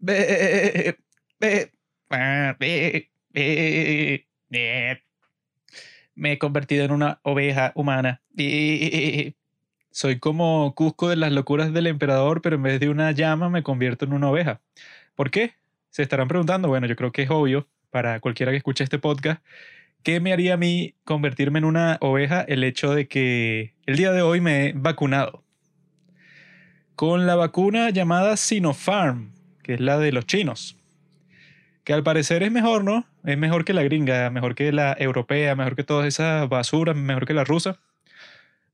Me he convertido en una oveja humana. Soy como Cusco de las locuras del emperador, pero en vez de una llama me convierto en una oveja. ¿Por qué? Se estarán preguntando. Bueno, yo creo que es obvio para cualquiera que escuche este podcast. ¿Qué me haría a mí convertirme en una oveja el hecho de que el día de hoy me he vacunado? Con la vacuna llamada Sinopharm, que es la de los chinos. Que al parecer es mejor, ¿no? Es mejor que la gringa, mejor que la europea, mejor que todas esas basuras, mejor que la rusa.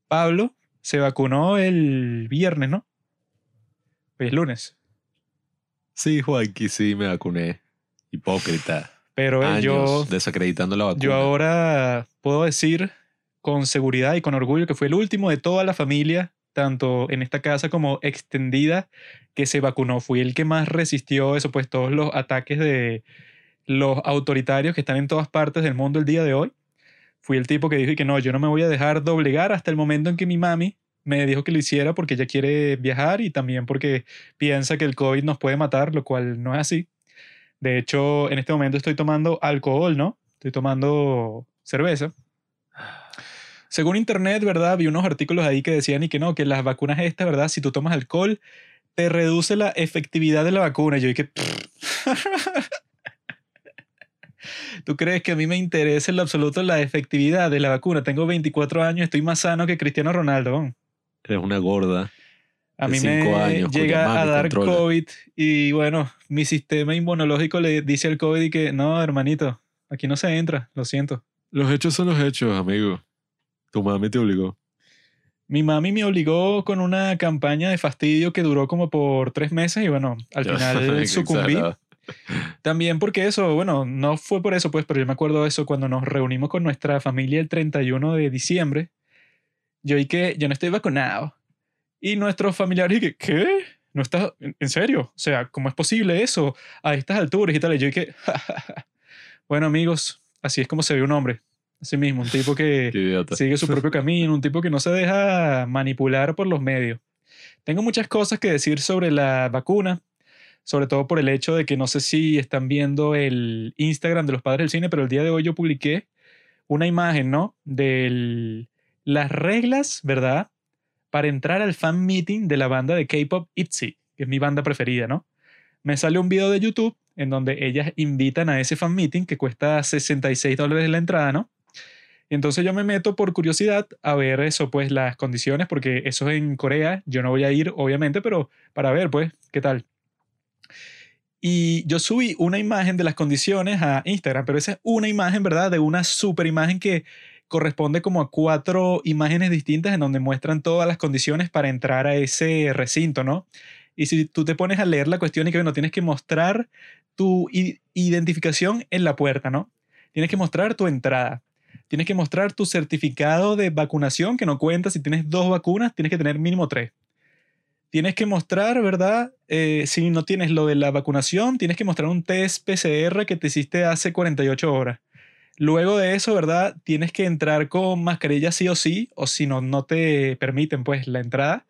Pablo se vacunó el viernes, ¿no? Hoy es lunes. Sí, Juanqui, sí, me vacuné. Hipócrita. Pero eh, Años yo, desacreditando la vacuna. yo ahora puedo decir con seguridad y con orgullo que fue el último de toda la familia, tanto en esta casa como extendida, que se vacunó. Fui el que más resistió eso, pues todos los ataques de los autoritarios que están en todas partes del mundo el día de hoy. Fui el tipo que dijo que no, yo no me voy a dejar doblegar hasta el momento en que mi mami me dijo que lo hiciera porque ella quiere viajar y también porque piensa que el COVID nos puede matar, lo cual no es así. De hecho, en este momento estoy tomando alcohol, ¿no? Estoy tomando cerveza. Según internet, ¿verdad? Vi unos artículos ahí que decían y que no, que las vacunas estas, ¿verdad? Si tú tomas alcohol, te reduce la efectividad de la vacuna. Y yo dije, ¿tú crees que a mí me interesa en lo absoluto la efectividad de la vacuna? Tengo 24 años, estoy más sano que Cristiano Ronaldo. Eres una gorda. A mí cinco me años, llega a dar controla. COVID y bueno, mi sistema inmunológico le dice al COVID y que no, hermanito, aquí no se entra, lo siento. Los hechos son los hechos, amigo. Tu mami te obligó. Mi mami me obligó con una campaña de fastidio que duró como por tres meses y bueno, al final sucumbí. También porque eso, bueno, no fue por eso, pues, pero yo me acuerdo de eso cuando nos reunimos con nuestra familia el 31 de diciembre. Yo y que yo no estoy vacunado. Y nuestros familiares y que, ¿qué? ¿No estás en serio? O sea, ¿cómo es posible eso a estas alturas y tal? Y yo y que, bueno, amigos, así es como se ve un hombre. Así mismo, un tipo que sigue su propio camino, un tipo que no se deja manipular por los medios. Tengo muchas cosas que decir sobre la vacuna, sobre todo por el hecho de que no sé si están viendo el Instagram de los padres del cine, pero el día de hoy yo publiqué una imagen, ¿no? De las reglas, ¿verdad? Para entrar al fan meeting de la banda de K-pop ITZY, que es mi banda preferida, ¿no? Me sale un video de YouTube en donde ellas invitan a ese fan meeting que cuesta 66 dólares la entrada, ¿no? Entonces yo me meto por curiosidad a ver eso, pues las condiciones, porque eso es en Corea, yo no voy a ir, obviamente, pero para ver, pues, qué tal. Y yo subí una imagen de las condiciones a Instagram, pero esa es una imagen, ¿verdad? De una super imagen que corresponde como a cuatro imágenes distintas en donde muestran todas las condiciones para entrar a ese recinto, ¿no? Y si tú te pones a leer la cuestión y que, bueno, tienes que mostrar tu identificación en la puerta, ¿no? Tienes que mostrar tu entrada. Tienes que mostrar tu certificado de vacunación, que no cuenta. Si tienes dos vacunas, tienes que tener mínimo tres. Tienes que mostrar, ¿verdad? Eh, si no tienes lo de la vacunación, tienes que mostrar un test PCR que te hiciste hace 48 horas. Luego de eso, ¿verdad? Tienes que entrar con mascarilla sí o sí, o si no, no te permiten pues la entrada.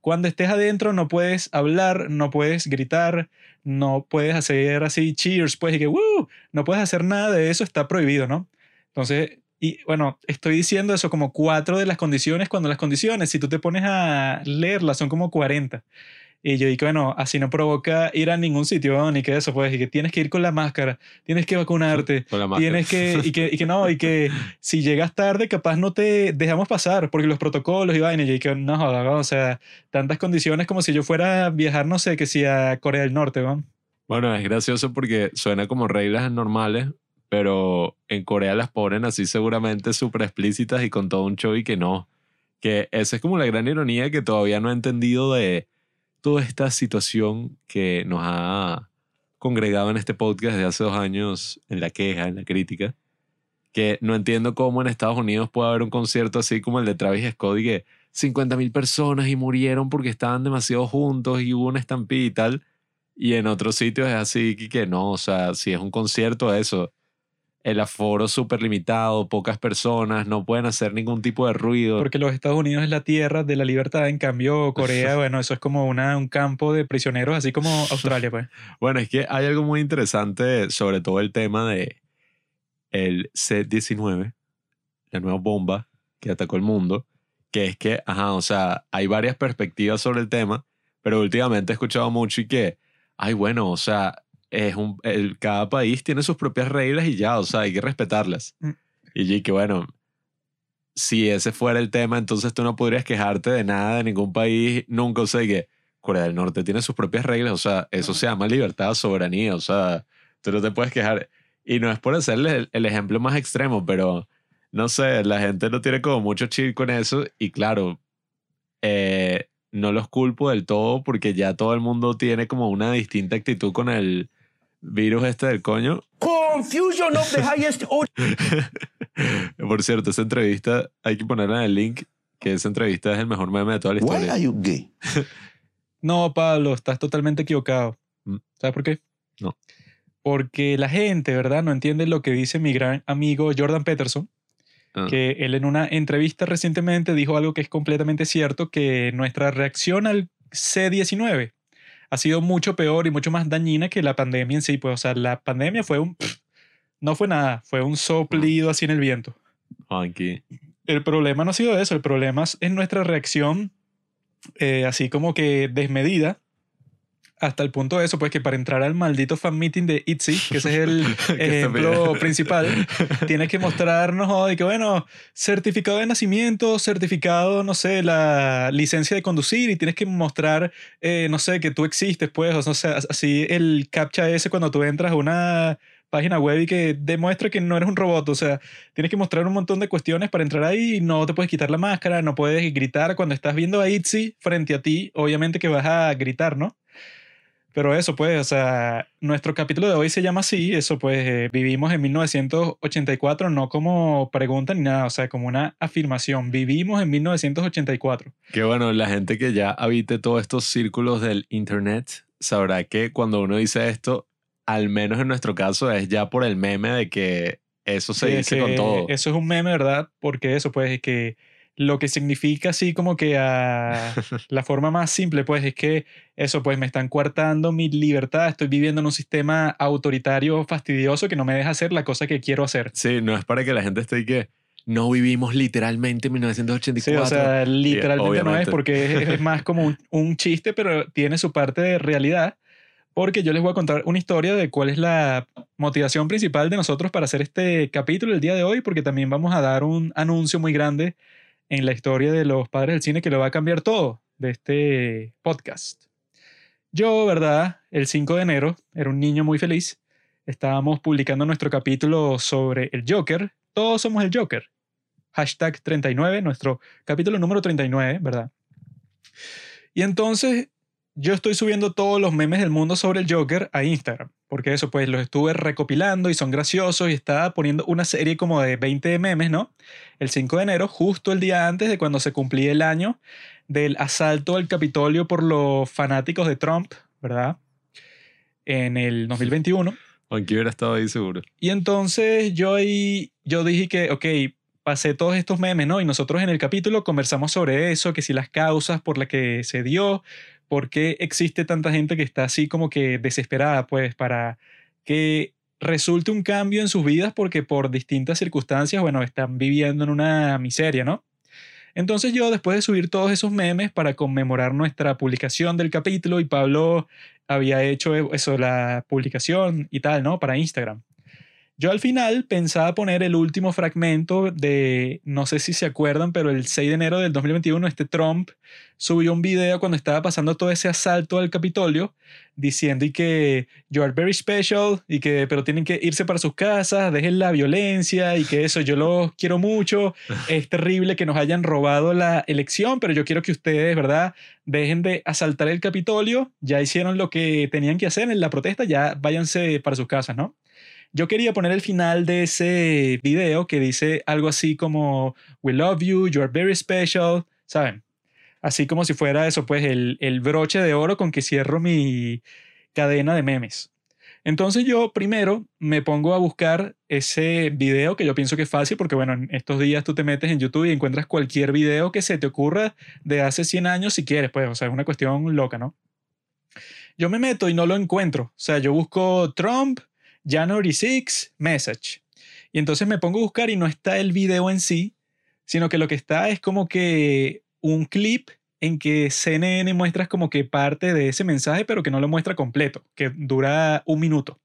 Cuando estés adentro no puedes hablar, no puedes gritar, no puedes hacer así cheers, pues, y que ¡Woo! no puedes hacer nada de eso, está prohibido, ¿no? Entonces, y bueno, estoy diciendo eso como cuatro de las condiciones, cuando las condiciones, si tú te pones a leerlas, son como 40. Y yo dije, bueno, así no provoca ir a ningún sitio, ¿no? ni que eso, pues, y que tienes que ir con la máscara, tienes que vacunarte, Con la máscara. tienes que y, que, y que no, y que si llegas tarde, capaz no te dejamos pasar, porque los protocolos y vainas, y yo que no joda, ¿no? o sea, tantas condiciones como si yo fuera a viajar, no sé, que si a Corea del Norte, ¿no? Bueno, es gracioso porque suena como reglas normales, pero en Corea las ponen así seguramente súper explícitas y con todo un show y que no. Que esa es como la gran ironía que todavía no he entendido de toda esta situación que nos ha congregado en este podcast desde hace dos años en la queja, en la crítica. Que no entiendo cómo en Estados Unidos puede haber un concierto así como el de Travis Scott y que 50 mil personas y murieron porque estaban demasiado juntos y hubo una estampida y tal. Y en otros sitios es así que no, o sea, si es un concierto, eso. El aforo súper limitado, pocas personas, no pueden hacer ningún tipo de ruido. Porque los Estados Unidos es la tierra de la libertad, en cambio Corea, bueno, eso es como una, un campo de prisioneros, así como Australia, pues. Bueno, es que hay algo muy interesante sobre todo el tema de el C-19, la nueva bomba que atacó el mundo, que es que, ajá, o sea, hay varias perspectivas sobre el tema, pero últimamente he escuchado mucho y que, ay, bueno, o sea, es un, el, cada país tiene sus propias reglas y ya, o sea, hay que respetarlas. Mm. Y que bueno, si ese fuera el tema, entonces tú no podrías quejarte de nada de ningún país nunca. O sea, que Corea del Norte tiene sus propias reglas, o sea, eso se llama libertad, soberanía, o sea, tú no te puedes quejar. Y no es por hacerle el, el ejemplo más extremo, pero no sé, la gente no tiene como mucho chill con eso y claro, eh, no los culpo del todo porque ya todo el mundo tiene como una distinta actitud con el virus este del coño. Confusion of the highest order. Por cierto, esa entrevista hay que ponerla en el link, que esa entrevista es el mejor meme de toda la Why historia. are you gay? No, Pablo, estás totalmente equivocado. Mm. ¿Sabes por qué? No. Porque la gente, ¿verdad? No entiende lo que dice mi gran amigo Jordan Peterson, Ah. que él en una entrevista recientemente dijo algo que es completamente cierto, que nuestra reacción al C-19 ha sido mucho peor y mucho más dañina que la pandemia en sí. Pues, o sea, la pandemia fue un... No fue nada, fue un soplido así en el viento. Juanqui. El problema no ha sido eso, el problema es nuestra reacción eh, así como que desmedida hasta el punto de eso, pues que para entrar al maldito fan meeting de ITZY, que ese es el ejemplo principal, tienes que mostrarnos hoy que, bueno, certificado de nacimiento, certificado, no sé, la licencia de conducir y tienes que mostrar, eh, no sé, que tú existes, pues, o no sé, así el captcha ese cuando tú entras a una página web y que demuestra que no eres un robot, o sea, tienes que mostrar un montón de cuestiones para entrar ahí, no te puedes quitar la máscara, no puedes gritar cuando estás viendo a ITZY frente a ti, obviamente que vas a gritar, ¿no? Pero eso, pues, o sea, nuestro capítulo de hoy se llama así, eso, pues, eh, vivimos en 1984, no como pregunta ni nada, o sea, como una afirmación, vivimos en 1984. Que bueno, la gente que ya habite todos estos círculos del internet sabrá que cuando uno dice esto, al menos en nuestro caso, es ya por el meme de que eso se Sí, dice con todo. Eso es un meme, ¿verdad? Porque eso, pues, es que lo que significa así como que a la forma más simple, pues, es que eso, pues, me están coartando mi libertad, estoy viviendo en un sistema autoritario fastidioso que no me deja hacer la cosa que quiero hacer. Sí, no es para que la gente esté que no vivimos literalmente en Sí, 1984. o sea, literalmente no es porque es, es más como un, un chiste, pero tiene su parte de realidad. Porque yo les voy a contar una historia de cuál es la motivación principal de nosotros para hacer este capítulo el día de hoy, porque también vamos a dar un anuncio muy grande en la historia de los padres del cine que lo va a cambiar todo de este podcast. Yo, ¿verdad? El 5 de enero era un niño muy feliz. Estábamos publicando nuestro capítulo sobre el Joker. Todos somos el Joker. Hashtag 39, nuestro capítulo número 39, ¿verdad? Y entonces yo estoy subiendo todos los memes del mundo sobre el Joker a Instagram, porque eso pues los estuve recopilando y son graciosos y estaba poniendo una serie como de 20 memes, ¿no? El 5 de enero, justo el día antes de cuando se cumplía el año del asalto al Capitolio por los fanáticos de Trump, ¿verdad? En el 2021. Aunque hubiera estado ahí seguro. Y entonces yo ahí, yo dije que, ok, pasé todos estos memes, ¿no? Y nosotros en el capítulo conversamos sobre eso, que si las causas por las que se dio, por qué existe tanta gente que está así como que desesperada, pues, para que resulte un cambio en sus vidas porque por distintas circunstancias, bueno, están viviendo en una miseria, ¿no? Entonces yo, después de subir todos esos memes para conmemorar nuestra publicación del capítulo, y Pablo había hecho eso, la publicación y tal, ¿no? Para Instagram. Yo al final pensaba poner el último fragmento de, no sé si se acuerdan, pero el 6 de enero del 2021 este Trump subió un video cuando estaba pasando todo ese asalto al Capitolio diciendo y que you are very special y que pero tienen que irse para sus casas, dejen la violencia y que eso yo los quiero mucho. Es terrible que nos hayan robado la elección, pero yo quiero que ustedes, ¿verdad? Dejen de asaltar el Capitolio, ya hicieron lo que tenían que hacer en la protesta, ya váyanse para sus casas, ¿no? Yo quería poner el final de ese video que dice algo así como We love you, you are very special, ¿saben? Así como si fuera eso, pues el, el broche de oro con que cierro mi cadena de memes. Entonces yo primero me pongo a buscar ese video que yo pienso que es fácil porque bueno, en estos días tú te metes en YouTube y encuentras cualquier video que se te ocurra de hace 100 años si quieres, pues, o sea, es una cuestión loca, ¿no? Yo me meto y no lo encuentro. O sea, yo busco Trump, January 6, message. Y entonces me pongo a buscar y no está el video en sí, sino que lo que está es como que un clip en que CNN muestra como que parte de ese mensaje, pero que no lo muestra completo, que dura un minuto.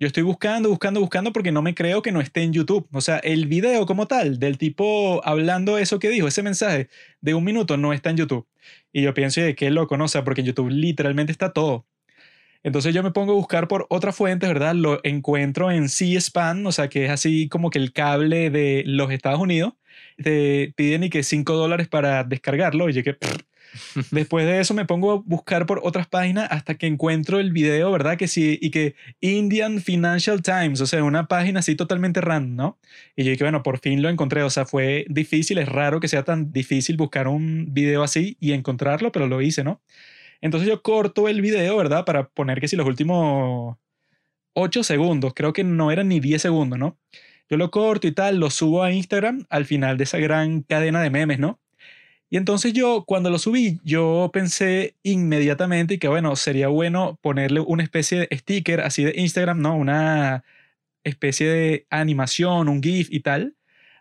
Yo estoy buscando, buscando, buscando porque no me creo que no esté en YouTube. O sea, el video como tal, del tipo hablando eso que dijo, ese mensaje de un minuto, no está en YouTube. Y yo pienso, de qué loco, ¿no? O sea, porque en YouTube literalmente está todo. Entonces yo me pongo a buscar por otras fuentes, ¿verdad? Lo encuentro en C-SPAN, o sea, que es así como que el cable de los Estados Unidos te piden y que 5 dólares para descargarlo. Y yo que... Después de eso me pongo a buscar por otras páginas hasta que encuentro el video, ¿verdad? Que sí, y que Indian Financial Times, o sea, una página así totalmente random, ¿no? Y yo dije, bueno, por fin lo encontré, o sea, fue difícil, es raro que sea tan difícil buscar un video así y encontrarlo, pero lo hice, ¿no? Entonces yo corto el video, ¿verdad? Para poner que si los últimos 8 segundos, creo que no eran ni 10 segundos, ¿no? Yo lo corto y tal, lo subo a Instagram al final de esa gran cadena de memes, ¿no? Y entonces yo, cuando lo subí, yo pensé inmediatamente que, bueno, sería bueno ponerle una especie de sticker así de Instagram, ¿no? Una especie de animación, un GIF y tal,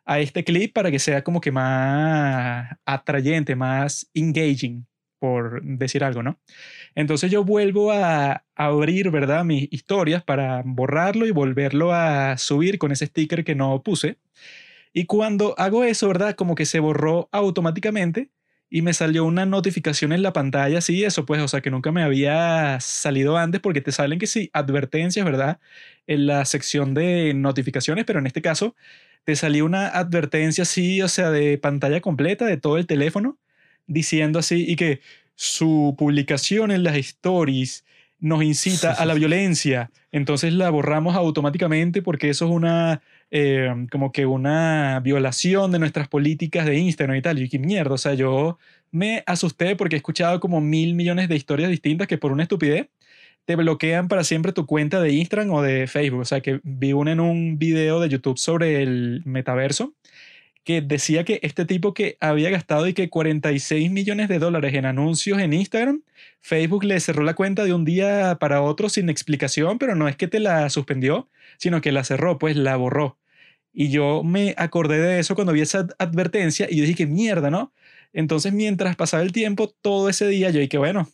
a este clip para que sea como que más atrayente, más engaging, por decir algo, ¿no? Entonces yo vuelvo a abrir, ¿verdad? Mis historias para borrarlo y volverlo a subir con ese sticker que no puse. Y cuando hago eso, ¿verdad? Como que se borró automáticamente y me salió una notificación en la pantalla, sí, eso pues, o sea, que nunca me había salido antes porque te salen que sí, advertencias, ¿verdad? En la sección de notificaciones, pero en este caso te salió una advertencia, sí, o sea, de pantalla completa de todo el teléfono diciendo así y que su publicación en las stories nos incita a la violencia, entonces la borramos automáticamente porque eso es una, eh, como que una violación de nuestras políticas de Instagram y tal. Y qué mierda, o sea, yo me asusté porque he escuchado como mil millones de historias distintas que por una estupidez te bloquean para siempre tu cuenta de Instagram o de Facebook. O sea, que vi una en un video de YouTube sobre el metaverso que decía que este tipo que había gastado y que 46 millones de dólares en anuncios en Instagram, Facebook le cerró la cuenta de un día para otro sin explicación, pero no es que te la suspendió, sino que la cerró, pues la borró. Y yo me acordé de eso cuando vi esa advertencia y dije, que mierda, ¿no? Entonces, mientras pasaba el tiempo, todo ese día, yo dije, bueno,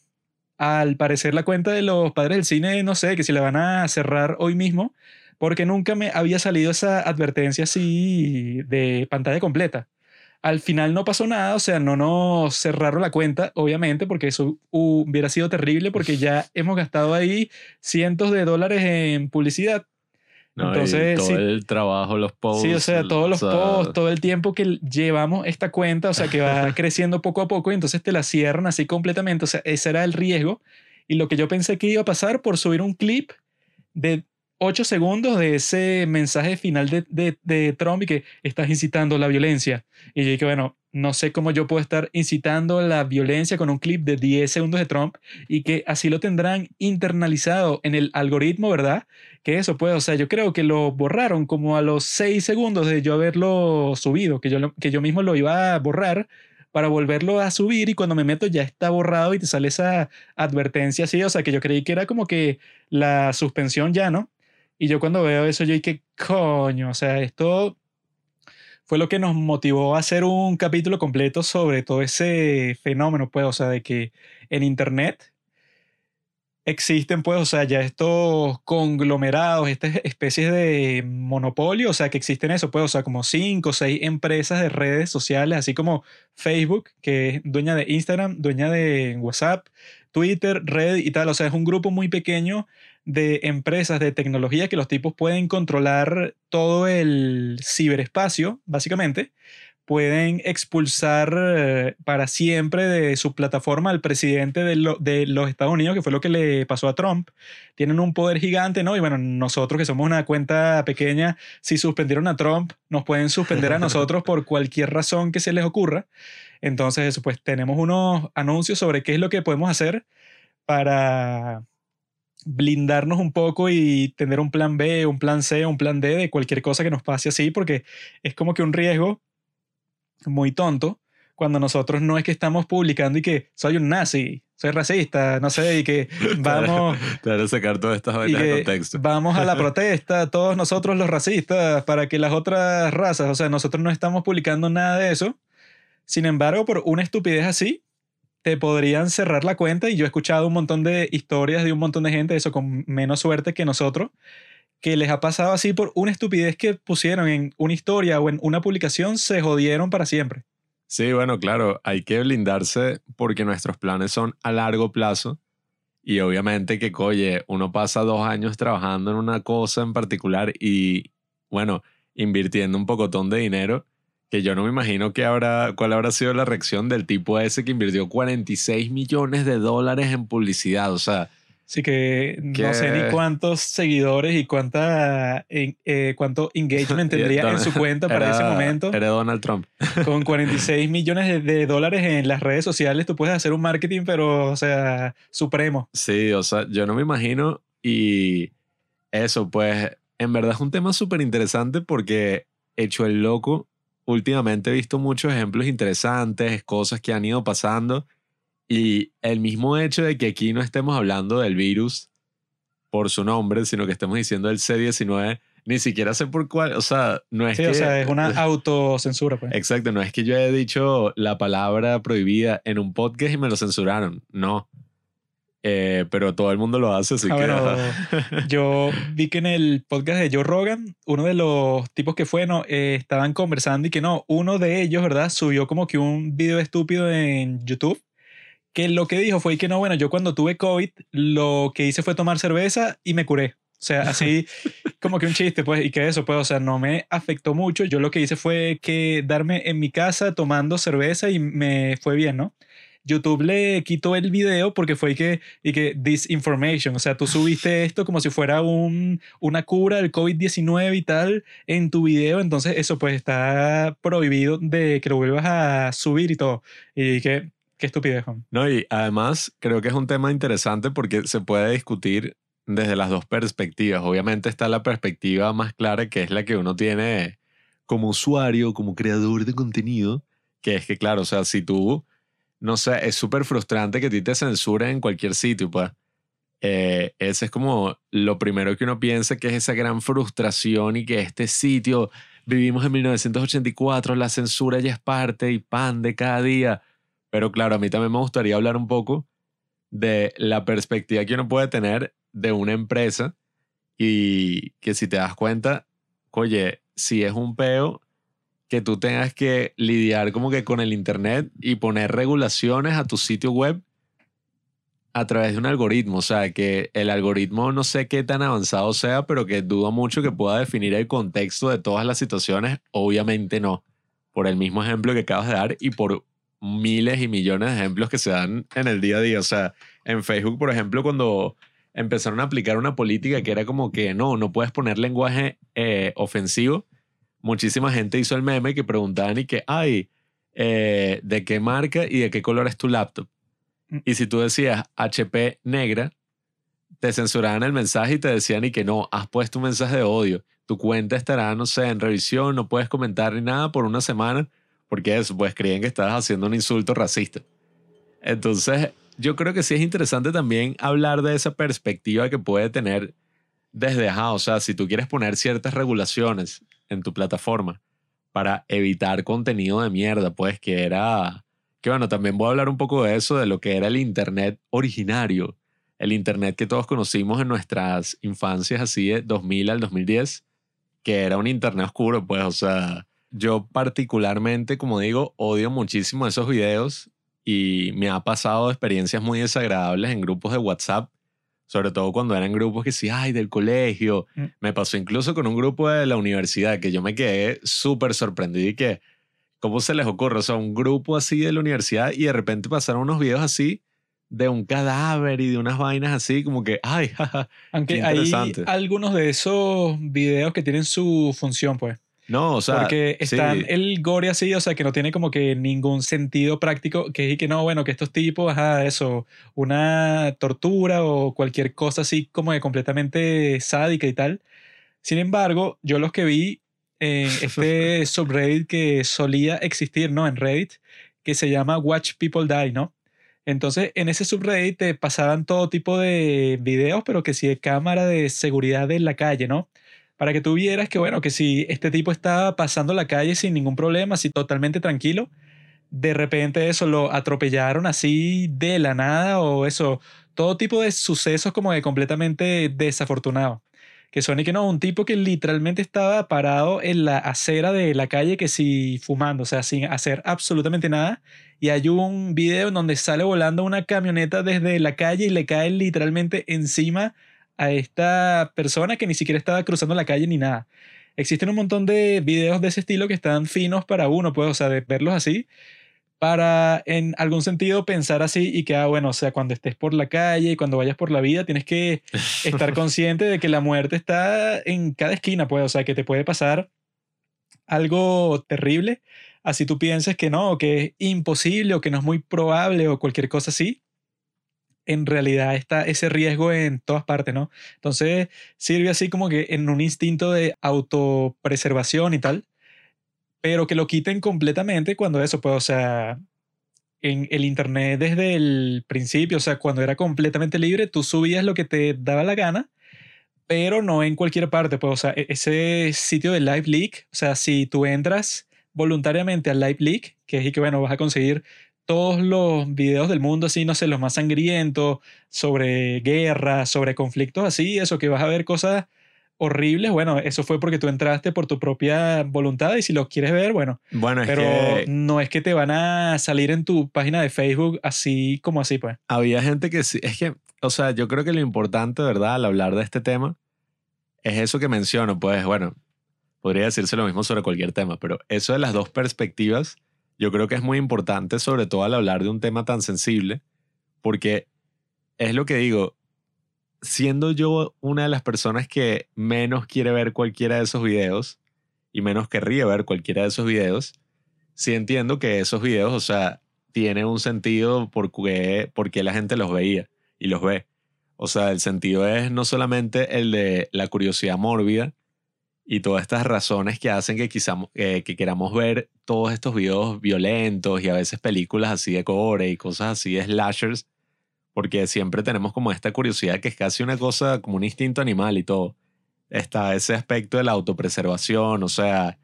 al parecer la cuenta de los padres del cine, no sé, que si la van a cerrar hoy mismo, porque nunca me había salido esa advertencia así de pantalla completa. Al final no pasó nada, o sea, no nos cerraron la cuenta, obviamente, porque eso hubiera sido terrible porque ya hemos gastado ahí cientos de dólares en publicidad. Entonces, todo el trabajo, los posts. Sí, o sea, todos los posts, todo el tiempo que llevamos esta cuenta, o sea, que va creciendo poco a poco y entonces te la cierran así completamente. O sea, ese era el riesgo. Y lo que yo pensé que iba a pasar por subir un clip de 8 segundos de ese mensaje final de, de, de, Trump y que estás incitando la violencia. Y yo dije, bueno, no sé cómo yo puedo estar incitando la violencia con un clip de 10 segundos de Trump y que así lo tendrán internalizado en el algoritmo, ¿verdad? Que eso puede, o sea, yo creo que lo borraron como a los 6 segundos de yo haberlo subido, que yo, que yo mismo lo iba a borrar para volverlo a subir y cuando me meto ya está borrado y te sale esa advertencia así, o sea que yo creí que era como que la suspensión ya, ¿no? Y yo cuando veo eso, yo dije, coño, o sea, esto fue lo que nos motivó a hacer un capítulo completo sobre todo ese fenómeno, pues, o sea, de que en Internet existen, pues, o sea, ya estos conglomerados, estas especies de monopolio, o sea, que existen eso, pues, o sea, como cinco o seis empresas de redes sociales, así como Facebook, que es dueña de Instagram, dueña de WhatsApp, Twitter, Red y tal, o sea, es un grupo muy pequeño de empresas de tecnología que los tipos pueden controlar todo el ciberespacio, básicamente. Pueden expulsar eh, para siempre de su plataforma al presidente de, de, los Estados Unidos, que fue lo que le pasó a Trump. Tienen un poder gigante, ¿no? Y bueno, nosotros que somos una cuenta pequeña, si suspendieron a Trump, nos pueden suspender a nosotros por cualquier razón que se les ocurra. Entonces, eso, pues tenemos unos anuncios sobre qué es lo que podemos hacer para blindarnos un poco y tener un plan B, un plan C, un plan D de cualquier cosa que nos pase así, porque es como que un riesgo muy tonto cuando nosotros no es que estamos publicando y que soy un nazi, soy racista, no sé, y que vamos... Claro, sacar todas estas y vainas de que contexto. vamos a la protesta, todos nosotros los racistas, para que las otras razas, o sea, nosotros no estamos publicando nada de eso. Sin embargo, por una estupidez así, te podrían cerrar la cuenta y yo he escuchado un montón de historias de un montón de gente, eso con menos suerte que nosotros, que les ha pasado así por una estupidez que pusieron en una historia o en una publicación, se jodieron para siempre. Sí, bueno, claro, hay que blindarse porque nuestros planes son a largo plazo y obviamente que, oye, uno pasa dos años trabajando en una cosa en particular y, bueno, invirtiendo un pocotón de dinero que yo no me imagino que habrá, cuál habrá sido la reacción del tipo ese que invirtió 46 millones de dólares en publicidad. O sea, Así que no Que- sé ni cuántos seguidores y cuánta, eh, cuánto engagement tendría en su cuenta para ese era- momento. Era Donald Trump. Con 46 millones de, de dólares en las redes sociales, tú puedes hacer un marketing, pero, o sea, supremo. Sí, o sea, yo no me imagino y eso, pues, en verdad es un tema súper interesante porque hecho el loco, últimamente he visto muchos ejemplos interesantes, cosas que han ido pasando y el mismo hecho de que aquí no estemos hablando del virus por su nombre, sino que estemos diciendo el C19, ni siquiera sé por cuál, o sea, no es Sí, que... o sea, es una autocensura, pues. Exacto, no es que yo haya dicho la palabra prohibida en un podcast y me lo censuraron, no. Eh, pero todo el mundo lo hace, así Ah, que... bueno. Yo vi que en el podcast de Joe Rogan, uno de los tipos que fue, no, Eh, estaban conversando y que no, uno de ellos, ¿verdad? Subió como que un video estúpido en YouTube que lo que dijo fue que no, bueno, yo cuando tuve COVID lo que hice fue tomar cerveza y me curé. O sea, así como que un chiste, pues, y que eso, pues, o sea, no me afectó mucho. Yo lo que hice fue que darme en mi casa tomando cerveza y me fue bien, ¿no? YouTube le quitó el video porque fue que, y que disinformation, o sea, tú subiste esto como si fuera un, una cura del COVID-19 y tal en tu video, entonces eso pues está prohibido de que lo vuelvas a subir y todo. Y que, qué estupidez, Juan. No, y además creo que es un tema interesante porque se puede discutir desde las dos perspectivas. Obviamente está la perspectiva más clara que es la que uno tiene como usuario, como creador de contenido, que es que claro, o sea, si tú, no sé, es súper frustrante que a ti te censuren en cualquier sitio, pues. Eh, ese es como lo primero que uno piensa que es esa gran frustración y que este sitio, vivimos en 1984, la censura ya es parte y pan de cada día. Pero claro, a mí también me gustaría hablar un poco de la perspectiva que uno puede tener de una empresa y que si te das cuenta, oye, si es un peo que tú tengas que lidiar como que con el Internet y poner regulaciones a tu sitio web a través de un algoritmo. O sea, que el algoritmo no sé qué tan avanzado sea, pero que dudo mucho que pueda definir el contexto de todas las situaciones. Obviamente no. Por el mismo ejemplo que acabas de dar y por miles y millones de ejemplos que se dan en el día a día. O sea, en Facebook, por ejemplo, cuando empezaron a aplicar una política que era como que no, no puedes poner lenguaje eh, ofensivo, muchísima gente hizo el meme que preguntaban y que, ay, eh, ¿de qué marca y de qué color es tu laptop? Mm. Y si tú decías HP negra, te censuraban el mensaje y te decían y que no, has puesto un mensaje de odio. Tu cuenta estará, no sé, en revisión, no puedes comentar ni nada por una semana, porque eso, pues creían que estabas haciendo un insulto racista. Entonces, yo creo que sí es interesante también hablar de esa perspectiva que puede tener desde, ajá, o sea, si tú quieres poner ciertas regulaciones en tu plataforma para evitar contenido de mierda, pues que era, que bueno, también voy a hablar un poco de eso, de lo que era el Internet originario, el Internet que todos conocimos en nuestras infancias, así de 2000 al 2010, que era un Internet oscuro, pues, o sea, yo particularmente, como digo, odio muchísimo esos videos y me ha pasado experiencias muy desagradables en grupos de WhatsApp, sobre todo cuando eran grupos que sí, ay, del colegio. Mm. Me pasó incluso con un grupo de la universidad que yo me quedé súper sorprendido y que, ¿cómo se les ocurre? O sea, un grupo así de la universidad y de repente pasaron unos videos así de un cadáver y de unas vainas así como que, ay, jaja. Aunque Qué hay interesante. algunos de esos videos que tienen su función, pues. No, o sea. Porque sí. están el gore así, o sea, que no tiene como que ningún sentido práctico, que es que no, bueno, que estos tipos, ajá, eso, una tortura o cualquier cosa así como de completamente sádica y tal. Sin embargo, yo los que vi en este subreddit que solía existir, ¿no? En Reddit, que se llama Watch People Die, ¿no? Entonces, en ese subreddit te pasaban todo tipo de videos, pero que sí de cámara de seguridad de la calle, ¿no? Para que tú vieras que, bueno, que si este tipo estaba pasando la calle sin ningún problema, así totalmente tranquilo, de repente eso lo atropellaron así de la nada o eso, todo tipo de sucesos como de completamente desafortunado. Que son y que no, un tipo que literalmente estaba parado en la acera de la calle que sí fumando, o sea, sin hacer absolutamente nada. Y hay un video en donde sale volando una camioneta desde la calle y le cae literalmente encima a esta persona que ni siquiera estaba cruzando la calle ni nada. Existen un montón de videos de ese estilo que están finos para uno, pues, o sea, de verlos así, para en algún sentido pensar así y que, ah, bueno, o sea, cuando estés por la calle y cuando vayas por la vida, tienes que estar consciente de que la muerte está en cada esquina, pues, o sea, que te puede pasar algo terrible, así tú pienses que no, que es imposible o que no es muy probable o cualquier cosa así. En realidad está ese riesgo en todas partes, ¿no? Entonces sirve así como que en un instinto de autopreservación y tal, pero que lo quiten completamente cuando eso, pues, o sea, en el Internet desde el principio, o sea, cuando era completamente libre, tú subías lo que te daba la gana, pero no en cualquier parte, pues, o sea, e- ese sitio de Live Leak, o sea, si tú entras voluntariamente al Live Leak, que es y que, bueno, vas a conseguir todos los videos del mundo, así, no sé, los más sangrientos, sobre guerra, sobre conflictos así, eso que vas a ver cosas horribles, bueno, eso fue porque tú entraste por tu propia voluntad y si lo quieres ver, bueno, Bueno, es pero que no es que te van a salir en tu página de Facebook así como así, pues. había gente que sí. Es que, o sea, yo creo que lo importante, ¿verdad? Al hablar de este tema, es eso que menciono. Pues, bueno, podría decirse lo mismo sobre cualquier tema, pero eso de las dos perspectivas, yo creo que es muy importante, sobre todo al hablar de un tema tan sensible, porque es lo que digo. Siendo yo una de las personas que menos quiere ver cualquiera de esos videos y menos querría ver cualquiera de esos videos, sí entiendo que esos videos, o sea, tienen un sentido por qué, por qué la gente los veía y los ve. O sea, el sentido es no solamente el de la curiosidad mórbida y todas estas razones que hacen que, quizá, eh, que queramos ver todos estos videos violentos y a veces películas así de gore y cosas así de slashers, porque siempre tenemos como esta curiosidad que es casi una cosa como un instinto animal y todo. Está ese aspecto de la autopreservación, o sea,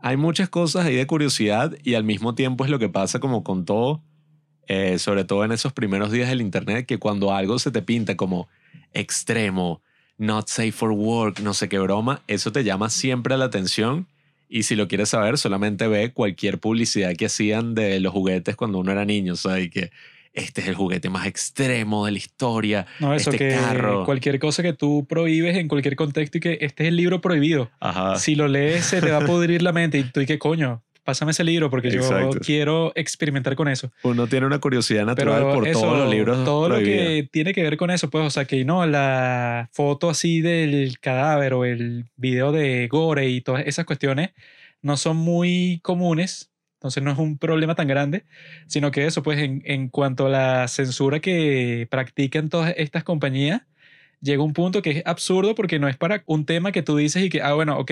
hay muchas cosas ahí de curiosidad y al mismo tiempo es lo que pasa como con todo, eh, sobre todo en esos primeros días del Internet, que cuando algo se te pinta como extremo, not safe for work, no sé qué broma, eso te llama siempre la atención y si lo quieres saber solamente ve cualquier publicidad que hacían de los juguetes cuando uno era niño, o sea, y que este es el juguete más extremo de la historia, No, eso este que carro. cualquier cosa que tú prohíbes en cualquier contexto y que este es el libro prohibido. Ajá. Si lo lees se te va a pudrir la mente y tú y qué coño, pásame ese libro porque Exacto. yo quiero experimentar con eso. Uno tiene una curiosidad natural Pero por eso, todos los libros todo lo prohibidos. que tiene que ver con eso, pues, o sea, que no, la foto así del cadáver o el video de gore y todas esas cuestiones no son muy comunes, entonces no es un problema tan grande, sino que eso, pues, en, en cuanto a la censura que practican todas estas compañías, llega un punto que es absurdo porque no es para un tema que tú dices y que, ah, bueno, ok,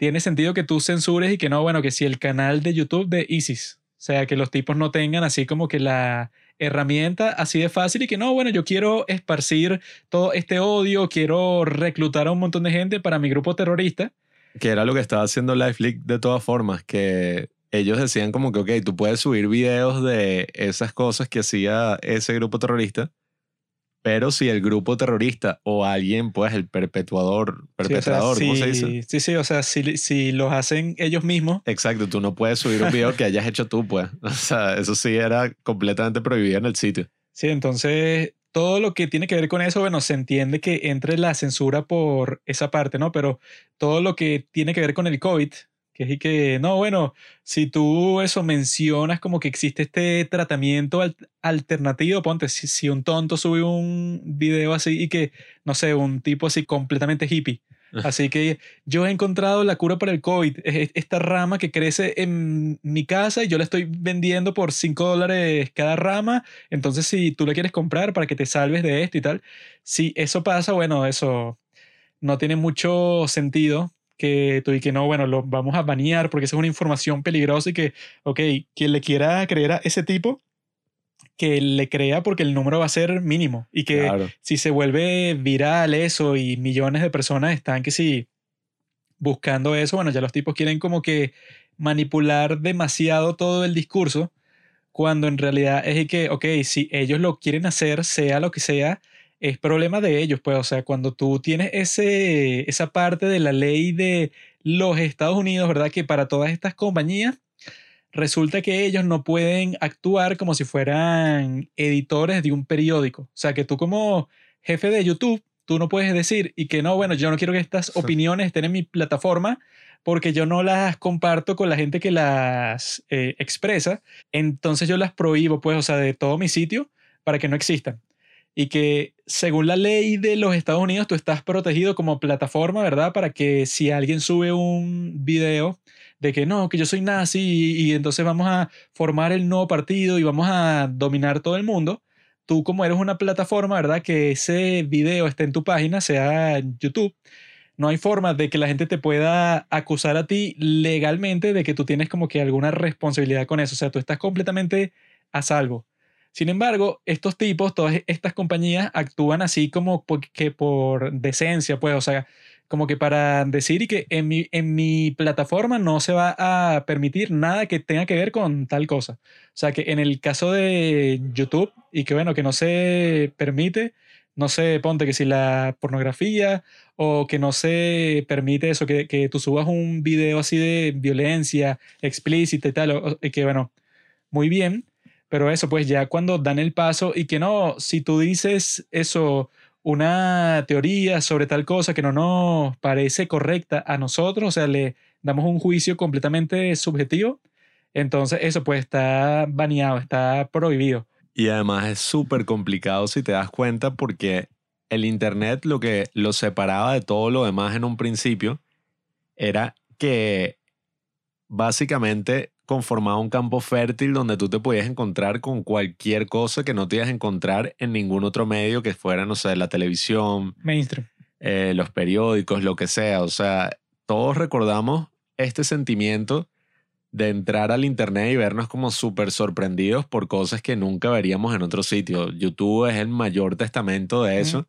tiene sentido que tú censures y que no, bueno, que si el canal de YouTube de ISIS, o sea, que los tipos no tengan así como que la herramienta así de fácil y que no, bueno, yo quiero esparcir todo este odio, quiero reclutar a un montón de gente para mi grupo terrorista. Que era lo que estaba haciendo LifeLeak de todas formas, que ellos decían como que, ok, tú puedes subir videos de esas cosas que hacía ese grupo terrorista, pero si el grupo terrorista o alguien, pues el perpetuador, Sí, o sea, perpetrador, ¿cómo se si- dice? Sí, sí, o sea, si, si los hacen ellos mismos, Exacto, tú no puedes subir un video que hayas hecho tú, pues. O sea, eso sí era completamente prohibido en el sitio. Sí, entonces todo lo que tiene que ver con eso, bueno, se entiende que entre la censura por esa parte, ¿no? Pero todo lo que tiene que ver con el COVID, que es y que, no, bueno, si tú eso mencionas como que existe este tratamiento al- alternativo, ponte, si, si un tonto sube un video así y que, no sé, un tipo así completamente hippie, Así que yo he encontrado la cura para el COVID. Es esta rama que crece en mi casa y yo la estoy vendiendo por 5 dólares cada rama. Entonces, si tú la quieres comprar para que te salves de esto y tal, si eso pasa, bueno, eso no tiene mucho sentido que tú y que no, bueno, lo vamos a banear porque esa es una información peligrosa y que, ok, quien le quiera creer a ese tipo, que le crea porque el número va a ser mínimo y que Claro. si se vuelve viral eso y millones de personas están que sí buscando eso, bueno, ya los tipos quieren como que manipular demasiado todo el discurso cuando en realidad es que, ok, si ellos lo quieren hacer, sea lo que sea, es problema de ellos, pues, o sea, cuando tú tienes ese, esa parte de la ley de los Estados Unidos, ¿verdad? Que para todas estas compañías resulta que ellos no pueden actuar como si fueran editores de un periódico. O sea, que tú como jefe de YouTube, tú no puedes decir y que no, bueno, yo no quiero que estas opiniones estén en mi plataforma porque yo no las comparto con la gente que las eh, expresa. Entonces yo las prohíbo, pues, o sea, de todo mi sitio para que no existan. Y que según la ley de los Estados Unidos, tú estás protegido como plataforma, ¿verdad? Para que si alguien sube un video de que no, que yo soy nazi y, entonces vamos a formar el nuevo partido y vamos a dominar todo el mundo, tú como eres una plataforma, ¿verdad? Que ese video esté en tu página, sea YouTube, no hay forma de que la gente te pueda acusar a ti legalmente de que tú tienes como que alguna responsabilidad con eso. O sea, tú estás completamente a salvo. Sin embargo, estos tipos, todas estas compañías actúan así como que por decencia, pues, o sea, como que para decir que en mi, en mi plataforma no se va a permitir nada que tenga que ver con tal cosa. O sea, que en el caso de YouTube y que bueno, que no se permite, no sé, ponte que si la pornografía o que no se permite eso, que, que tú subas un video así de violencia explícita y tal, o- que bueno, muy bien, pero eso pues ya cuando dan el paso y que no, si tú dices eso, una teoría sobre tal cosa que no nos parece correcta a nosotros, o sea, le damos un juicio completamente subjetivo, entonces eso pues está baneado, está prohibido. Y además es súper complicado si te das cuenta porque el Internet lo que lo separaba de todo lo demás en un principio era que básicamente conformaba un campo fértil donde tú te podías encontrar con cualquier cosa que no te ibas a encontrar en ningún otro medio que fuera, no sé, la televisión, Mainstream. eh, los periódicos, lo que sea. O sea, todos recordamos este sentimiento de entrar al internet y vernos como súper sorprendidos por cosas que nunca veríamos en otro sitio. YouTube es el mayor testamento de eso,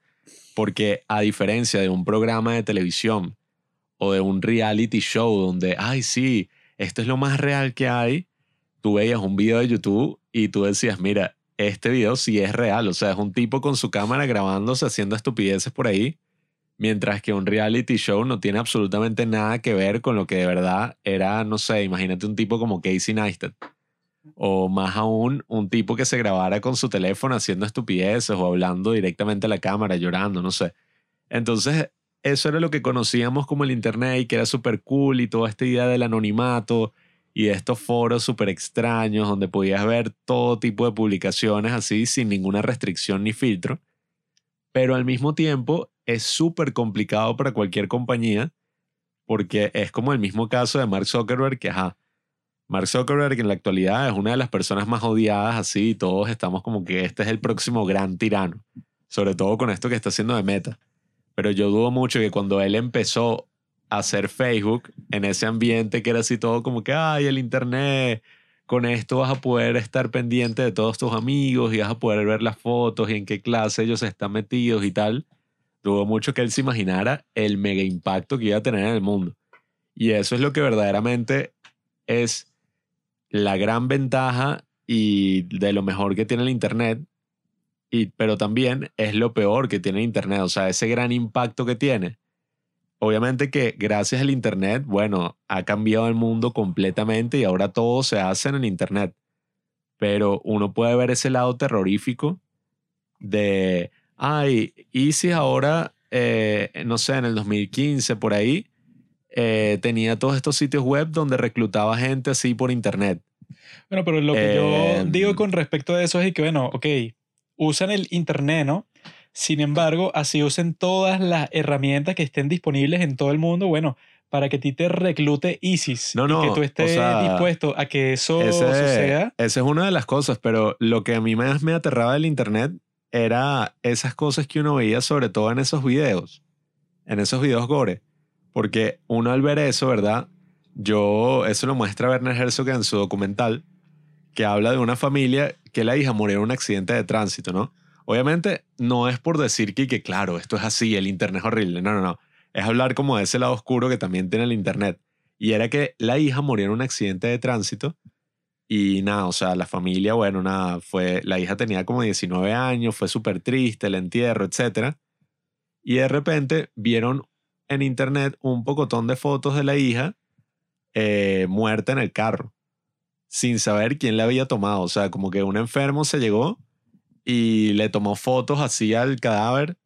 porque a diferencia de un programa de televisión o de un reality show donde, ay, sí, esto es lo más real que hay, tú veías un video de YouTube y tú decías, mira, este video sí es real, o sea, es un tipo con su cámara grabándose haciendo estupideces por ahí, mientras que un reality show no tiene absolutamente nada que ver con lo que de verdad era, no sé, imagínate un tipo como Casey Neistat. O más aún, un tipo que se grabara con su teléfono haciendo estupideces o hablando directamente a la cámara, llorando, no sé. Entonces, eso era lo que conocíamos como el Internet y que era súper cool y toda esta idea del anonimato y estos foros súper extraños donde podías ver todo tipo de publicaciones así sin ninguna restricción ni filtro. Pero al mismo tiempo es súper complicado para cualquier compañía porque es como el mismo caso de Mark Zuckerberg que, ajá, Mark Zuckerberg en la actualidad es una de las personas más odiadas así y todos estamos como que este es el próximo gran tirano, sobre todo con esto que está haciendo de meta. Pero yo dudo mucho que cuando él empezó a hacer Facebook en ese ambiente que era así todo como que, ay, el Internet, con esto vas a poder estar pendiente de todos tus amigos y vas a poder ver las fotos y en qué clase ellos están metidos y tal. Dudo mucho que él se imaginara el mega impacto que iba a tener en el mundo. Y eso es lo que verdaderamente es la gran ventaja y de lo mejor que tiene el Internet, y, pero también es lo peor que tiene Internet, o sea, ese gran impacto que tiene. Obviamente que gracias al Internet, bueno, ha cambiado el mundo completamente y ahora todo se hace en el Internet. Pero uno puede ver ese lado terrorífico de, ay, y si ahora, eh, no sé, en el 2015 por ahí, eh, tenía todos estos sitios web donde reclutaba gente así por Internet. Bueno, pero lo que Eh, yo digo con respecto a eso es que, bueno, ok, usan el Internet, ¿no? Sin embargo, así usen todas las herramientas que estén disponibles en todo el mundo, bueno, para que a ti te reclute ISIS No, y no, que tú o estés sea, dispuesto a que eso Ese, suceda. esa es una de las cosas, pero lo que a mí más me aterraba del internet era esas cosas que uno veía sobre todo en esos videos, en esos videos gore. Porque uno al ver eso, ¿verdad? Yo, eso lo muestra Werner Herzog en su documental, que habla de una familia que la hija murió en un accidente de tránsito, ¿no? Obviamente no es por decir que, que claro, esto es así, el internet es horrible, no, no, no. Es hablar como de ese lado oscuro que también tiene el internet. Y era que la hija murió en un accidente de tránsito y nada, o sea, la familia, bueno, nada, fue, la hija tenía como 19 años, fue súper triste, el entierro, etc. Y de repente vieron en internet un pocotón de fotos de la hija eh, muerta en el carro, sin saber quién la había tomado. O sea, como que un enfermo se llegó y le tomó fotos así al cadáver,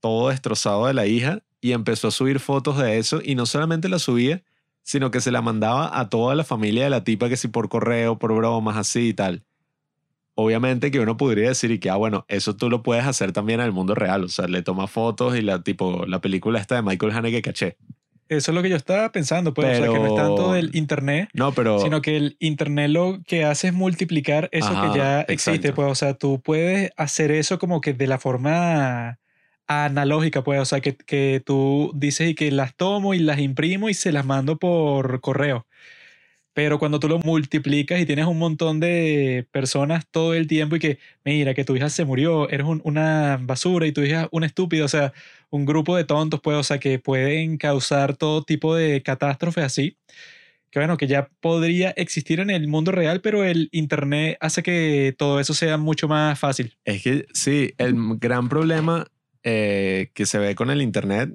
todo destrozado de la hija, y empezó a subir fotos de eso, y no solamente la subía, sino que se la mandaba a toda la familia de la tipa, que si por correo, por bromas, así y tal. Obviamente que uno podría decir y que, ah, bueno, eso tú lo puedes hacer también en el mundo real. O sea, le toma fotos y la tipo, la película esta de Michael Haneke caché. Eso es lo que yo estaba pensando, pues, o sea, que no es tanto del internet, No, pero... sino que el internet lo que hace es multiplicar eso Ajá, que ya existe, exacto. pues, o sea, tú puedes hacer eso como que de la forma analógica, pues, o sea, que, que tú dices y que las tomo y las imprimo y se las mando por correo. Pero cuando tú lo multiplicas y tienes un montón de personas todo el tiempo y que, mira, que tu hija se murió, eres un- una basura y tu hija un estúpido, o sea, un grupo de tontos, pues, o sea, que pueden causar todo tipo de catástrofes así. Que bueno, que ya podría existir en el mundo real, pero el Internet hace que todo eso sea mucho más fácil. Es que sí, el gran problema eh, que se ve con el Internet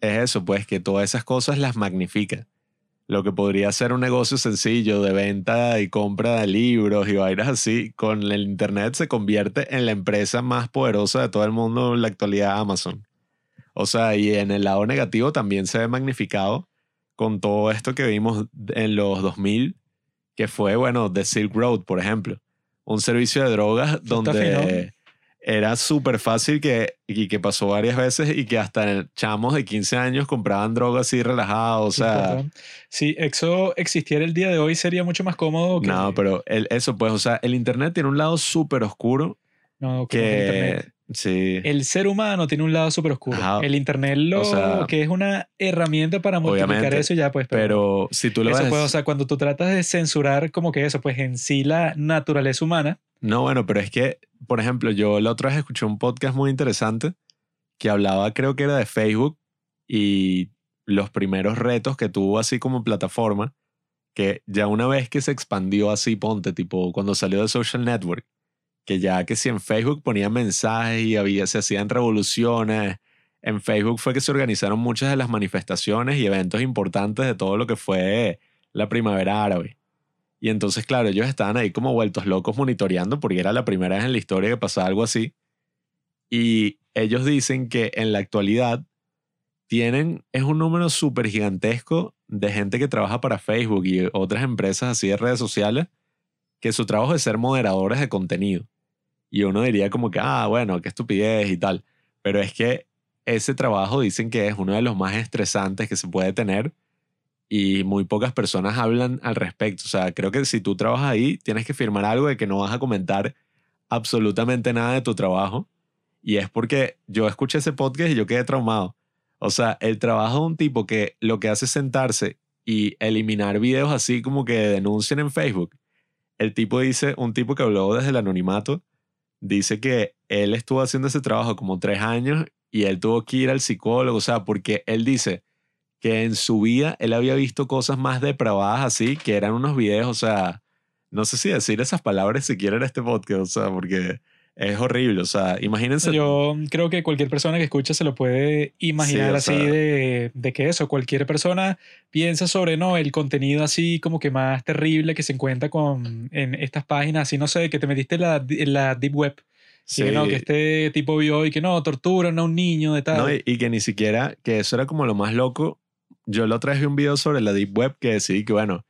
es eso, pues que todas esas cosas las magnifica. Lo que podría ser un negocio sencillo de venta y compra de libros y vainas así, con el Internet se convierte en la empresa más poderosa de todo el mundo en la actualidad, Amazon. O sea, y en el lado negativo también se ve magnificado con todo esto que vimos en los 2000, que fue, bueno, The Silk Road, por ejemplo. Un servicio de drogas donde. Era súper fácil que, y que pasó varias veces y que hasta chamos de 15 años compraban drogas así relajados. O sea, si eso existiera el día de hoy, sería mucho más cómodo que, no, pero el- eso pues, o sea, el Internet tiene un lado súper oscuro no, que que... Sí. El ser humano tiene un lado súper oscuro. Ajá. El Internet lo O sea, que es una herramienta para multiplicar eso ya, pues. Pero si tú lo eso ves... pues, o sea, cuando tú tratas de censurar como que eso, pues en sí la naturaleza humana, No, bueno, pero es que, por ejemplo, yo la otra vez escuché un podcast muy interesante que hablaba, creo que era de Facebook y los primeros retos que tuvo así como plataforma, que ya una vez que se expandió así, ponte, tipo cuando salió de Social Network, que ya que si en Facebook ponían mensajes y había, se hacían revoluciones, en Facebook fue que se organizaron muchas de las manifestaciones y eventos importantes de todo lo que fue la primavera árabe. Y entonces, claro, ellos estaban ahí como vueltos locos monitoreando porque era la primera vez en la historia que pasaba algo así. Y ellos dicen que en la actualidad tienen, es un número súper gigantesco de gente que trabaja para Facebook y otras empresas así de redes sociales, que su trabajo es ser moderadores de contenido. Y uno diría como que, ah, bueno, qué estupidez y tal. Pero es que ese trabajo dicen que es uno de los más estresantes que se puede tener y muy pocas personas hablan al respecto. O sea, creo que si tú trabajas ahí, tienes que firmar algo de que no vas a comentar absolutamente nada de tu trabajo. Y es porque yo escuché ese podcast y yo quedé traumado. O sea, el trabajo de un tipo que lo que hace es sentarse y eliminar videos así como que denuncien en Facebook. El tipo dice, un tipo que habló desde el anonimato, dice que él estuvo haciendo ese trabajo como tres años y él tuvo que ir al psicólogo, o sea, porque él dice que en su vida él había visto cosas más depravadas así, que eran unos videos, o sea, no sé si decir esas palabras si quieren en este podcast, o sea, porque es horrible, o sea, imagínense. yo creo que cualquier persona que escucha se lo puede imaginar Sí, así sea- de, de que eso, cualquier persona piensa sobre, no, el contenido así como que más terrible que se encuentra con, en estas páginas, así no sé, que te metiste en la, en la Deep Web. Y que no, Sí. que este tipo vio y que no, torturan a un niño de tal. No, y, y que ni siquiera, que eso era como lo más loco. Yo vez vi un video sobre la Deep Web que decía que, bueno,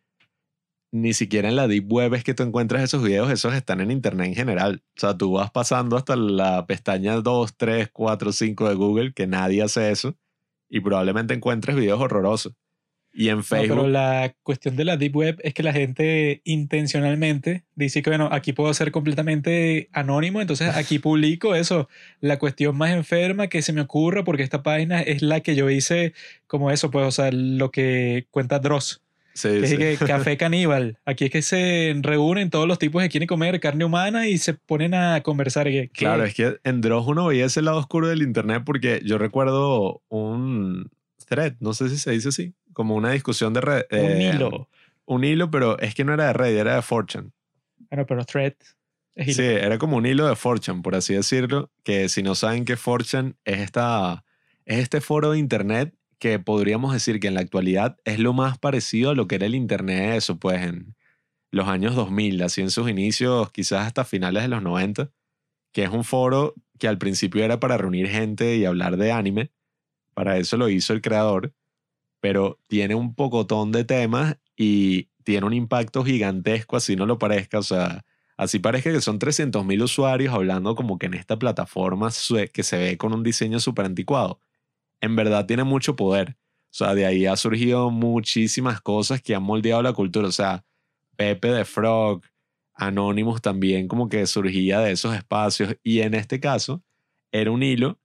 ni siquiera en la Deep Web es que tú encuentras esos videos, esos están en Internet en general. O sea, tú vas pasando hasta la pestaña 2, 3, 4, 5 de Google, que nadie hace eso, y probablemente encuentres videos horrorosos. Y en No, Facebook... pero la cuestión de la Deep Web es que la gente intencionalmente dice que, bueno, aquí puedo ser completamente anónimo, entonces aquí publico eso, la cuestión más enferma que se me ocurra, porque esta página es la que yo hice como eso, pues, o sea, lo que cuenta Dross, sí, que es sí. que café caníbal. Aquí es que se reúnen todos los tipos que quieren comer carne humana y se ponen a conversar. que- Claro, es que en Dross uno veía ese lado oscuro del internet porque yo recuerdo un thread, no sé si se dice así, como una discusión de red. un eh, hilo. Un hilo, pero es que no era de Reddit, era de Fortune. Bueno, pero thread es. Sí, era como un hilo de Fortune, por así decirlo, que si no saben que Fortune es, esta, es este foro de internet que podríamos decir que en la actualidad es lo más parecido a lo que era el internet, eso pues en los años 2000, así en sus inicios, quizás hasta finales de los 90, que es un foro que al principio era para reunir gente y hablar de anime, para eso lo hizo el creador, pero tiene un pocotón de temas y tiene un impacto gigantesco, así no lo parezca, o sea, así parezca que son 300.000 usuarios hablando como que en esta plataforma que se ve con un diseño súper anticuado. En verdad tiene mucho poder. O sea, de ahí ha surgido muchísimas cosas que han moldeado la cultura. O sea, Pepe de Frog, Anonymous también como que surgía de esos espacios. Y en este caso, era un hilo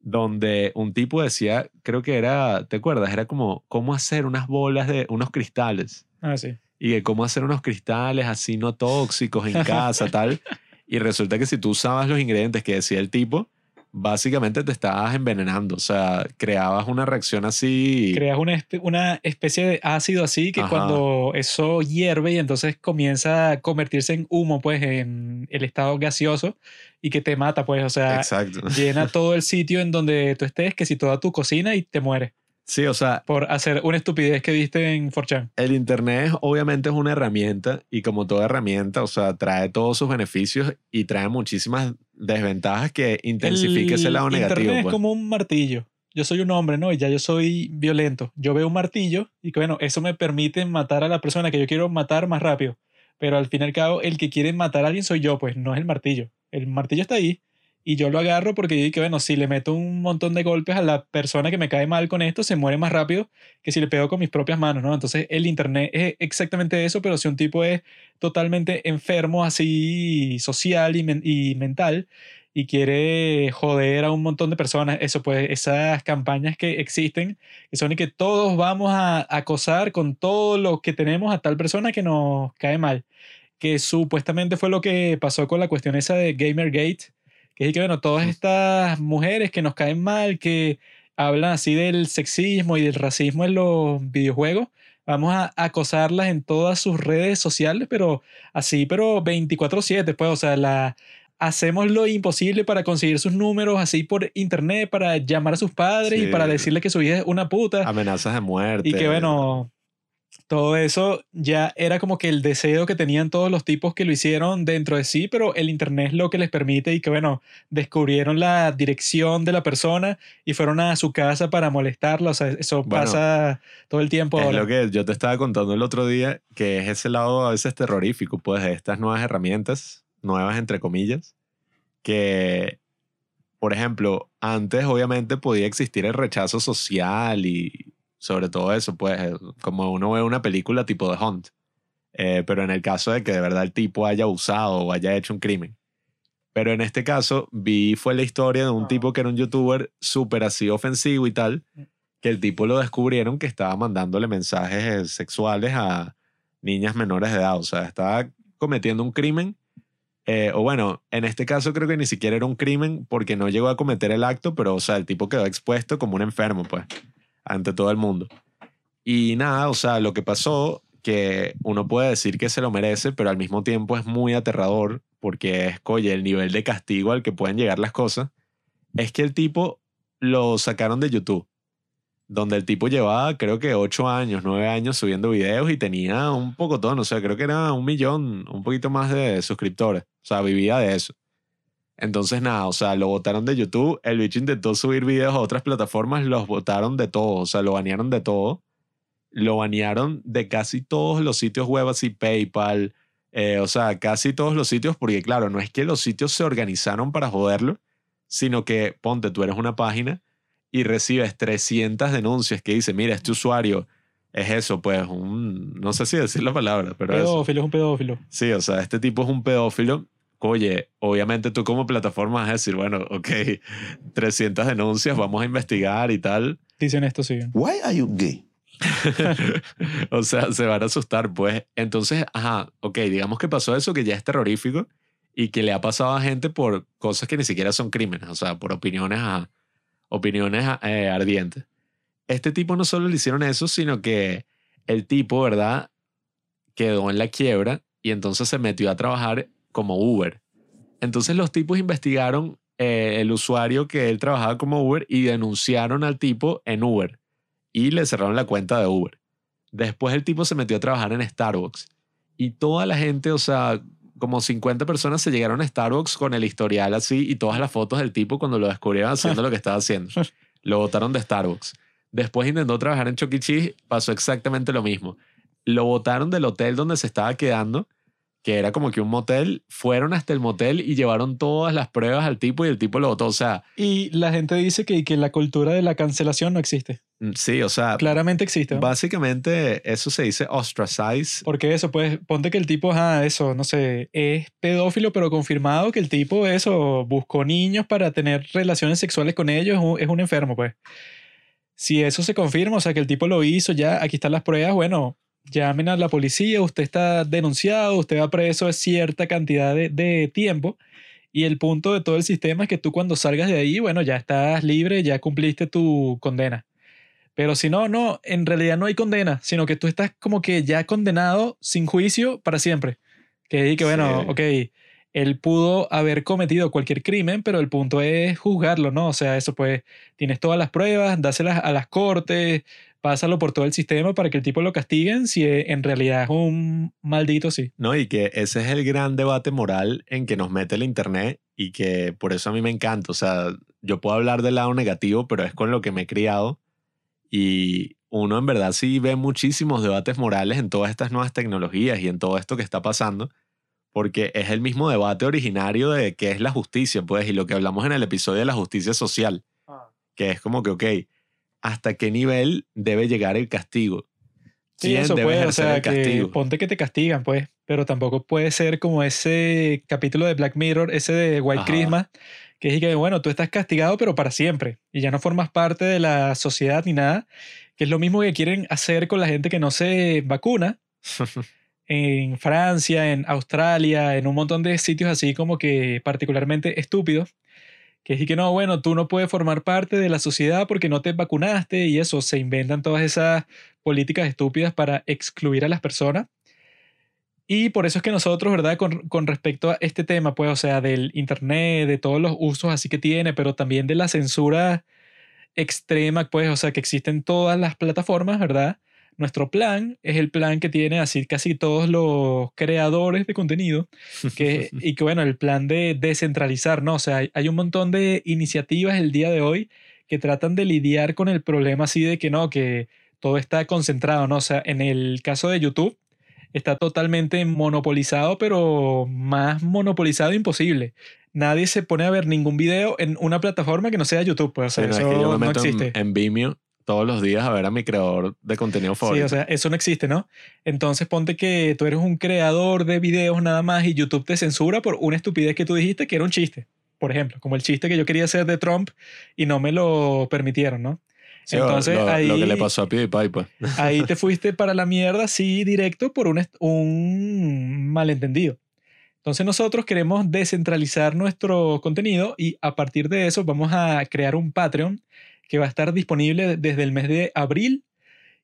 donde un tipo decía, creo que era, ¿te acuerdas? Era como cómo hacer unas bolas de unos cristales Ah, sí. y de cómo hacer unos cristales así no tóxicos en casa, tal. Y resulta que si tú usabas los ingredientes que decía el tipo, básicamente te estabas envenenando. O sea, creabas una reacción así. creas una, espe- una especie de ácido así que Ajá. cuando eso hierve y entonces comienza a convertirse en humo, pues en el estado gaseoso y que te mata, pues, o sea, Exacto. llena todo el sitio en donde tú estés, que si toda tu cocina y te mueres Sí, o sea, por hacer una estupidez que viste en 4chan. el Internet obviamente es una herramienta y como toda herramienta, o sea, trae todos sus beneficios y trae muchísimas desventajas que intensifica ese lado negativo. Internet pues. es como un martillo. Yo soy un hombre, ¿no? Y ya yo soy violento. Yo veo un martillo y que, bueno, eso me permite matar a la persona que yo quiero matar más rápido. Pero al fin y al cabo, el que quiere matar a alguien soy yo, pues no es el martillo. El martillo está ahí y yo lo agarro porque digo que, bueno, si le meto un montón de golpes a la persona que me cae mal con esto, se muere más rápido que si le pego con mis propias manos, ¿no? Entonces el Internet es exactamente eso, pero si un tipo es totalmente enfermo así social y, men- y mental y quiere joder a un montón de personas, eso pues esas campañas que existen, que son y que todos vamos a acosar con todo lo que tenemos a tal persona que nos cae mal, que supuestamente fue lo que pasó con la cuestión esa de Gamergate, que es que bueno, todas estas mujeres que nos caen mal, que hablan así del sexismo y del racismo en los videojuegos, vamos a acosarlas en todas sus redes sociales, pero así, pero 24/7, pues, o sea, la, hacemos lo imposible para conseguir sus números así por internet, para llamar a sus padres y Sí. para decirle que su hija es una puta. Amenazas de muerte. Y que bueno, todo eso ya era como que el deseo que tenían todos los tipos que lo hicieron dentro de sí, pero el Internet es lo que les permite y que bueno, descubrieron la dirección de la persona y fueron a su casa para molestarla. O sea, eso Bueno, pasa todo el tiempo Es ahora. lo que yo te estaba contando el otro día, que es ese lado a veces terrorífico, pues, de estas nuevas herramientas, nuevas entre comillas, que, por ejemplo, antes obviamente podía existir el rechazo social y sobre todo eso, pues, eh, como uno ve una película tipo The Hunt, Eh, pero en el caso de que de verdad el tipo haya usado o haya hecho un crimen. Pero en este caso vi fue la historia de un tipo que era un youtuber súper así ofensivo y tal, que el tipo lo descubrieron que estaba mandándole mensajes sexuales a niñas menores de edad. O sea, estaba cometiendo un crimen. eh, o bueno, en este caso creo que ni siquiera era un crimen porque no llegó a cometer el acto, pero o sea, el tipo quedó expuesto como un enfermo, pues, ante todo el mundo. Y nada, o sea, lo que pasó, que uno puede decir que se lo merece, pero al mismo tiempo es muy aterrador porque es, oye, el nivel de castigo al que pueden llegar las cosas, es que el tipo lo sacaron de YouTube donde el tipo llevaba creo que ocho años, nueve años subiendo videos y tenía un pocotón, o sea, creo que era un millón, un poquito más de suscriptores, o sea, vivía de eso. Entonces, nada, o sea, lo votaron de YouTube, el bicho intentó subir videos a otras plataformas, los votaron de todo, o sea, lo banearon de todo. lo banearon de casi todos los sitios web, así PayPal, eh, o sea, casi todos los sitios, porque claro, no es que los sitios se organizaron para joderlo, sino que ponte, tú eres una página y recibes 300 denuncias que dice, mira, este usuario es eso, pues, un, no sé si decir la palabra, pero es, Pedófilo es un pedófilo. sí, o sea, este tipo es un pedófilo. Oye, obviamente tú como plataforma vas a decir, bueno, ok, 300 denuncias, vamos a investigar y tal. Dicen esto, sí. Why are you gay? o sea, se van a asustar, pues. Entonces, ajá, ok, digamos que pasó eso que ya es terrorífico y que le ha pasado a gente por cosas que ni siquiera son crímenes, o sea, por opiniones, ajá, opiniones eh, ardientes. Este tipo no solo le hicieron eso, sino que el tipo, ¿verdad? Quedó en la quiebra y entonces se metió a trabajar como Uber. Entonces los tipos investigaron eh, el usuario que él trabajaba como Uber y denunciaron al tipo en Uber y le cerraron la cuenta de Uber. Después el tipo se metió a trabajar en Starbucks y toda la gente, o sea, como 50 personas se llegaron a Starbucks con el historial así y todas las fotos del tipo cuando lo descubrieron haciendo lo que estaba haciendo. Lo botaron de Starbucks. Después intentó trabajar en Chuck E. Cheese, pasó exactamente lo mismo. Lo botaron del hotel donde se estaba quedando, que era como que un motel. Fueron hasta el motel y llevaron todas las pruebas al tipo y el tipo lo botó. O sea, Y la gente dice que, que la cultura de la cancelación no existe. mm, sí, o sea, Claramente existe. ¿no? básicamente eso se dice ostracize. Porque eso, pues, ponte que el tipo, ah, eso, no sé, es pedófilo, pero confirmado que el tipo, eso, buscó niños para tener relaciones sexuales con ellos, es un, es un enfermo, pues. Si eso se confirma, o sea, que el tipo lo hizo, ya, aquí están las pruebas, bueno, llamen a la policía, usted está denunciado, usted va preso cierta cantidad de, de tiempo. Y el punto de todo el sistema es que tú cuando salgas de ahí, bueno, ya estás libre, ya cumpliste tu condena. Pero si no, no, en realidad no hay condena, sino que tú estás como que ya condenado sin juicio para siempre. Que, que bueno, Sí. ok, él pudo haber cometido cualquier crimen, pero el punto es juzgarlo, ¿no? O sea, eso pues, tienes todas las pruebas, dáselas a las cortes, pásalo por todo el sistema para que el tipo lo castiguen si eh, en realidad es un maldito, sí. ¿no? Y que ese es el gran debate moral en que nos mete el Internet y que por eso a mí me encanta. O sea, yo puedo hablar del lado negativo, pero es con lo que me he criado. Y uno en verdad sí ve muchísimos debates morales en todas estas nuevas tecnologías y en todo esto que está pasando, porque es el mismo debate originario de qué es la justicia, pues, y lo que hablamos en el episodio de la justicia social, que es como que, ok, ¿hasta qué nivel debe llegar el castigo? Sí, ¿Quién eso debe puede, o sea, el que castigo? ponte que te castigan, pues, pero tampoco puede ser como ese capítulo de Black Mirror, ese de White Ajá. Christmas, que es que, bueno, tú estás castigado, pero para siempre, y ya no formas parte de la sociedad ni nada, que es lo mismo que quieren hacer con la gente que no se vacuna en Francia, en Australia, en un montón de sitios así como que particularmente estúpidos, que es que no, bueno, tú no puedes formar parte de la sociedad porque no te vacunaste y eso, se inventan todas esas políticas estúpidas para excluir a las personas. Y por eso es que nosotros, ¿verdad? Con, con respecto a este tema, pues, o sea, del Internet, de todos los usos así que tiene, pero también de la censura extrema, pues, o sea, que existen todas las plataformas, ¿verdad? Nuestro plan es el plan que tiene así casi todos los creadores de contenido, que, y que bueno, el plan de descentralizar, ¿no? O sea, hay, hay un montón de iniciativas el día de hoy que tratan de lidiar con el problema así de que no, que todo está concentrado, ¿no? O sea, en el caso de YouTube está totalmente monopolizado, pero más monopolizado imposible. Nadie se pone a ver ningún video en una plataforma que no sea YouTube, pues, o sea, Sí, no, es eso que yo me no meto en, existe. en Vimeo todos los días a ver a mi creador de contenido Sí, favorito. o sea, eso no existe, ¿no? Entonces ponte que tú eres un creador de videos nada más y YouTube te censura por una estupidez que tú dijiste que era un chiste. Por ejemplo, como el chiste que yo quería hacer de Trump y no me lo permitieron, ¿no? Sí, Entonces lo, ahí, lo que le pasó a PewDiePie, pues. ahí te fuiste para la mierda, sí, directo por un, un malentendido. Entonces nosotros queremos descentralizar nuestro contenido y a partir de eso vamos a crear un Patreon que va a estar disponible desde el mes de abril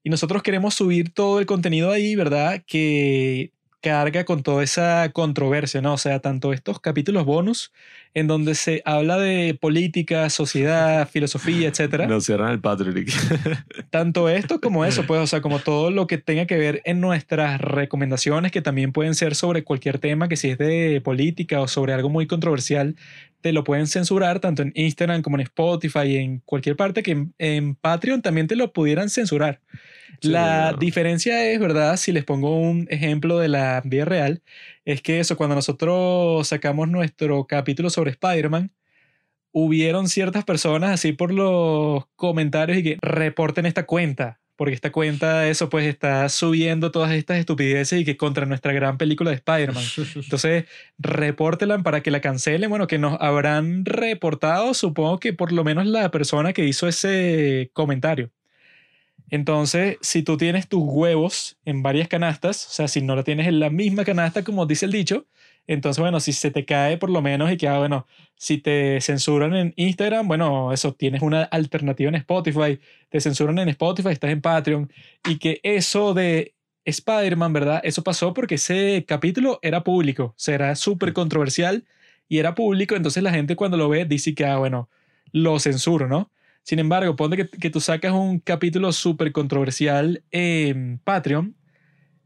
y nosotros queremos subir todo el contenido ahí, ¿verdad? Que carga con toda esa controversia, ¿no? O sea, tanto estos capítulos bonus en donde se habla de política, sociedad, filosofía, etcétera Nos cierran el Patrick. tanto esto como eso, pues, o sea, como todo lo que tenga que ver en nuestras recomendaciones, que también pueden ser sobre cualquier tema, que si es de política o sobre algo muy controversial, te lo pueden censurar tanto en Instagram como en Spotify y en cualquier parte que en, en Patreon también te lo pudieran censurar. Sí, la no. diferencia es, ¿verdad? Si les pongo un ejemplo de la vida real, es que eso, cuando nosotros sacamos nuestro capítulo sobre Spider-Man, hubieron ciertas personas así por los comentarios y que reporten esta cuenta, porque esta cuenta, eso pues está subiendo todas estas estupideces y que contra nuestra gran película de Spider-Man. Entonces, repórtelan para que la cancelen. Bueno, que nos habrán reportado, supongo que por lo menos la persona que hizo ese comentario. Entonces, si tú tienes tus huevos en varias canastas, o sea, si no lo tienes en la misma canasta, como dice el dicho, entonces, bueno, si se te cae por lo menos y que, ah, bueno, si te censuran en Instagram, bueno, eso, tienes una alternativa en Spotify, te censuran en Spotify, estás en Patreon, y que eso de Spider-Man, ¿verdad? Eso pasó porque ese capítulo era público, o sea, súper controversial y era público, entonces la gente cuando lo ve dice que, ah, bueno, lo censuro, ¿no? Sin embargo, ponte que, que tú sacas un capítulo súper controversial en Patreon,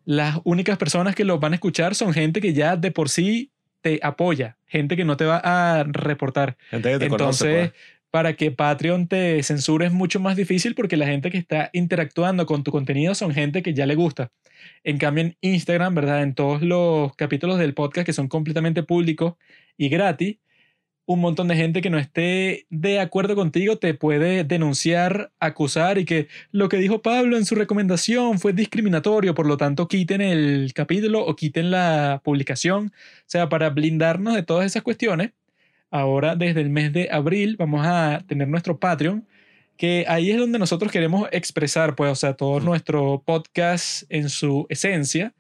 las únicas personas que lo van a escuchar son gente que ya de por sí te apoya, gente que no te va a reportar. Gente que te Entonces, conoce, pues. para que Patreon te censure es mucho más difícil porque la gente que está interactuando con tu contenido son gente que ya le gusta. En cambio, en Instagram, ¿verdad? En todos los capítulos del podcast que son completamente públicos y gratis, un montón de gente que no esté de acuerdo contigo te puede denunciar, acusar y que lo que dijo Pablo en su recomendación fue discriminatorio, por lo tanto quiten el capítulo o quiten la publicación. O sea, para blindarnos de todas esas cuestiones, ahora desde el mes de abril vamos a tener nuestro Patreon, que ahí es donde nosotros queremos expresar, pues, o sea, todo nuestro podcast en su esencia,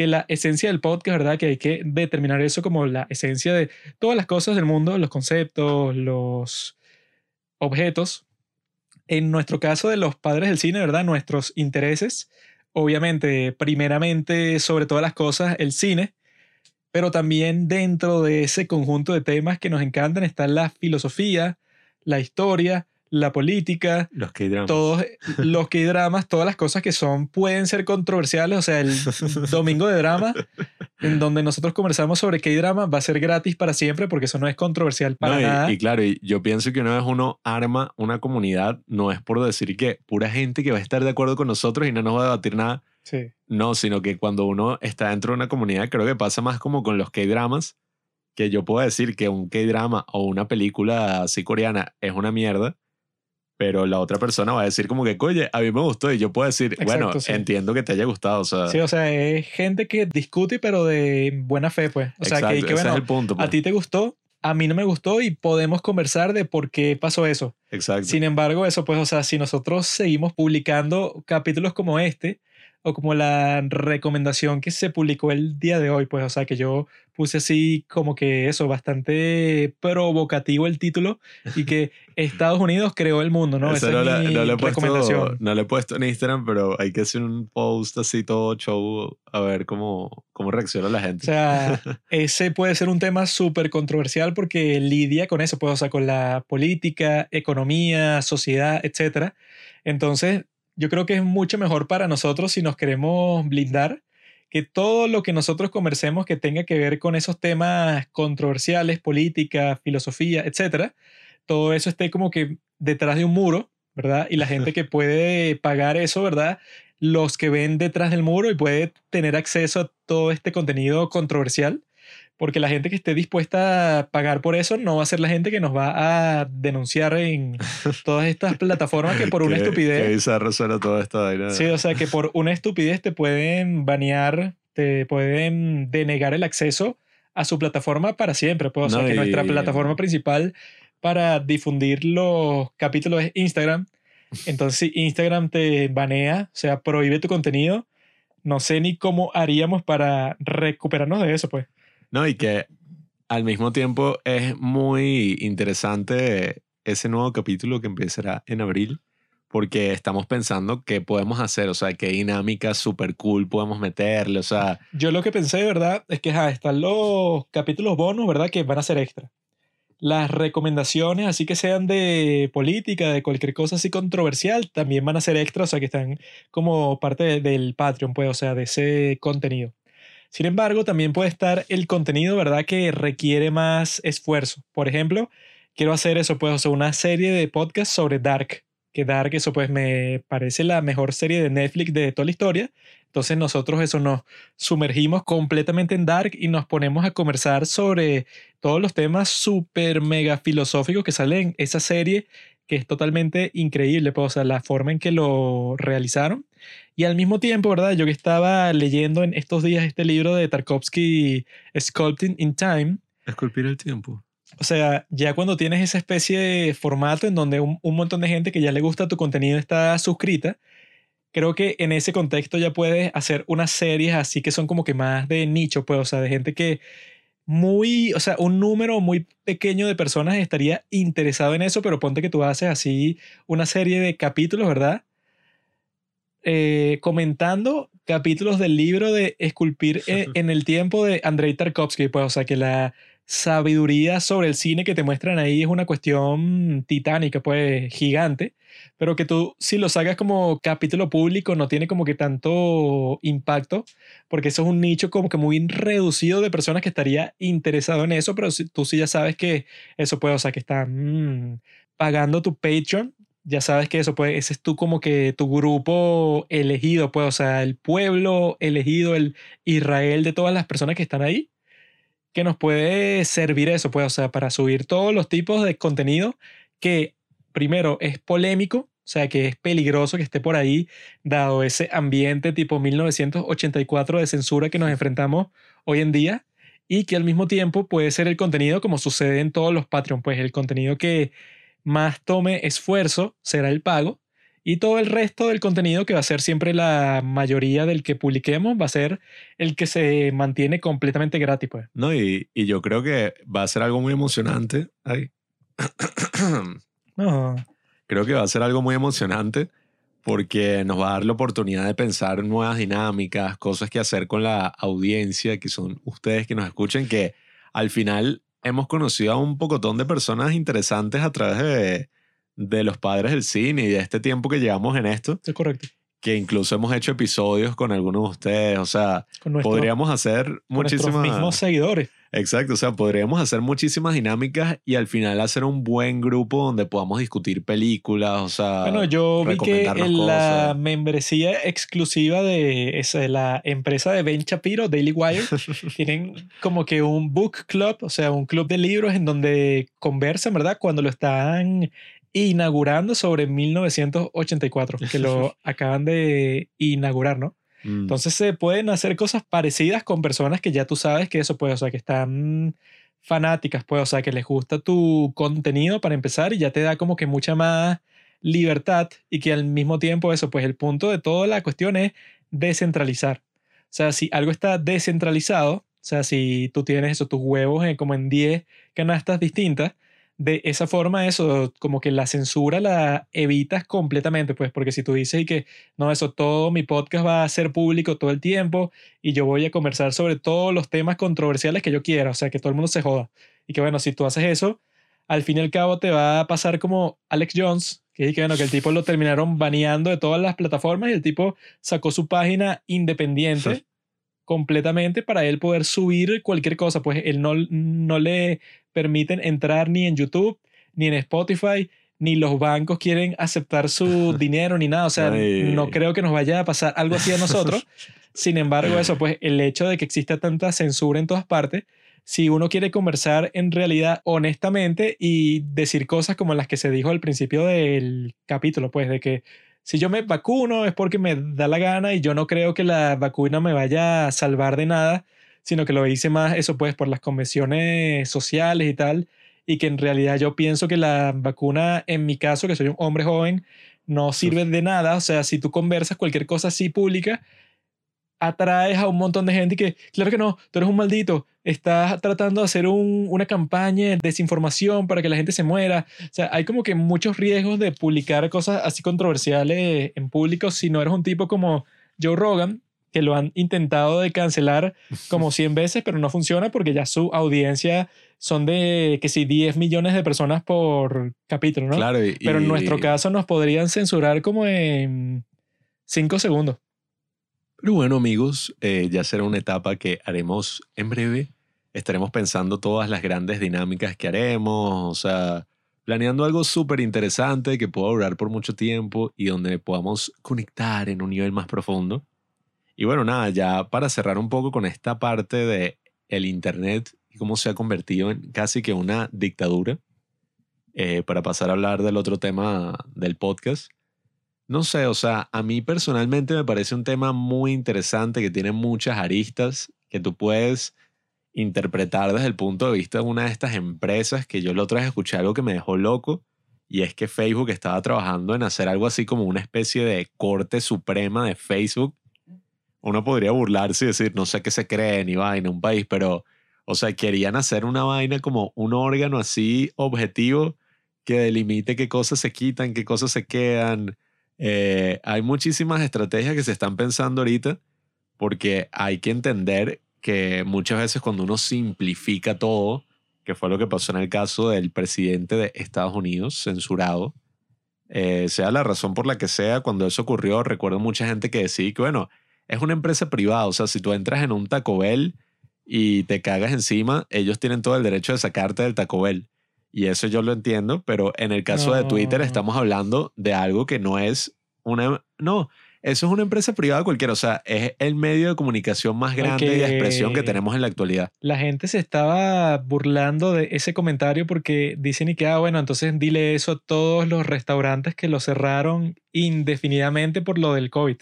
que la esencia del podcast, ¿verdad? Que hay que determinar eso como la esencia de todas las cosas del mundo, los conceptos, los objetos. En nuestro caso de los padres del cine, ¿verdad? Nuestros intereses, obviamente, primeramente, sobre todas las cosas, el cine, pero también dentro de ese conjunto de temas que nos encantan está la filosofía, la historia, la política, Los K-dramas. todos los que dramas, todas las cosas que son, pueden ser controversiales. O sea, el domingo de drama, en donde nosotros conversamos sobre qué drama, va a ser gratis para siempre porque eso no es controversial para No, y- nada. Y, claro, y yo pienso que una vez uno arma una comunidad, no es por decir que pura gente que va a estar de acuerdo con nosotros y no nos va a debatir nada. Sí. No, sino que cuando uno está dentro de una comunidad, creo que pasa más como con los K-dramas, que yo puedo decir que un K-drama o una película así coreana es una mierda, pero la otra persona va a decir como que, oye, a mí me gustó y yo puedo decir, bueno, sí. entiendo que te haya gustado, o sea, Sí, o sea, es gente que discute, pero de buena fe, pues. O sea, que, exacto, que, ese bueno, es el punto. a pues. ti te gustó, a mí no me gustó y podemos conversar de por qué pasó eso. Exacto. Sin embargo, eso, pues, o sea, si nosotros seguimos publicando capítulos como este, o como la recomendación que se publicó el día de hoy, pues, o sea, que yo puse así como que eso, bastante provocativo el título, y que Estados Unidos creó el mundo, ¿no? Eso Esa no, es le- mi no le he puesto, recomendación. no le he puesto en Instagram, pero hay que hacer un post así todo show a ver cómo, cómo reacciona la O gente. sea, ese puede ser un tema súper controversial porque lidia con eso, pues, o sea, con la política, economía, sociedad, etc. Entonces, yo creo que es mucho mejor para nosotros si nos queremos blindar que todo lo que nosotros conversemos que tenga que ver con esos temas controversiales, política, filosofía, etc. Todo eso esté como que detrás de un muro, ¿verdad? Y la gente que puede pagar eso, ¿verdad? Los que ven detrás del muro y puede tener acceso a todo este contenido controversial, porque la gente que esté dispuesta a pagar por eso no va a ser la gente que nos va a denunciar en todas estas plataformas que por una Qué- estupidez... Qué bizarro suena toda esta vaina. Sí, o sea que por una estupidez te pueden banear, te pueden denegar el acceso a su plataforma para siempre. Pues, o sea No, que y- nuestra plataforma principal para difundir los capítulos es Instagram. Entonces, si Instagram te banea, o sea, prohíbe tu contenido, no sé ni cómo haríamos para recuperarnos de eso, pues. No, y que al mismo tiempo es muy interesante ese nuevo capítulo que empezará en abril, porque estamos pensando qué podemos hacer, o sea, qué dinámica súper cool podemos meterle, o sea, Yo lo que pensé verdad es que ajá, están los capítulos bonus, ¿verdad? Que van a ser extra. Las recomendaciones, así que sean de política, de cualquier cosa así controversial, también van a ser extra, o sea, que están como parte de- del Patreon, pues, o sea, de ese contenido. Sin embargo, también puede estar el contenido, ¿verdad? Que requiere más esfuerzo. Por ejemplo, quiero hacer eso, pues, o una serie de podcasts sobre Dark. Que Dark, eso pues me parece la mejor serie de Netflix de toda la historia. Entonces nosotros eso nos sumergimos completamente en Dark y nos ponemos a conversar sobre todos los temas súper mega filosóficos que salen en esa serie que es totalmente increíble, pues, o la forma en que lo realizaron. Y al mismo tiempo, ¿verdad? Yo que estaba leyendo en estos días este libro de Tarkovsky, Sculpting in Time. Esculpir el tiempo. O sea, ya cuando tienes esa especie de formato en donde un, un montón de gente que ya le gusta tu contenido está suscrita, creo que en ese contexto ya puedes hacer unas series así que son como que más de nicho, pues, o sea, de gente que muy, o sea, un número muy pequeño de personas estaría interesado en eso, pero ponte que tú haces así una serie de capítulos, ¿verdad? Eh, comentando capítulos del libro de Esculpir e- en el tiempo de Andrei Tarkovsky, pues, o sea, que la sabiduría sobre el cine que te muestran ahí es una cuestión titánica, pues gigante, pero que tú si lo sacas como capítulo público no tiene como que tanto impacto, porque eso es un nicho como que muy reducido de personas que estaría interesado en eso, pero si, tú sí ya sabes que eso puede, o sea, que están mm, pagando tu Patreon, ya sabes que eso puede, ese es tú como que tu grupo elegido, pues, o sea, el pueblo elegido, el Israel de todas las personas que están ahí que nos puede servir eso, pues, o sea, para subir todos los tipos de contenido que primero es polémico, o sea, que es peligroso que esté por ahí, dado ese ambiente tipo 1984 de censura que nos enfrentamos hoy en día, y que al mismo tiempo puede ser el contenido como sucede en todos los Patreon, pues el contenido que más tome esfuerzo será el pago, y todo el resto del contenido, que va a ser siempre la mayoría del que publiquemos, va a ser el que se mantiene completamente gratis. Pues. No, y, y yo creo que va a ser algo muy emocionante. Ay. No. creo que va a ser algo muy emocionante porque nos va a dar la oportunidad de pensar nuevas dinámicas, cosas que hacer con la audiencia, que son ustedes que nos escuchen, que al final hemos conocido a un pocotón de personas interesantes a través de, de los padres del cine y de este tiempo que llevamos en esto, Es correcto. que incluso hemos hecho episodios con algunos de ustedes, o sea, nuestro- podríamos hacer con nuestros muchísimas... mismos seguidores. Exacto, o sea, podríamos hacer muchísimas dinámicas y al final hacer un buen grupo donde podamos discutir películas, o sea, Bueno, yo vi que en la membresía exclusiva de esa, de la empresa de Ben Shapiro, Daily Wire, tienen como que un book club, o sea, un club de libros en donde conversan, ¿verdad? Cuando lo están inaugurando sobre 1984, que lo acaban de inaugurar, ¿no? Mm, Entonces se pueden hacer cosas parecidas con personas que ya tú sabes que eso puede, o sea, que están fanáticas, pues, o sea, que les gusta tu contenido para empezar y ya te da como que mucha más libertad y que al mismo tiempo eso, pues el punto de toda la cuestión es descentralizar. O sea, si algo está descentralizado, o sea, si tú tienes eso, tus huevos en, como en 10 canastas distintas, de esa forma eso, como que la censura la evitas completamente, pues, porque si tú dices y que no, eso, todo mi podcast va a ser público todo el tiempo y yo voy a conversar sobre todos los temas controversiales que yo quiera, o sea, que todo el mundo se joda. Y que bueno, si tú haces eso, al fin y al cabo te va a pasar como Alex Jones, que, que bueno, que el tipo lo terminaron baneando de todas las plataformas y el tipo sacó su página independiente completamente para él poder subir cualquier cosa, pues él no, no le permiten entrar ni en YouTube, ni en Spotify, ni los bancos quieren aceptar su dinero, ni nada. O sea, Ay. no creo que nos vaya a pasar algo así a nosotros. Sin embargo, eso, pues el hecho de que exista tanta censura en todas partes, si uno quiere conversar en realidad honestamente y decir cosas como las que se dijo al principio del capítulo, pues de que si yo me vacuno es porque me da la gana y yo no creo que la vacuna me vaya a salvar de nada, sino que lo hice más eso pues por las convenciones sociales y tal, y que en realidad yo pienso que la vacuna, en mi caso, que soy un hombre joven, no sirve de nada, o sea, si tú conversas cualquier cosa así pública, atraes a un montón de gente y que, claro que no, tú eres un maldito, estás tratando de hacer un- una campaña de desinformación para que la gente se muera. O sea, hay como que muchos riesgos de publicar cosas así controversiales en público si no eres un tipo como Joe Rogan, que lo han intentado de cancelar como 100 veces, pero no funciona porque ya su audiencia son de que si 10 millones de personas por capítulo, ¿no? Claro, y, Pero en nuestro caso nos podrían censurar como en 5 segundos. Pero bueno, amigos, eh, ya será una etapa que haremos en breve. Estaremos pensando todas las grandes dinámicas que haremos, o sea, planeando algo súper interesante que pueda durar por mucho tiempo y donde podamos conectar en un nivel más profundo. Y bueno, nada, ya para cerrar un poco con esta parte de el Internet y cómo se ha convertido en casi que una dictadura, eh, para pasar a hablar del otro tema del podcast. No sé, o sea, a mí personalmente me parece un tema muy interesante que tiene muchas aristas que tú puedes interpretar desde el punto de vista de una de estas empresas que yo la otra vez escuché algo que me dejó loco y es que Facebook estaba trabajando en hacer algo así como una especie de corte suprema de Facebook. Uno podría burlarse y decir, no sé qué se cree ni vaina, un país, pero, o sea, querían hacer una vaina como un órgano así objetivo que delimite qué cosas se quitan, qué cosas se quedan, eh, hay muchísimas estrategias que se están pensando ahorita porque hay que entender que muchas veces cuando uno simplifica todo, que fue lo que pasó en el caso del presidente de Estados Unidos, censurado, eh, sea la razón por la que sea, cuando eso ocurrió, recuerdo mucha gente que decía que, bueno, es una empresa privada, o sea, si tú entras en un Taco Bell y te cagas encima, ellos tienen todo el derecho de sacarte del Taco Bell. Y eso yo lo entiendo, pero en el caso de Twitter estamos hablando de algo que no es una... No, eso es una empresa privada cualquiera, o sea, es el medio de comunicación más grande y de expresión que tenemos en la actualidad. La gente se estaba burlando de ese comentario porque dicen y que, ah, bueno, entonces dile eso a todos los restaurantes que lo cerraron indefinidamente por lo del COVID.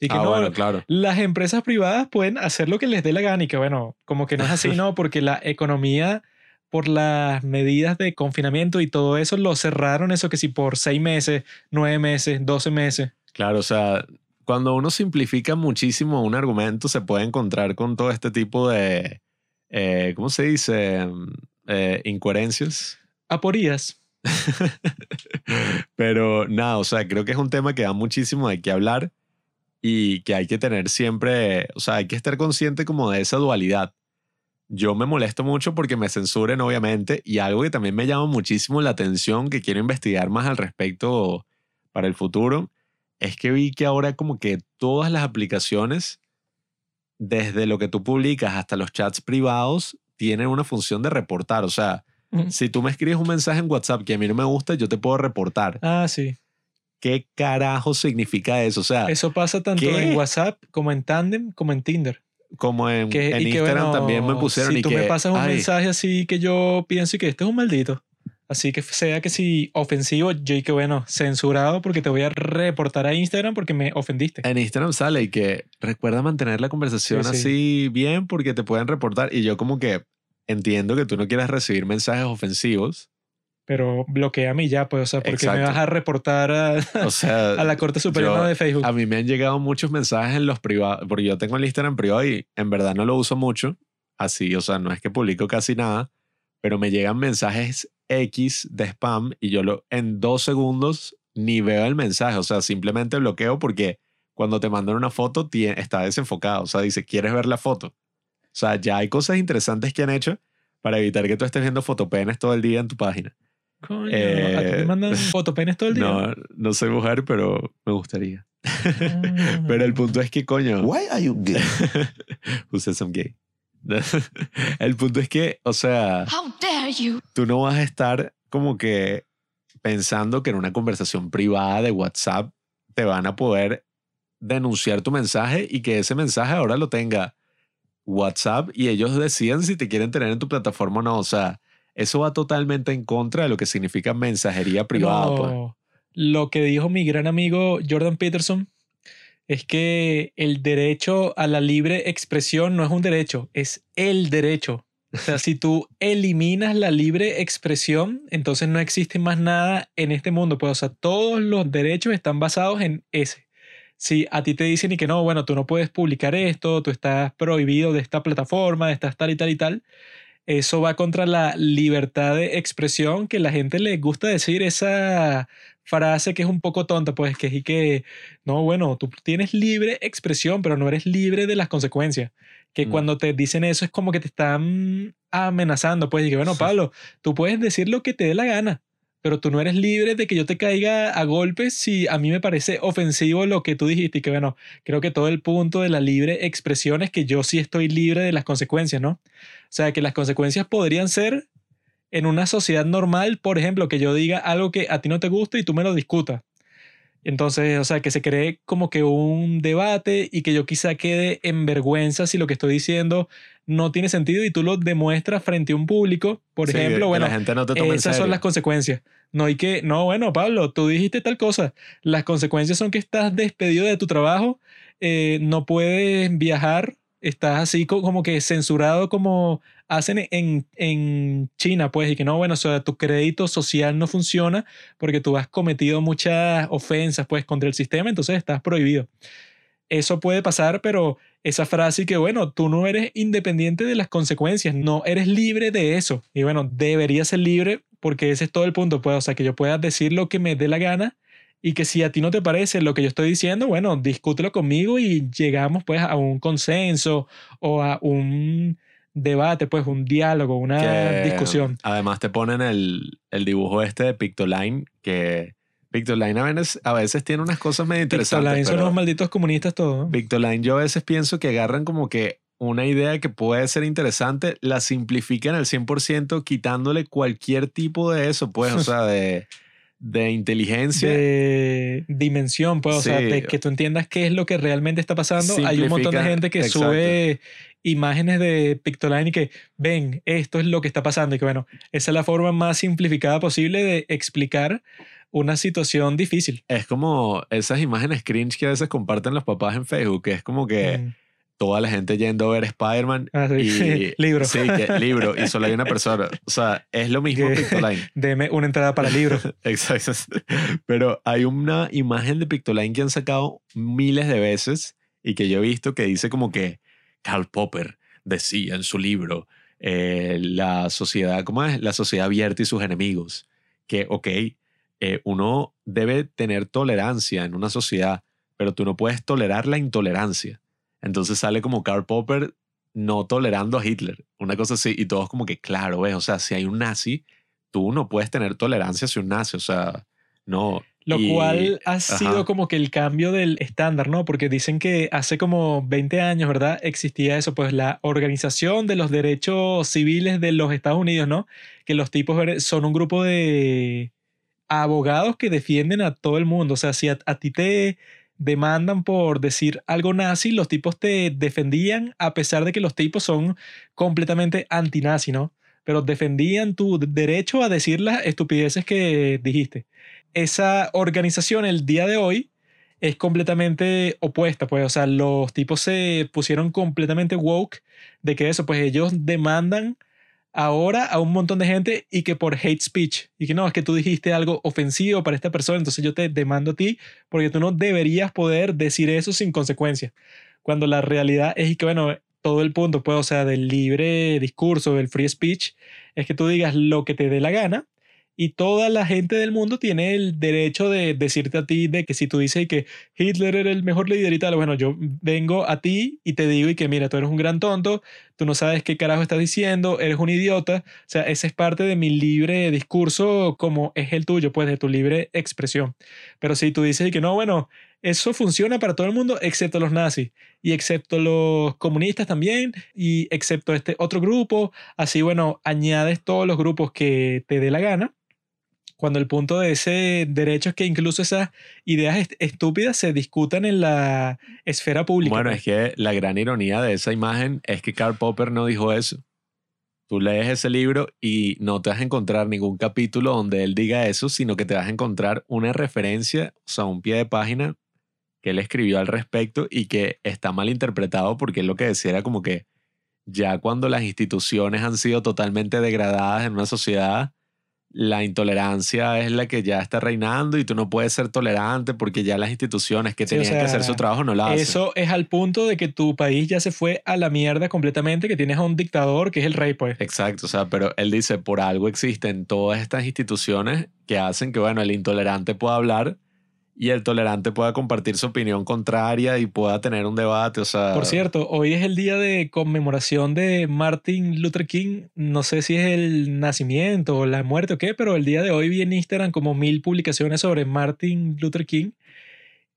Y que ah, no, bueno, claro. las empresas privadas pueden hacer lo que les dé la gana y que, bueno, como que no es así, ¿no? Porque la economía, por las medidas de confinamiento y todo eso, lo cerraron eso que si por seis meses, nueve meses, doce meses. Claro, o sea, cuando uno simplifica muchísimo un argumento, se puede encontrar con todo este tipo de, eh, ¿cómo se dice? Eh, incoherencias. Aporías. Pero nada, o sea, creo que es un tema que da muchísimo de qué hablar y que hay que tener siempre, o sea, hay que estar consciente como de esa dualidad. Yo me molesto mucho porque me censuren, obviamente, y algo que también me llama muchísimo la atención, que quiero investigar más al respecto para el futuro, es que vi que ahora como que todas las aplicaciones, desde lo que tú publicas hasta los chats privados, tienen una función de reportar. O sea, si tú me escribes un mensaje en WhatsApp que a mí no me gusta, yo te puedo reportar. Ah, sí. ¿Qué carajo significa eso? O sea, Eso pasa tanto ¿Qué? en WhatsApp como en Tandem como en Tinder. Como en, Que, en y que, Instagram bueno, también me pusieron si y tú que, me pasas un ay, mensaje así que yo pienso y que este es un maldito. Así que sea que si ofensivo, yo y que bueno, censurado porque te voy a reportar a Instagram porque me ofendiste. En Instagram sale y que recuerda mantener la conversación Sí, sí. así bien porque te pueden reportar. Y yo como que entiendo que tú no quieras recibir mensajes ofensivos. Pero bloqueame y ya, pues, o sea, porque me vas a reportar a, O sea, a la Corte Suprema yo- de Facebook. a mí me han llegado muchos mensajes en los privados, porque yo tengo el Instagram privado y en verdad no lo uso mucho. Así, o sea, no es que publico casi nada, pero me llegan mensajes X de spam y yo lo en dos segundos ni veo el mensaje. O sea, simplemente bloqueo porque cuando te mandan una foto tie- está desenfocado. O sea, dice, ¿quieres ver la foto? O sea, ya hay cosas interesantes que han hecho para evitar que tú estés viendo fotopenes todo el día en tu página. Coño, eh, ¿A ti te mandan fotopenes todo el día? No, no soy mujer, pero me gustaría. Ah. Pero el punto es que, coño, Why are you gay? who says I'm gay? el punto es que, o sea, How dare you? tú no vas a estar como que pensando que en una conversación privada de WhatsApp te van a poder denunciar tu mensaje y que ese mensaje ahora lo tenga WhatsApp y ellos decidan si te quieren tener en tu plataforma o no. O sea, eso va totalmente en contra de lo que significa mensajería privada. No, pues. Lo que dijo mi gran amigo Jordan Peterson es que el derecho a la libre expresión no es un derecho, es el derecho. O sea, si tú eliminas la libre expresión, entonces no existe más nada en este mundo. Pues, o sea, todos los derechos están basados en ese. Si a ti te dicen y que no, bueno, tú no puedes publicar esto, tú estás prohibido de esta plataforma, estás tal y tal y tal, eso va contra la libertad de expresión que la gente le gusta decir esa frase que es un poco tonta, pues que es y que, no, bueno, tú tienes libre expresión, pero no eres libre de las consecuencias. Que Mm. cuando te dicen eso es como que te están amenazando, pues, y que, bueno, Pablo, tú puedes decir lo que te dé la gana. Pero tú no eres libre de que yo te caiga a golpes si a mí me parece ofensivo lo que tú dijiste y que bueno, creo que todo el punto de la libre expresión es que yo sí estoy libre de las consecuencias, ¿no? O sea, que las consecuencias podrían ser en una sociedad normal, por ejemplo, que yo diga algo que a ti no te gusta y tú me lo discutas. Entonces, o sea, que se cree como que un debate y que yo quizá quede en vergüenza si lo que estoy diciendo no tiene sentido y tú lo demuestras frente a un público, por Sí, ejemplo, bueno, la gente no te esas son las consecuencias. No hay que, no, bueno, Pablo, tú dijiste tal cosa. Las consecuencias son que estás despedido de tu trabajo, eh, no puedes viajar, estás así co- como que censurado como hacen en, en China, pues, y que no, bueno, o sea, tu crédito social no funciona porque tú has cometido muchas ofensas, pues, contra el sistema, entonces estás prohibido. Eso puede pasar, pero esa frase que, bueno, tú no eres independiente de las consecuencias, no eres libre de eso. Y bueno, deberías ser libre porque ese es todo el punto, pues, o sea, que yo pueda decir lo que me dé la gana y que si a ti no te parece lo que yo estoy diciendo, bueno, discútelo conmigo y llegamos pues a un consenso o a un debate, pues un diálogo, una que discusión. Además te ponen el, el dibujo este de Pictoline, que Pictoline a veces, a veces tiene unas cosas medio interesantes. Pixeline son pero unos malditos comunistas todos. ¿no? Pictoline yo a veces pienso que agarran como que una idea que puede ser interesante, la simplifican al 100% quitándole cualquier tipo de eso, pues, o sea, de, de inteligencia. de dimensión, pues, o sea, Sí. de que tú entiendas qué es lo que realmente está pasando. Hay un montón de Simplifica, gente que exacto. sube imágenes de Pictoline y que ven, esto es lo que está pasando y que bueno, esa es la forma más simplificada posible de explicar una situación difícil. Es como esas imágenes cringe que a veces comparten los papás en Facebook, que es como que Mm. toda la gente yendo a ver Spider-Man Ah, sí. y Libro. Sí, que libro y solo hay una persona. O sea, es lo mismo Que- Pictoline. Deme una entrada para libro. Exacto. Pero hay una imagen de Pictoline que han sacado miles de veces y que yo he visto que dice como que Karl Popper decía en su libro eh, la sociedad, ¿cómo es? La sociedad abierta y sus enemigos. Que, ok, eh, uno debe tener tolerancia en una sociedad, pero tú no puedes tolerar la intolerancia. Entonces sale como Karl Popper no tolerando a Hitler, una cosa así, y todos como que, claro, ves, o sea, si hay un nazi, tú no puedes tener tolerancia hacia un nazi, o sea, no. Lo Y- cual ha sido como que el cambio del estándar, ¿no? Porque dicen que hace como 20 años, ¿verdad? Existía eso, pues la Organización de los Derechos Civiles de los Estados Unidos, ¿no? Que los tipos son un grupo de abogados que defienden a todo el mundo. O sea, si a, a ti te demandan por decir algo nazi, los tipos te defendían a pesar de que los tipos son completamente antinazi, ¿no? Pero defendían tu derecho a decir las estupideces que dijiste esa organización el día de hoy es completamente opuesta, pues, o sea, los tipos se pusieron completamente woke de que eso, pues ellos demandan ahora a un montón de gente y que por hate speech, y que no, es que tú dijiste algo ofensivo para esta persona, entonces yo te demando a ti porque tú no deberías poder decir eso sin consecuencias. Cuando la realidad es que, bueno, todo el punto, pues, o sea, del libre discurso, del free speech, es que tú digas lo que te dé la gana y toda la gente del mundo tiene el derecho de decirte a ti de que si tú dices que Hitler era el mejor líder y tal, bueno, yo vengo a ti y te digo y que mira, tú eres un gran tonto, tú no sabes qué carajo estás diciendo, eres un idiota, o sea, esa es parte de mi libre discurso como es el tuyo, pues de tu libre expresión. Pero si tú dices que no, bueno, eso funciona para todo el mundo excepto los nazis y excepto los comunistas también y excepto este otro grupo, así bueno, añades todos los grupos que te dé la gana cuando el punto de ese derecho es que incluso esas ideas est- estúpidas se discutan en la esfera pública. Bueno, pues. es que la gran ironía de esa imagen es que Karl Popper no dijo eso. Tú lees ese libro y no te vas a encontrar ningún capítulo donde él diga eso, sino que te vas a encontrar una referencia, o sea, un pie de página que él escribió al respecto y que está mal interpretado porque él lo que decía era como que ya cuando las instituciones han sido totalmente degradadas en una sociedad, la intolerancia es la que ya está reinando y tú no puedes ser tolerante porque ya las instituciones que Sí, o tenían que hacer su trabajo no la hacen. Eso es al punto de que tu país ya se fue a la mierda completamente, que tienes a un dictador que es el rey, pues. Exacto, o sea, pero él dice, por algo existen todas estas instituciones que hacen que, bueno, el intolerante pueda hablar y el tolerante pueda compartir su opinión contraria y pueda tener un debate. O sea, Por cierto, hoy es el día de conmemoración de Martin Luther King. No sé si es el nacimiento o la muerte o qué, pero el día de hoy vi en Instagram como mil publicaciones sobre Martin Luther King.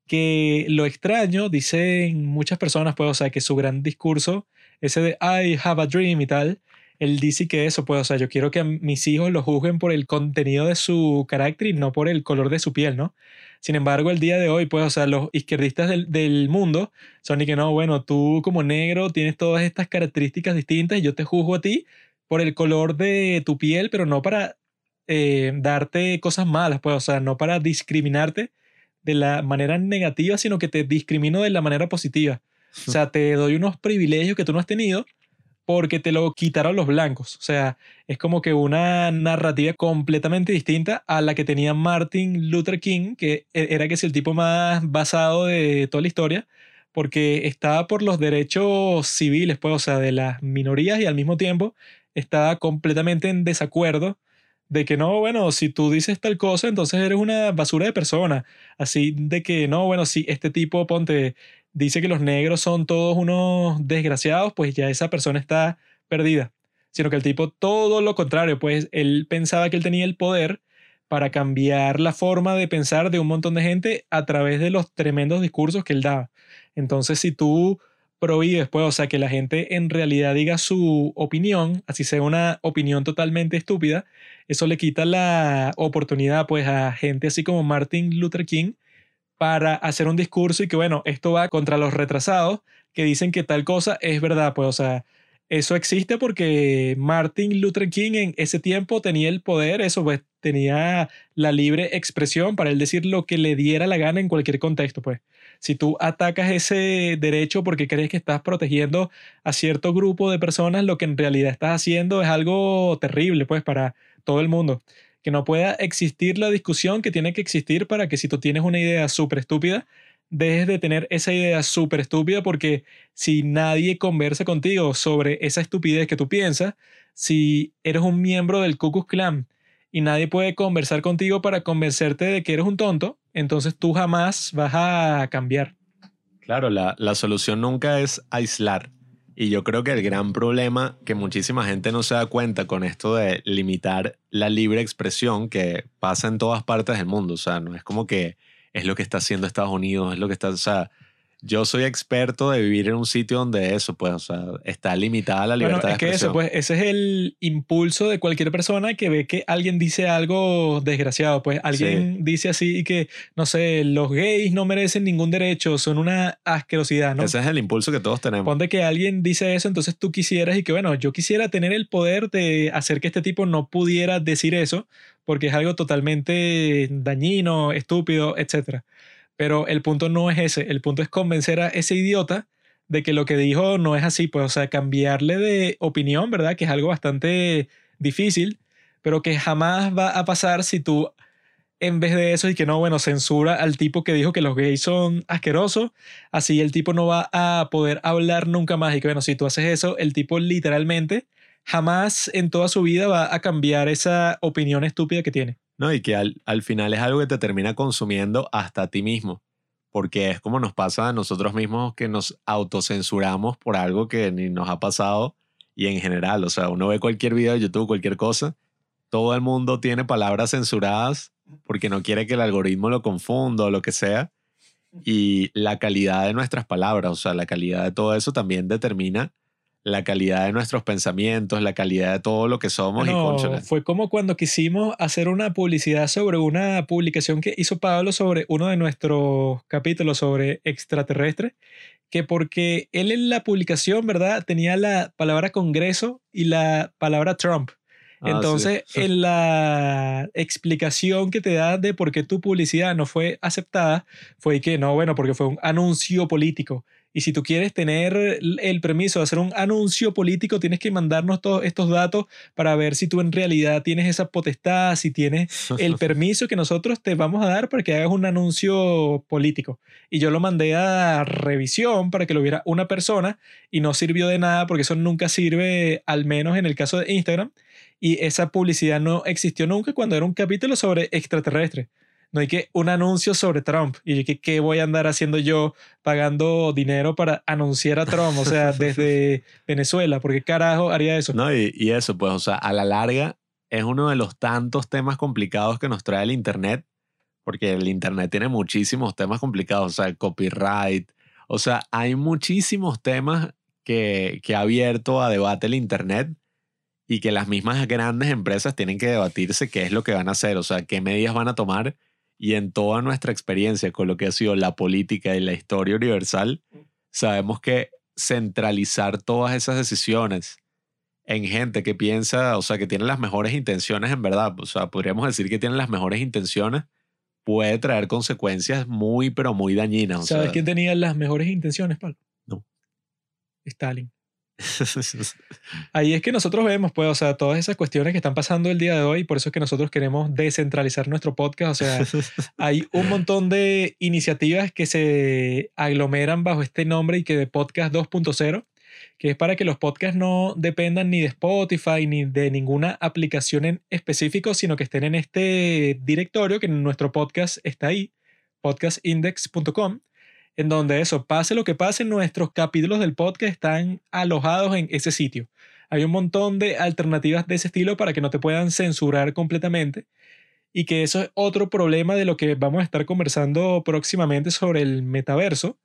Que lo extraño, dicen muchas personas, pues, o sea, que su gran discurso, ese de I have a dream y tal, él dice que eso, pues, o sea, yo quiero que mis hijos lo juzguen por el contenido de su carácter y no por el color de su piel, ¿no? Sin embargo, el día de hoy, pues, o sea, los izquierdistas del, del mundo son y que no, bueno, tú como negro tienes todas estas características distintas y yo te juzgo a ti por el color de tu piel, pero no para eh, darte cosas malas, pues, o sea, no para discriminarte de la manera negativa, sino que te discrimino de la manera positiva. O sea, te doy unos privilegios que tú no has tenido porque te lo quitaron los blancos. O sea, es como que una narrativa completamente distinta a la que tenía Martin Luther King, que e-, era que es el tipo más basado de toda la historia, porque estaba por los derechos civiles, pues, o sea, de las minorías y al mismo tiempo estaba completamente en desacuerdo de que no, bueno, si tú dices tal cosa, entonces eres una basura de persona. Así de que no, bueno, si este tipo, ponte, dice que los negros son todos unos desgraciados, pues ya esa persona está perdida. Sino que el tipo todo lo contrario, pues él pensaba que él tenía el poder para cambiar la forma de pensar de un montón de gente a través de los tremendos discursos que él daba. Entonces, si tú prohíbes, pues, o sea, que la gente en realidad diga su opinión, así sea una opinión totalmente estúpida, eso le quita la oportunidad, pues, a gente así como Martin Luther King para hacer un discurso y que, bueno, esto va contra los retrasados que dicen que tal cosa es verdad, pues, o sea, eso existe porque Martin Luther King en ese tiempo tenía el poder, eso pues tenía la libre expresión para él decir lo que le diera la gana en cualquier contexto, pues. Si tú atacas ese derecho porque crees que estás protegiendo a cierto grupo de personas, lo que en realidad estás haciendo es algo terrible, pues, para todo el mundo. Que no pueda existir la discusión que tiene que existir para que si tú tienes una idea súper estúpida, dejes de tener esa idea súper estúpida porque si nadie conversa contigo sobre esa estupidez que tú piensas, si eres un miembro del Ku Klux Klan y nadie puede conversar contigo para convencerte de que eres un tonto, entonces tú jamás vas a cambiar. Claro, la, la solución nunca es aislar. Y yo creo que el gran problema que muchísima gente no se da cuenta con esto de limitar la libre expresión que pasa en todas partes del mundo. O sea, no es como que es lo que está haciendo Estados Unidos, es lo que está, o sea, yo soy experto de vivir en un sitio donde eso, pues, o sea, está limitada la libertad bueno, es de que eso, expresión. pues, ese es el impulso de cualquier persona que ve que alguien dice algo desgraciado. Pues alguien dice así y que, no sé, los gays no merecen ningún derecho, son una asquerosidad, ¿no? Ese es el impulso que todos tenemos. Ponte que alguien dice eso, entonces tú quisieras y que, bueno, yo quisiera tener el poder de hacer que este tipo no pudiera decir eso, porque es algo totalmente dañino, estúpido, etc. Pero el punto no es ese, el punto es convencer a ese idiota de que lo que dijo no es así, pues, o sea, cambiarle de opinión, ¿verdad? Que es algo bastante difícil, pero que jamás va a pasar si tú, en vez de eso, y que no, bueno, censura al tipo que dijo que los gays son asquerosos, así el tipo no va a poder hablar nunca más. Y que, bueno, si tú haces eso, el tipo literalmente jamás en toda su vida va a cambiar esa opinión estúpida que tiene. Y que al, al final es algo que te termina consumiendo hasta a ti mismo. Porque es como nos pasa a nosotros mismos que nos autocensuramos por algo que ni nos ha pasado y en general, o sea, uno ve cualquier video de YouTube, cualquier cosa, todo el mundo tiene palabras censuradas porque no quiere que el algoritmo lo confunda o lo que sea. Y la calidad de nuestras palabras, o sea, la calidad de todo eso también determina la calidad de nuestros pensamientos, la calidad de todo lo que somos y Bueno, cónchale. fue como cuando quisimos hacer una publicidad sobre una publicación que hizo Pablo sobre uno de nuestros capítulos sobre extraterrestres, que porque él en la publicación, ¿verdad? Tenía la palabra Congreso y la palabra Trump. Ah, sí. Entonces, en la explicación que te da de por qué tu publicidad no fue aceptada, fue que no, bueno, porque fue un anuncio político. Y si tú quieres tener el permiso de hacer un anuncio político, tienes que mandarnos todos estos datos para ver si tú en realidad tienes esa potestad, si tienes el permiso que nosotros te vamos a dar para que hagas un anuncio político. Y yo lo mandé a revisión para que lo viera una persona y no sirvió de nada porque eso nunca sirve, al menos en el caso de Instagram. Y esa publicidad no existió nunca cuando era un capítulo sobre extraterrestres. No hay que un anuncio sobre Trump. Y yo que, ¿qué voy a andar haciendo yo pagando dinero para anunciar a Trump? O sea, desde Venezuela. ¿Por qué carajo haría eso? No, y, y eso, pues, o sea, a la larga es uno de los tantos temas complicados que nos trae el Internet, porque el Internet tiene muchísimos temas complicados, o sea, el copyright, o sea, hay muchísimos temas que, que ha abierto a debate el Internet y que las mismas grandes empresas tienen que debatirse qué es lo que van a hacer, o sea, qué medidas van a tomar. Y en toda nuestra experiencia con lo que ha sido la política y la historia universal, sabemos que centralizar todas esas decisiones en gente que piensa, o sea, que tiene las mejores intenciones en verdad, o sea, podríamos decir que tienen las mejores intenciones, puede traer consecuencias muy, pero muy dañinas. O ¿Sabes sea, quién tenía las mejores intenciones, Pablo? No. Stalin. Ahí es que nosotros vemos, pues, o sea, todas esas cuestiones que están pasando el día de hoy, por eso es que nosotros queremos descentralizar nuestro podcast, o sea, hay un montón de iniciativas que se aglomeran bajo este nombre y que de Podcast 2.0, que es para que los podcasts no dependan ni de Spotify ni de ninguna aplicación en específico, sino que estén en este directorio que en nuestro podcast está ahí, podcastindex.com, en donde eso, pase lo que pase, nuestros capítulos del podcast están alojados en ese sitio. Hay un montón de alternativas de ese estilo para que no te puedan censurar completamente y que eso es otro problema de lo que vamos a estar conversando próximamente sobre el metaverso,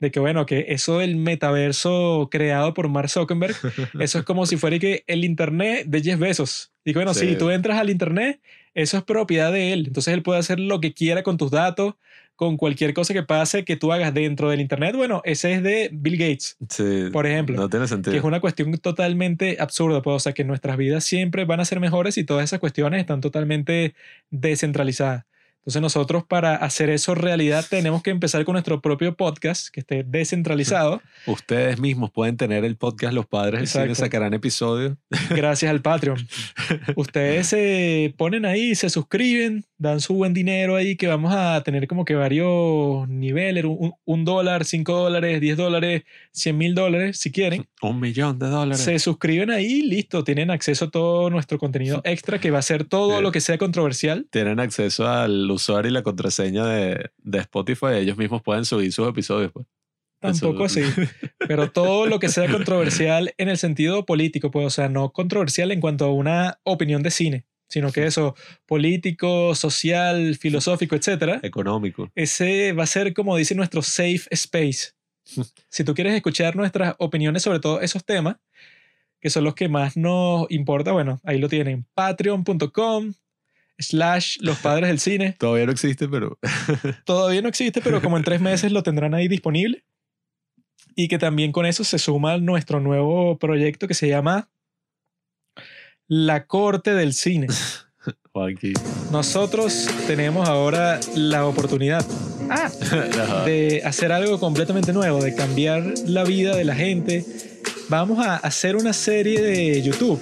de que bueno, que eso del metaverso creado por Mark Zuckerberg, eso es como si fuera que el internet de Jeff Bezos. Que bueno, Sí. si tú entras al internet, eso es propiedad de él, entonces él puede hacer lo que quiera con tus datos, con cualquier cosa que pase que tú hagas dentro del internet, bueno, ese es de Bill Gates Sí, por ejemplo, no tiene sentido. que es una cuestión totalmente absurda, pues, o sea, que nuestras vidas siempre van a ser mejores y todas esas cuestiones están totalmente descentralizadas. Entonces nosotros para hacer eso realidad tenemos que empezar con nuestro propio podcast que esté descentralizado Ustedes mismos pueden tener el podcast Los Padres del Cine, sacarán episodios. gracias al Patreon. Ustedes se ponen ahí, se suscriben, dan su buen dinero ahí que vamos a tener como que varios niveles, un, un dólar, cinco dólares, diez dólares, cien mil dólares si quieren. Un millón de dólares. Se suscriben ahí, listo, tienen acceso a todo nuestro contenido extra que va a ser todo Sí. lo que sea controversial. Tienen acceso al usuario y la contraseña de, de Spotify. Ellos mismos pueden subir sus episodios. Pues. Tampoco Eso- así, pero todo lo que sea controversial en el sentido político, pues, o sea, no controversial en cuanto a una opinión de cine, sino que eso, político, social, filosófico, etcétera, Económico. ese va a ser como dice nuestro safe space. Si tú quieres escuchar nuestras opiniones sobre todos esos temas, que son los que más nos importa, bueno, ahí lo tienen, patreon.com slash los padres del cine. Todavía no existe, pero Todavía no existe, pero como en tres meses lo tendrán ahí disponible. Y que también con eso se suma nuestro nuevo proyecto que se llama La Corte del Cine. Nosotros tenemos ahora la oportunidad ah, de hacer algo completamente nuevo, de cambiar la vida de la gente. Vamos a hacer una serie de YouTube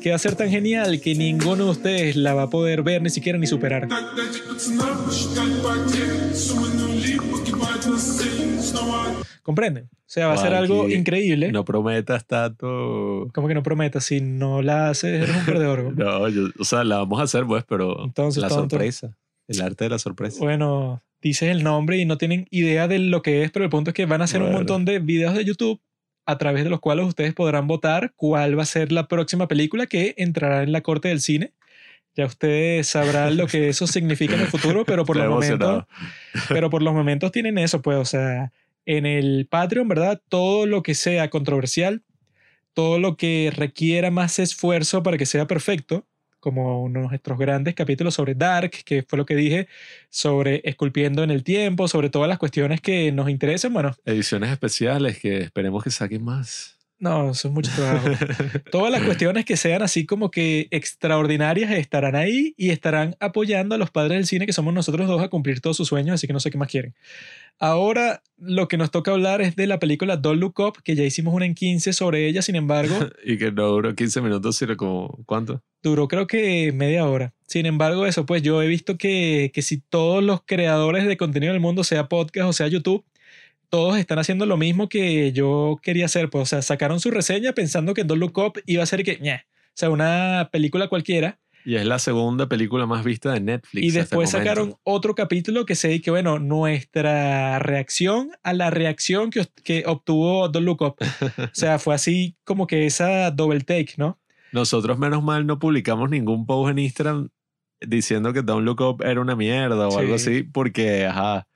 que va a ser tan genial que ninguno de ustedes la va a poder ver ni siquiera ni superar. ¿Comprenden? O sea, va a ser algo increíble. No prometas tanto. Como que no prometas, si no la haces, eres un perdedor. No, yo- o sea, la vamos a hacer, pues, pero Entonces, la tonto. sorpresa. El arte de la sorpresa. Bueno, dices el nombre y no tienen idea de lo que es, pero el punto es que van a hacer un montón de videos de YouTube a través de los cuales ustedes podrán votar cuál va a ser la próxima película que entrará en la corte del cine. Ya ustedes sabrán lo que eso significa en el futuro, pero por Estoy los momentos, pero por los momentos tienen eso, pues, o sea, en el Patreon, ¿verdad? Todo lo que sea controversial, todo lo que requiera más esfuerzo para que sea perfecto, como nuestros grandes capítulos sobre Dark, que fue lo que dije, sobre esculpiendo en el tiempo, sobre todas las cuestiones que nos interesan. Bueno, Ediciones especiales que esperemos que saquen más. No, eso es mucho trabajo. Todas las cuestiones que sean así como que extraordinarias estarán ahí y estarán apoyando a los padres del cine que somos nosotros dos a cumplir todos sus sueños, así que no sé qué más quieren. Ahora lo que nos toca hablar es de la película Don't Look Up, que ya hicimos una en 15 sobre ella, sin embargo, y que no duró 15 minutos, sino como, ¿cuánto? duró creo que media hora. Sin embargo, eso pues yo he visto que, que si todos los creadores de contenido del mundo, sea podcast o sea YouTube, todos están haciendo lo mismo que yo quería hacer. Pues, o sea, sacaron su reseña pensando que Don't Look Up iba a ser que, ñe, o sea, una película cualquiera. Y es la segunda película más vista de Netflix. Y hasta el después sacaron otro capítulo que se dice que, bueno, nuestra reacción a la reacción que, que obtuvo Don't Look Up. O sea, fue así como que esa double take, ¿no? Nosotros, menos mal, no publicamos ningún post en Instagram diciendo que Don't Look Up era una mierda o Sí. algo así, porque, ajá,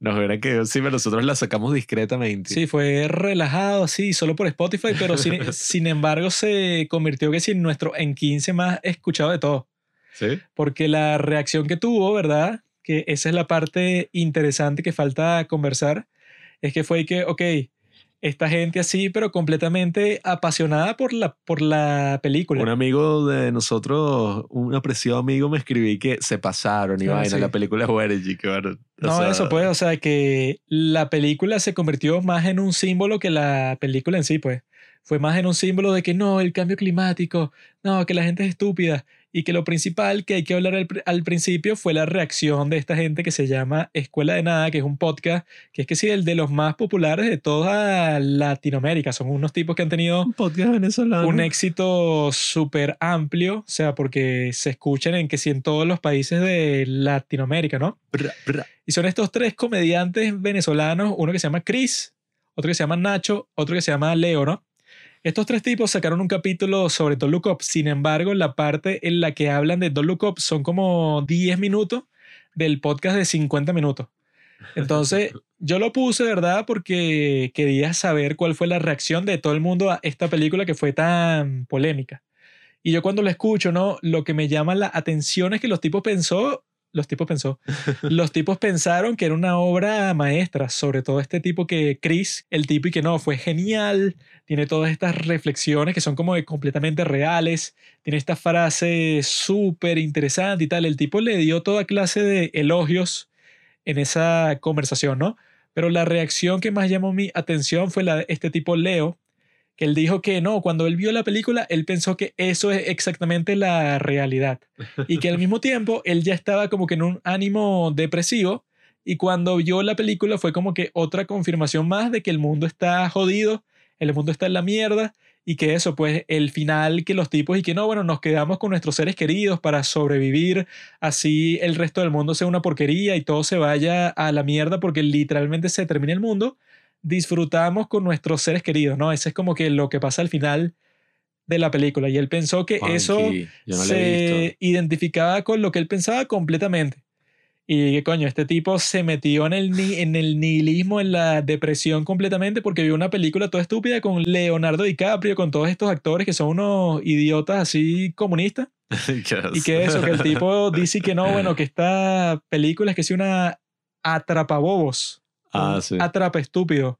nos hubiera que sí, pero nosotros la sacamos discretamente. Sí, fue relajado, sí, solo por Spotify, pero sin, sin embargo se convirtió que sí en nuestro en 15 más escuchado de todo. ¿Sí? Porque la reacción que tuvo, ¿verdad? Que esa es la parte interesante que falta conversar, es que fue que, ok, esta gente así, pero completamente apasionada por la, por la película. Un amigo de nosotros, un apreciado amigo, me escribí que se pasaron y Ah, vaina. sí. La película es buena, bueno, No, sea, eso pues, o sea, que la película se convirtió más en un símbolo que la película en sí, pues. Fue más en un símbolo de que no, el cambio climático, no, que la gente es estúpida. Y que lo principal que hay que hablar al, pr- al principio fue la reacción de esta gente que se llama Escuela de Nada, que es un podcast, que es que sí, el de los más populares de toda Latinoamérica. Son unos tipos que han tenido Un podcast venezolano. un éxito súper amplio, o sea, porque se escuchan en que sí en todos los países de Latinoamérica, ¿no? Bra, bra. Y son estos tres comediantes venezolanos, uno que se llama Chris, otro que se llama Nacho, otro que se llama Leo, ¿no? Estos tres tipos sacaron un capítulo sobre Don't Look Up. Sin embargo, la parte en la que hablan de Don't Look Up son como 10 minutos del podcast de 50 minutos. Entonces, yo lo puse, ¿verdad? Porque quería saber cuál fue la reacción de todo el mundo a esta película que fue tan polémica. Y yo cuando lo escucho, ¿no? Lo que me llama la atención es que los tipos pensó, los tipos pensó, los tipos pensaron que era una obra maestra, sobre todo este tipo que Chris, el tipo y que no, fue genial, tiene todas estas reflexiones que son como que completamente reales, tiene esta frase súper interesante y tal, el tipo le dio toda clase de elogios en esa conversación, ¿no? Pero la reacción que más llamó mi atención fue la de este tipo Leo, que él dijo que no, cuando él vio la película, él pensó que eso es exactamente la realidad. Y que al mismo tiempo él ya estaba como que en un ánimo depresivo y cuando vio la película fue como que otra confirmación más de que el mundo está jodido, el mundo está en la mierda y que eso, pues el final que los tipos y que no, bueno, nos quedamos con nuestros seres queridos para sobrevivir, así el resto del mundo sea una porquería y todo se vaya a la mierda porque literalmente se termina el mundo, disfrutamos con nuestros seres queridos, ¿no? Ese es como que lo que pasa al final de la película y él pensó que eso Funky, no se identificaba con lo que él pensaba completamente. Y que coño, este tipo se metió en el, ni- en el nihilismo, en la depresión completamente porque vio una película toda estúpida con Leonardo DiCaprio, con todos estos actores que son unos idiotas así comunistas. Y que eso, que el tipo dice que no, bueno, que esta película es que es una atrapabobos. Ah, sí. Atrapa estúpido.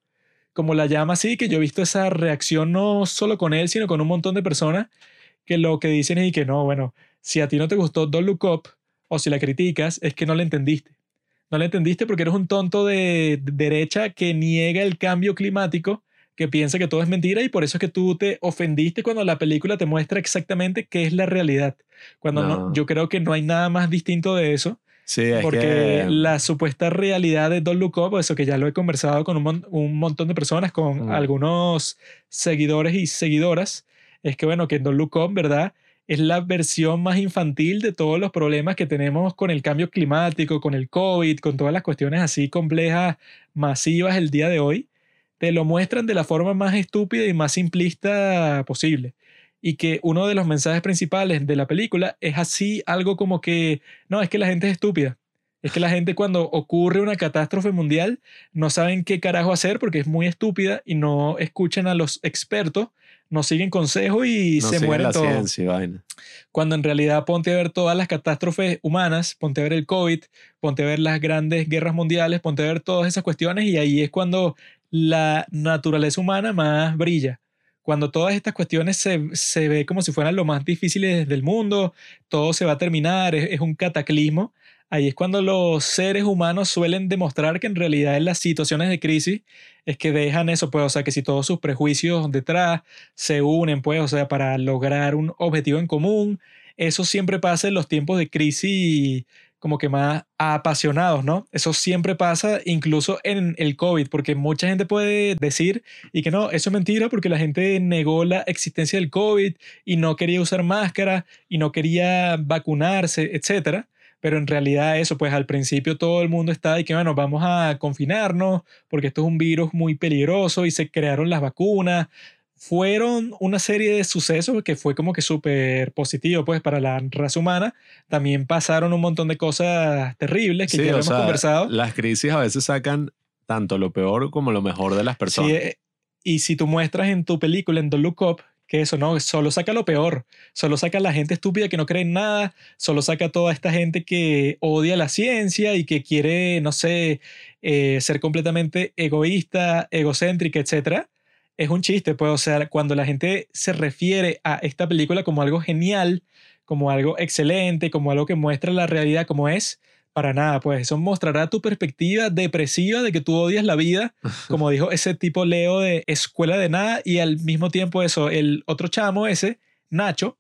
Como la llama así, que yo he visto esa reacción no solo con él, sino con un montón de personas que lo que dicen es que no, bueno, si a ti no te gustó Don't Look Up o si la criticas, es que no la entendiste. No la entendiste porque eres un tonto de de derecha que niega el cambio climático, que piensa que todo es mentira y por eso es que tú te ofendiste cuando la película te muestra exactamente qué es la realidad. Cuando no- No. yo creo que no hay nada más distinto de eso. Sí, es Porque que... la supuesta realidad de Don't Look Up, eso que ya lo he conversado con un, mon- un montón de personas, con Mm. algunos seguidores y seguidoras, es que bueno, que Don't Look Up, ¿verdad? Es la versión más infantil de todos los problemas que tenemos con el cambio climático, con el COVID, con todas las cuestiones así complejas, masivas el día de hoy. Te lo muestran de la forma más estúpida y más simplista posible. Y que uno de los mensajes principales de la película es así algo como que no, es que la gente es estúpida. Es que la gente cuando ocurre una catástrofe mundial no saben qué carajo hacer porque es muy estúpida y no escuchan a los expertos, no siguen consejos y no se mueren todos. Cuando en realidad ponte a ver todas las catástrofes humanas, ponte a ver el COVID, ponte a ver las grandes guerras mundiales, ponte a ver todas esas cuestiones y ahí es cuando la naturaleza humana más brilla. Cuando todas estas cuestiones se, se ve como si fueran lo más difíciles del mundo, todo se va a terminar, es, un cataclismo. Ahí es cuando los seres humanos suelen demostrar que en realidad en las situaciones de crisis es que dejan eso, pues, o sea, que si todos sus prejuicios detrás se unen, pues, o sea, para lograr un objetivo en común, eso siempre pasa en los tiempos de crisis como que más apasionados, ¿no? Eso siempre pasa incluso en el COVID, porque mucha gente puede decir y que no, eso es mentira porque la gente negó la existencia del COVID y no quería usar máscara y no quería vacunarse, etcétera. Pero en realidad eso, pues al principio todo el mundo estaba y que, bueno, vamos a confinarnos porque esto es un virus muy peligroso y se crearon las vacunas fueron una serie de sucesos que fue como que súper positivo pues para la raza humana. También pasaron un montón de cosas terribles que Sí, ya hemos sea, conversado. Las crisis a veces sacan tanto lo peor como lo mejor de las personas. Sí, eh, y si tú muestras en tu película, en The Look Up, que eso no, solo saca lo peor, solo saca la gente estúpida que no cree en nada, solo saca toda esta gente que odia la ciencia y que quiere, no sé, eh, ser completamente egoísta, egocéntrica, etcétera. Es un chiste, pues, o sea, cuando la gente se refiere a esta película como algo genial, como algo excelente, como algo que muestra la realidad como es, para nada, pues eso mostrará tu perspectiva depresiva de que tú odias la vida, como dijo ese tipo Leo de escuela de nada, y al mismo tiempo eso, el otro chamo ese, Nacho,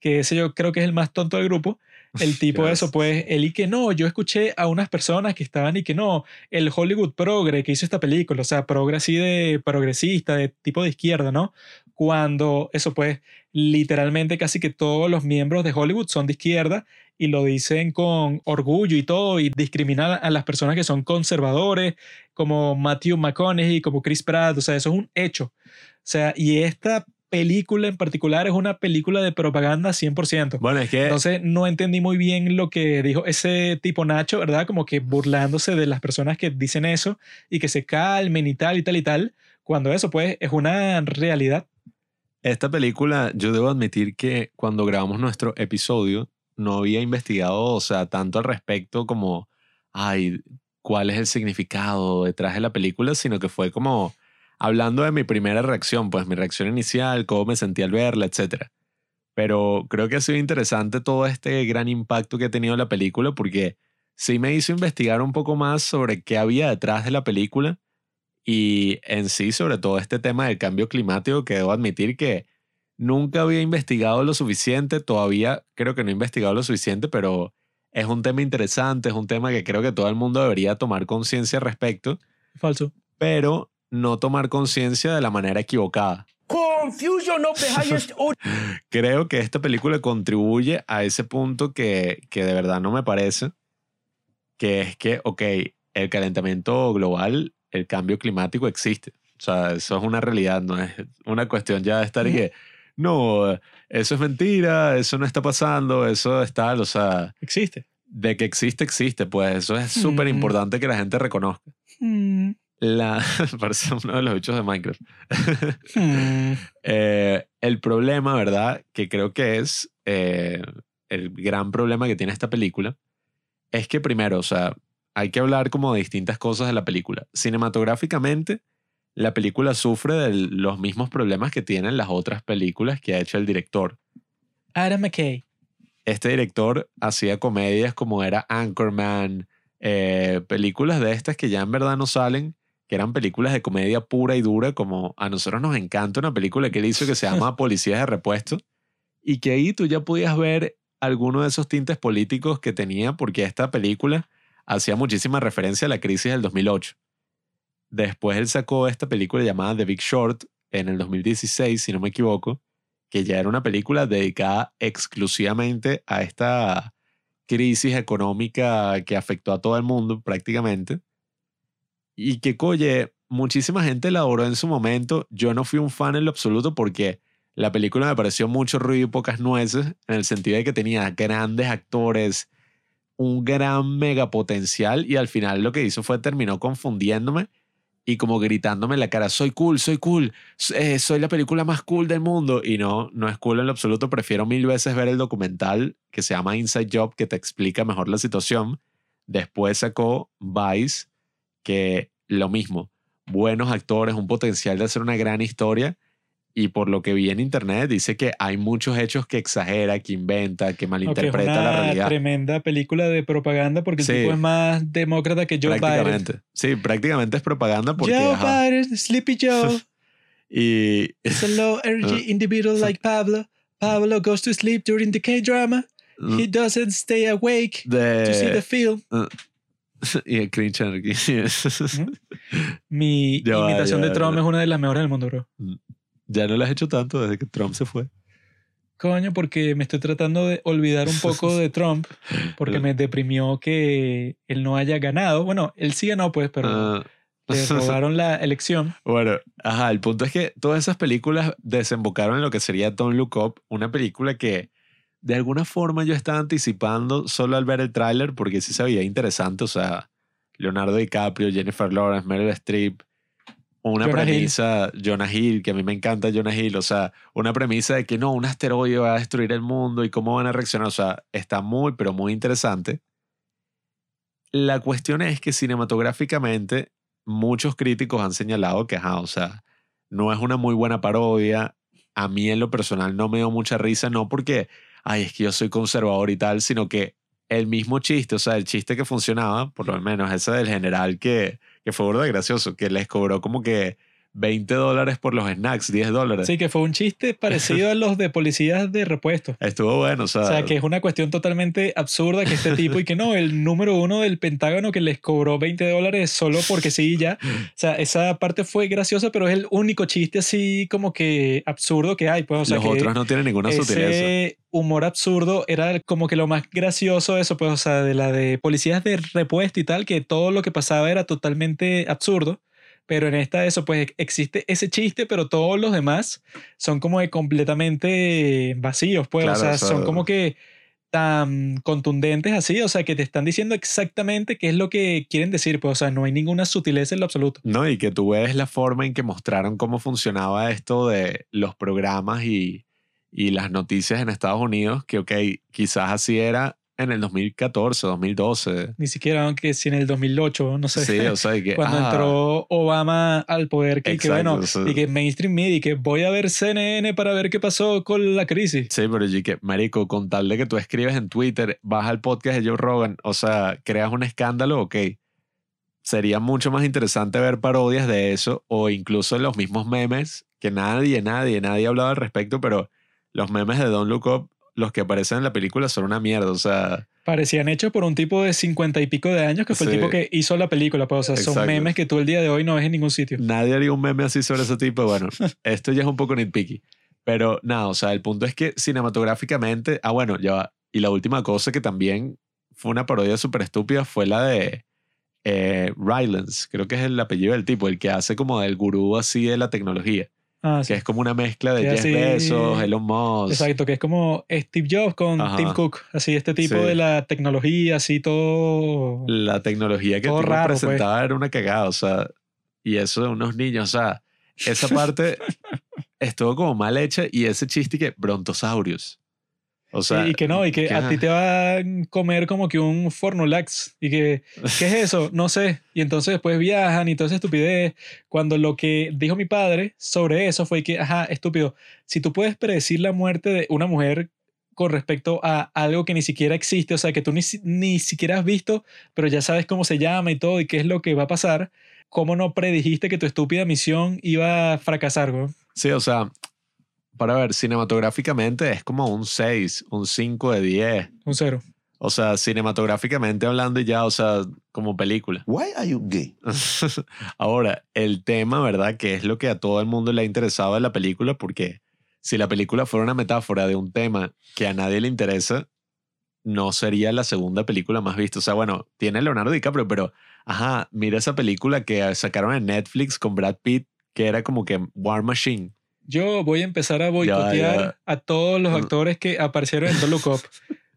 que ese yo creo que es el más tonto del grupo, el tipo Qué eso, pues, él y que no, yo escuché a unas personas que estaban y que no, el Hollywood Progre que hizo esta película, o sea, progre así de progresista, de tipo de izquierda, ¿no? Cuando eso, pues, literalmente casi que todos los miembros de Hollywood son de izquierda y lo dicen con orgullo y todo y discriminan a las personas que son conservadores, como Matthew McConaughey, como Chris Pratt, o sea, eso es un hecho. O sea, y esta película en particular es una película de propaganda 100%. Bueno, es que Entonces no entendí muy bien lo que dijo ese tipo Nacho, ¿verdad? Como que burlándose de las personas que dicen eso y que se calmen y tal y tal y tal, cuando eso pues es una realidad. esta película, yo debo admitir que cuando grabamos nuestro episodio, no había investigado, o sea, tanto al respecto como, ay, cuál es el significado detrás de la película, sino que fue como hablando de mi primera reacción, pues mi reacción inicial, cómo me sentí al verla, etc. Pero creo que ha sido interesante todo este gran impacto que ha tenido la película porque sí me hizo investigar un poco más sobre qué había detrás de la película y en sí sobre todo este tema del cambio climático que debo admitir que nunca había investigado lo suficiente, todavía creo que no he investigado lo suficiente, pero es un tema interesante, es un tema que creo que todo el mundo debería tomar conciencia al respecto, Falso. pero no tomar conciencia de la manera equivocada. Confusion of the highest. Creo que esta película contribuye a ese punto que, que de verdad no me parece, que es que, ok, el calentamiento global, el cambio climático existe. O sea, eso es una realidad, no es una cuestión ya de estar y que, no, eso es mentira, eso no está pasando, eso es tal, o sea, Existe. de que existe, existe, pues eso es súper Ujú. importante que la gente reconozca. Mm, La, parece uno de los bichos de Minecraft. mm. Eh, el problema, ¿verdad? Que creo que es eh, el gran problema que tiene esta película, es que primero, o sea, hay que hablar como de distintas cosas de la película. Cinematográficamente, la película sufre de los mismos problemas que tienen las otras películas que ha hecho el director. Adam McKay. Este director hacía comedias como era Anchorman, eh, películas de estas que ya en verdad no salen, que eran películas de comedia pura y dura, como a nosotros nos encanta una película que él hizo que se llama Policías de Repuesto, y que ahí tú ya podías ver alguno de esos tintes políticos que tenía, porque esta película hacía muchísima referencia a la crisis del 2008. Después él sacó esta película llamada The Big Short en el 2016, si no me equivoco, que ya era una película dedicada exclusivamente a esta crisis económica que afectó a todo el mundo prácticamente. Y que, coye, muchísima gente la adoró en su momento. Yo no fui un fan en lo absoluto porque la película me pareció mucho ruido y pocas nueces, en el sentido de que tenía grandes actores, un gran mega potencial y al final lo que hizo fue terminó confundiéndome y como gritándome en la cara, soy cool, soy cool, eh, soy la película más cool del mundo. Y no, no es cool en lo absoluto. Prefiero mil veces ver el documental que se llama Inside Job, que te explica mejor la situación. Después sacó Vice, que lo mismo, buenos actores, un potencial de hacer una gran historia. Y por lo que vi en internet, dice que hay muchos hechos que exagera, que inventa, que Ok, es malinterpreta la una realidad. tremenda película de propaganda porque Sí. el tipo es más demócrata que Joe Biden. Sí, prácticamente es propaganda porque. Joe ajá. Biden, Sleepy Joe. Y It's a low energy individual like Pablo. Pablo goes to sleep during the K-drama. He doesn't stay awake to see the film. y el cringe anarchy. Mi Ya va, imitación ya de Trump ya. es una de las mejores del mundo, bro. ya no lo has hecho tanto desde que Trump se fue. Coño, porque me estoy tratando de olvidar un poco de Trump, porque me deprimió que él no haya ganado. Bueno, él sí ganó, pues, pero Ah. le robaron la elección. Bueno, ajá, el punto es que todas esas películas desembocaron en lo que sería Don't Look Up, una película que de alguna forma yo estaba anticipando solo al ver el tráiler porque sí se veía interesante, o sea, Leonardo DiCaprio, Jennifer Lawrence, Meryl Streep, una Jonah Hill. premisa, Jonah Hill, que a mí me encanta Jonah Hill, o sea, una premisa de que no, un asteroide va a destruir el mundo y cómo van a reaccionar, o sea, está muy, pero muy interesante. La cuestión es que cinematográficamente muchos críticos han señalado que, ajá, o sea, no es una muy buena parodia. A mí en lo personal no me dio mucha risa, no porque, ay, es que yo soy conservador y tal, sino que el mismo chiste, o sea, el chiste que funcionaba, por lo menos ese del general que, que fue burda gracioso, que les cobró como que 20 dólares por los snacks, 10 dólares. Sí, que fue un chiste parecido a los de policías de repuesto. Estuvo bueno, o sea, O sea, que es una cuestión totalmente absurda que este tipo y que no, el número uno del Pentágono que les cobró 20 dólares solo porque sí y ya. O sea, esa parte fue graciosa, pero es el único chiste así como que absurdo que hay. Pues, o sea, los que otros no tienen ninguna sutileza. ese humor absurdo era como que lo más gracioso eso, pues, o sea, de la de policías de repuesto y tal, que todo lo que pasaba era totalmente absurdo. Pero en esta eso, pues existe ese chiste, pero todos los demás son como de completamente vacíos, pues, Claro, o, sea, o sea- son como que tan contundentes así, o sea, que te están diciendo exactamente qué es lo que quieren decir, pues, o sea, no hay ninguna sutileza en lo absoluto. No, y que tú ves la forma en que mostraron cómo funcionaba esto de los programas y, y las noticias en Estados Unidos, que, ok, quizás así era en el 2014, 2012. Ni siquiera, aunque si en el 2008, no sé. Sí, o sea, que, cuando ah, entró Obama al poder, que, que Exacto, bueno, o sea- y que mainstream media, y que voy a ver CNN para ver qué pasó con la crisis. Sí, pero y que, marico, con tal de que tú escribes en Twitter, vas al podcast de Joe Rogan, o sea, creas un escándalo, ok. Sería mucho más interesante ver parodias de eso o incluso los mismos memes, que nadie, nadie, nadie ha hablado al respecto, pero los memes de Don't Look Up, los que aparecen en la película son una mierda, o sea, Parecían hechos por un tipo de cincuenta y pico de años, que fue Sí. el tipo que hizo la película, pues, o sea, son memes que tú el día de hoy no ves en ningún sitio. nadie haría un meme así sobre ese tipo. Bueno, esto ya es un poco nitpicky. Pero nada, o sea, el punto es que cinematográficamente, ah, bueno, ya va. Y la última cosa que también fue una parodia súper estúpida fue la de eh, Rylance, creo que es el apellido del tipo, el que hace como del gurú así de la tecnología, Ah, sí. que es como una mezcla de Que Jeff así- Bezos, Elon Musk. Exacto, que es como Steve Jobs con Ajá. Tim Cook, así este tipo Sí. de la tecnología, así todo... La tecnología que Todo pues. era una cagada, o sea, y eso de unos niños, o sea, esa parte estuvo como mal hecha y ese chiste que brontosaurios. O sea, y, que no, y que que, a ti te va a comer como que un Fornulax. Y que, ¿qué es eso? No sé. Y entonces después viajan y toda esa estupidez. Cuando lo que dijo mi padre sobre eso fue que, ajá, estúpido, si tú puedes predecir la muerte de una mujer con respecto a algo que ni siquiera existe, o sea, que tú ni, ni siquiera has visto, pero ya sabes cómo se llama y todo y qué es lo que va a pasar, ¿cómo no predijiste que tu estúpida misión iba a fracasar, güey? Sí, o sea, para ver, cinematográficamente es como un 6, un 5 de 10. Un cero. O sea, cinematográficamente hablando y ya, o sea, como película. Why are you gay? Ahora, el tema, ¿verdad? Que es lo que a todo el mundo le ha interesado de la película, porque si la película fuera una metáfora de un tema que a nadie le interesa, no sería la segunda película más vista. O sea, bueno, tiene Leonardo DiCaprio, pero, ajá, mira esa película que sacaron en Netflix con Brad Pitt, que era como que War Machine. Yo voy a empezar a boicotear ya. a todos los Mm. actores que aparecieron en Don't Look Up.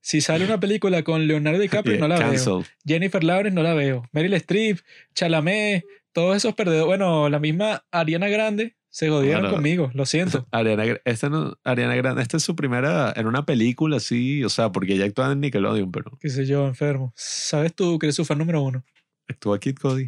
Si sale una película con Leonardo DiCaprio, no la veo. Jennifer Lawrence, no la veo. Meryl Streep, Chalamet, todos esos perdedores. Bueno, la misma Ariana Grande se jodieron conmigo, lo siento. Ariana, esta no, Ariana Grande, esta es su primera en una película, sí, o sea, porque ella actúa en Nickelodeon, pero Qué sé yo, enfermo. ¿Sabes tú que eres su fan número uno? actúa Kid Cody.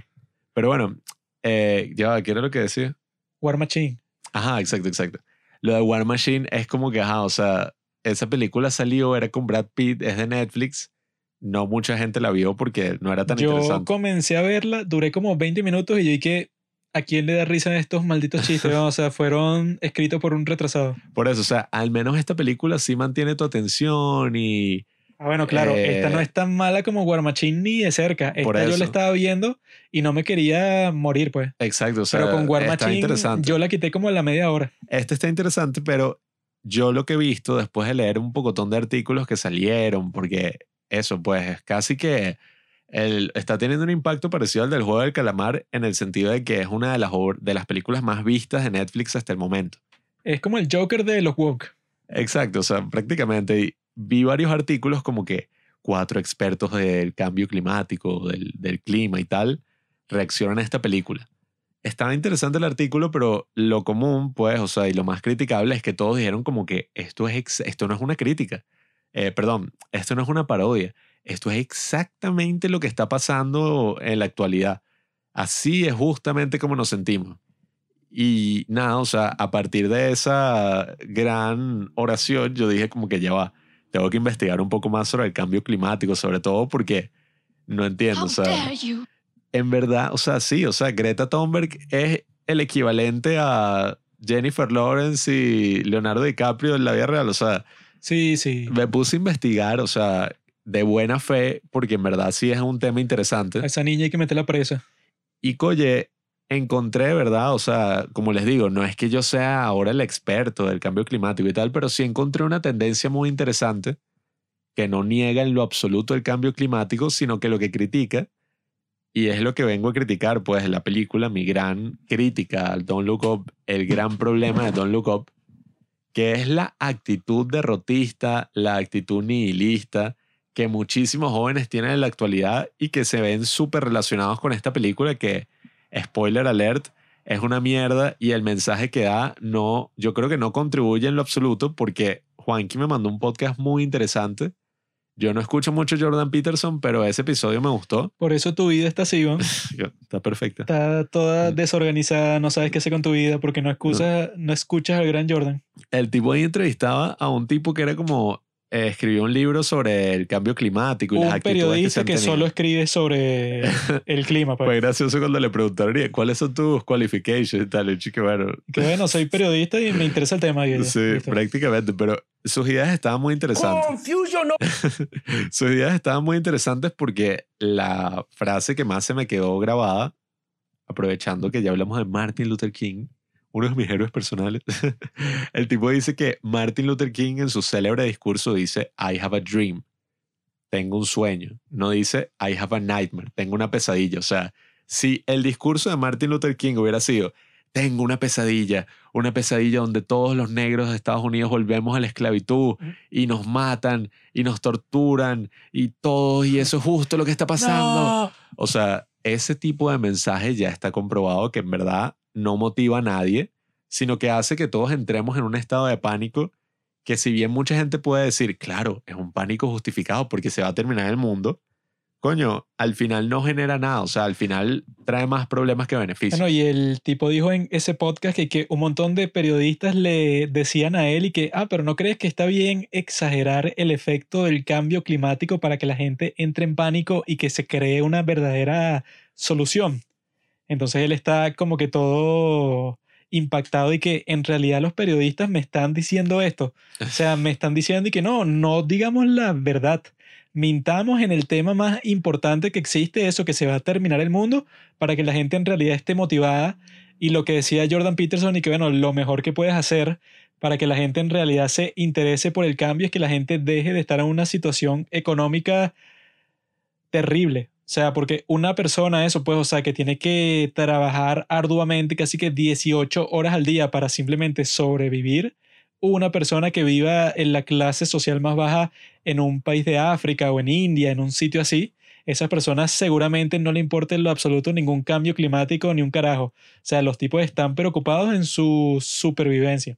Pero bueno, eh, ya, va, ¿qué era lo que decía? War Machine. Ajá, exacto, exacto. Lo de War Machine es como que, ajá, o sea, esa película salió, era con Brad Pitt, es de Netflix. No mucha gente la vio porque no era tan Yo interesante. comencé a verla, duré como 20 minutos y yo dije, ¿a quién le da risa estos malditos chistes? o sea, fueron escritos por un retrasado. Por eso, o sea, al menos esta película sí mantiene tu atención y Ah, bueno, claro, Eh, esta no es tan mala como War Machine ni de cerca. Esta Por yo eso. la estaba viendo y no me quería morir, pues. Exacto, o sea, Pero con War Machine yo la quité como a la media hora. Este está interesante, pero yo lo que he visto después de leer un pocotón de artículos que salieron, porque eso, pues, es casi que el, está teniendo un impacto parecido al del juego del calamar en el sentido de que es una de las, de las películas más vistas de Netflix hasta el momento. Es como el Joker de los woke. Exacto, o sea, prácticamente y vi varios artículos como que cuatro expertos del cambio climático, del, del clima y tal, reaccionan a esta película. Estaba interesante el artículo, pero lo común, pues, o sea, y lo más criticable es que todos dijeron como que esto, es esto no es una crítica. Eh, perdón, esto no es una parodia. Esto es exactamente lo que está pasando en la actualidad. Así es justamente como nos sentimos. Y nada, o sea, a partir de esa gran oración, yo dije como que ya va, tengo que investigar un poco más sobre el cambio climático, sobre todo porque no entiendo, o sea, en verdad, o sea, sí, o sea, Greta Thunberg es el equivalente a Jennifer Lawrence y Leonardo DiCaprio en la vida real, o sea, Sí, sí. me puse a investigar, o sea, de buena fe, porque en verdad sí es un tema interesante. A esa niña hay que meterla presa. Y coye, encontré, ¿verdad? O sea, como les digo, no es que yo sea ahora el experto del cambio climático y tal, pero sí encontré una tendencia muy interesante que no niega en lo absoluto el cambio climático, sino que lo que critica, y es lo que vengo a criticar, pues la película, mi gran crítica al Don't Look Up, el gran problema de Don't Look Up, que es la actitud derrotista, la actitud nihilista que muchísimos jóvenes tienen en la actualidad y que se ven súper relacionados con esta película que, spoiler alert, es una mierda y el mensaje que da no, yo creo que no contribuye en lo absoluto porque Juanqui me mandó un podcast muy interesante. Yo no escucho mucho Jordan Peterson, pero ese episodio me gustó. Por eso tu vida está así, ¿no? Está perfecta. Está toda desorganizada, no sabes qué hacer con tu vida porque no escuchas, no. escuchas al gran Jordan. El tipo ahí entrevistaba a un tipo que era como, eh, escribió un libro sobre el cambio climático y las Un actitudes periodista se que, han solo escribe sobre el clima. Pues. Fue gracioso cuando le preguntaron, "¿Y ¿cuáles son tus qualifications y tal? Y chico, bueno, Que bueno, soy periodista y me interesa el tema. sí, listo. prácticamente, pero sus ideas estaban muy interesantes. Confusion no Sus ideas estaban muy interesantes porque la frase que más se me quedó grabada, aprovechando que ya hablamos de Martin Luther King, uno de mis héroes personales, el tipo dice que Martin Luther King en su célebre discurso dice, I have a dream, tengo un sueño, no dice, I have a nightmare, tengo una pesadilla. O sea, si el discurso de Martin Luther King hubiera sido, tengo una pesadilla, una pesadilla donde todos los negros de Estados Unidos volvemos a la esclavitud y nos matan y nos torturan y todo, y eso es justo lo que está pasando. No. O sea, ese tipo de mensaje ya está comprobado que en verdad no motiva a nadie, sino que hace que todos entremos en un estado de pánico que si bien mucha gente puede decir, claro, es un pánico justificado porque se va a terminar el mundo, coño, al final no genera nada, o sea, al final trae más problemas que beneficios. Bueno, y el tipo dijo en ese podcast que, que un montón de periodistas le decían a él y que, ah, pero ¿no crees que está bien exagerar el efecto del cambio climático para que la gente entre en pánico y que se cree una verdadera solución? Entonces él está como que todo impactado y que en realidad los periodistas me están diciendo esto. O sea, me están diciendo y que no, no digamos la verdad. Mintamos en el tema más importante que existe, eso que se va a terminar el mundo, para que la gente en realidad esté motivada. Y lo que decía Jordan Peterson y que bueno, lo mejor que puedes hacer para que la gente en realidad se interese por el cambio es que la gente deje de estar en una situación económica terrible. O sea, porque una persona, eso, pues, o sea, que tiene que trabajar arduamente, casi que 18 horas al día para simplemente sobrevivir. Una persona que viva en la clase social más baja en un país de África o en India, en un sitio así, esas personas seguramente no le importa en lo absoluto ningún cambio climático ni un carajo. O sea, los tipos están preocupados en su supervivencia.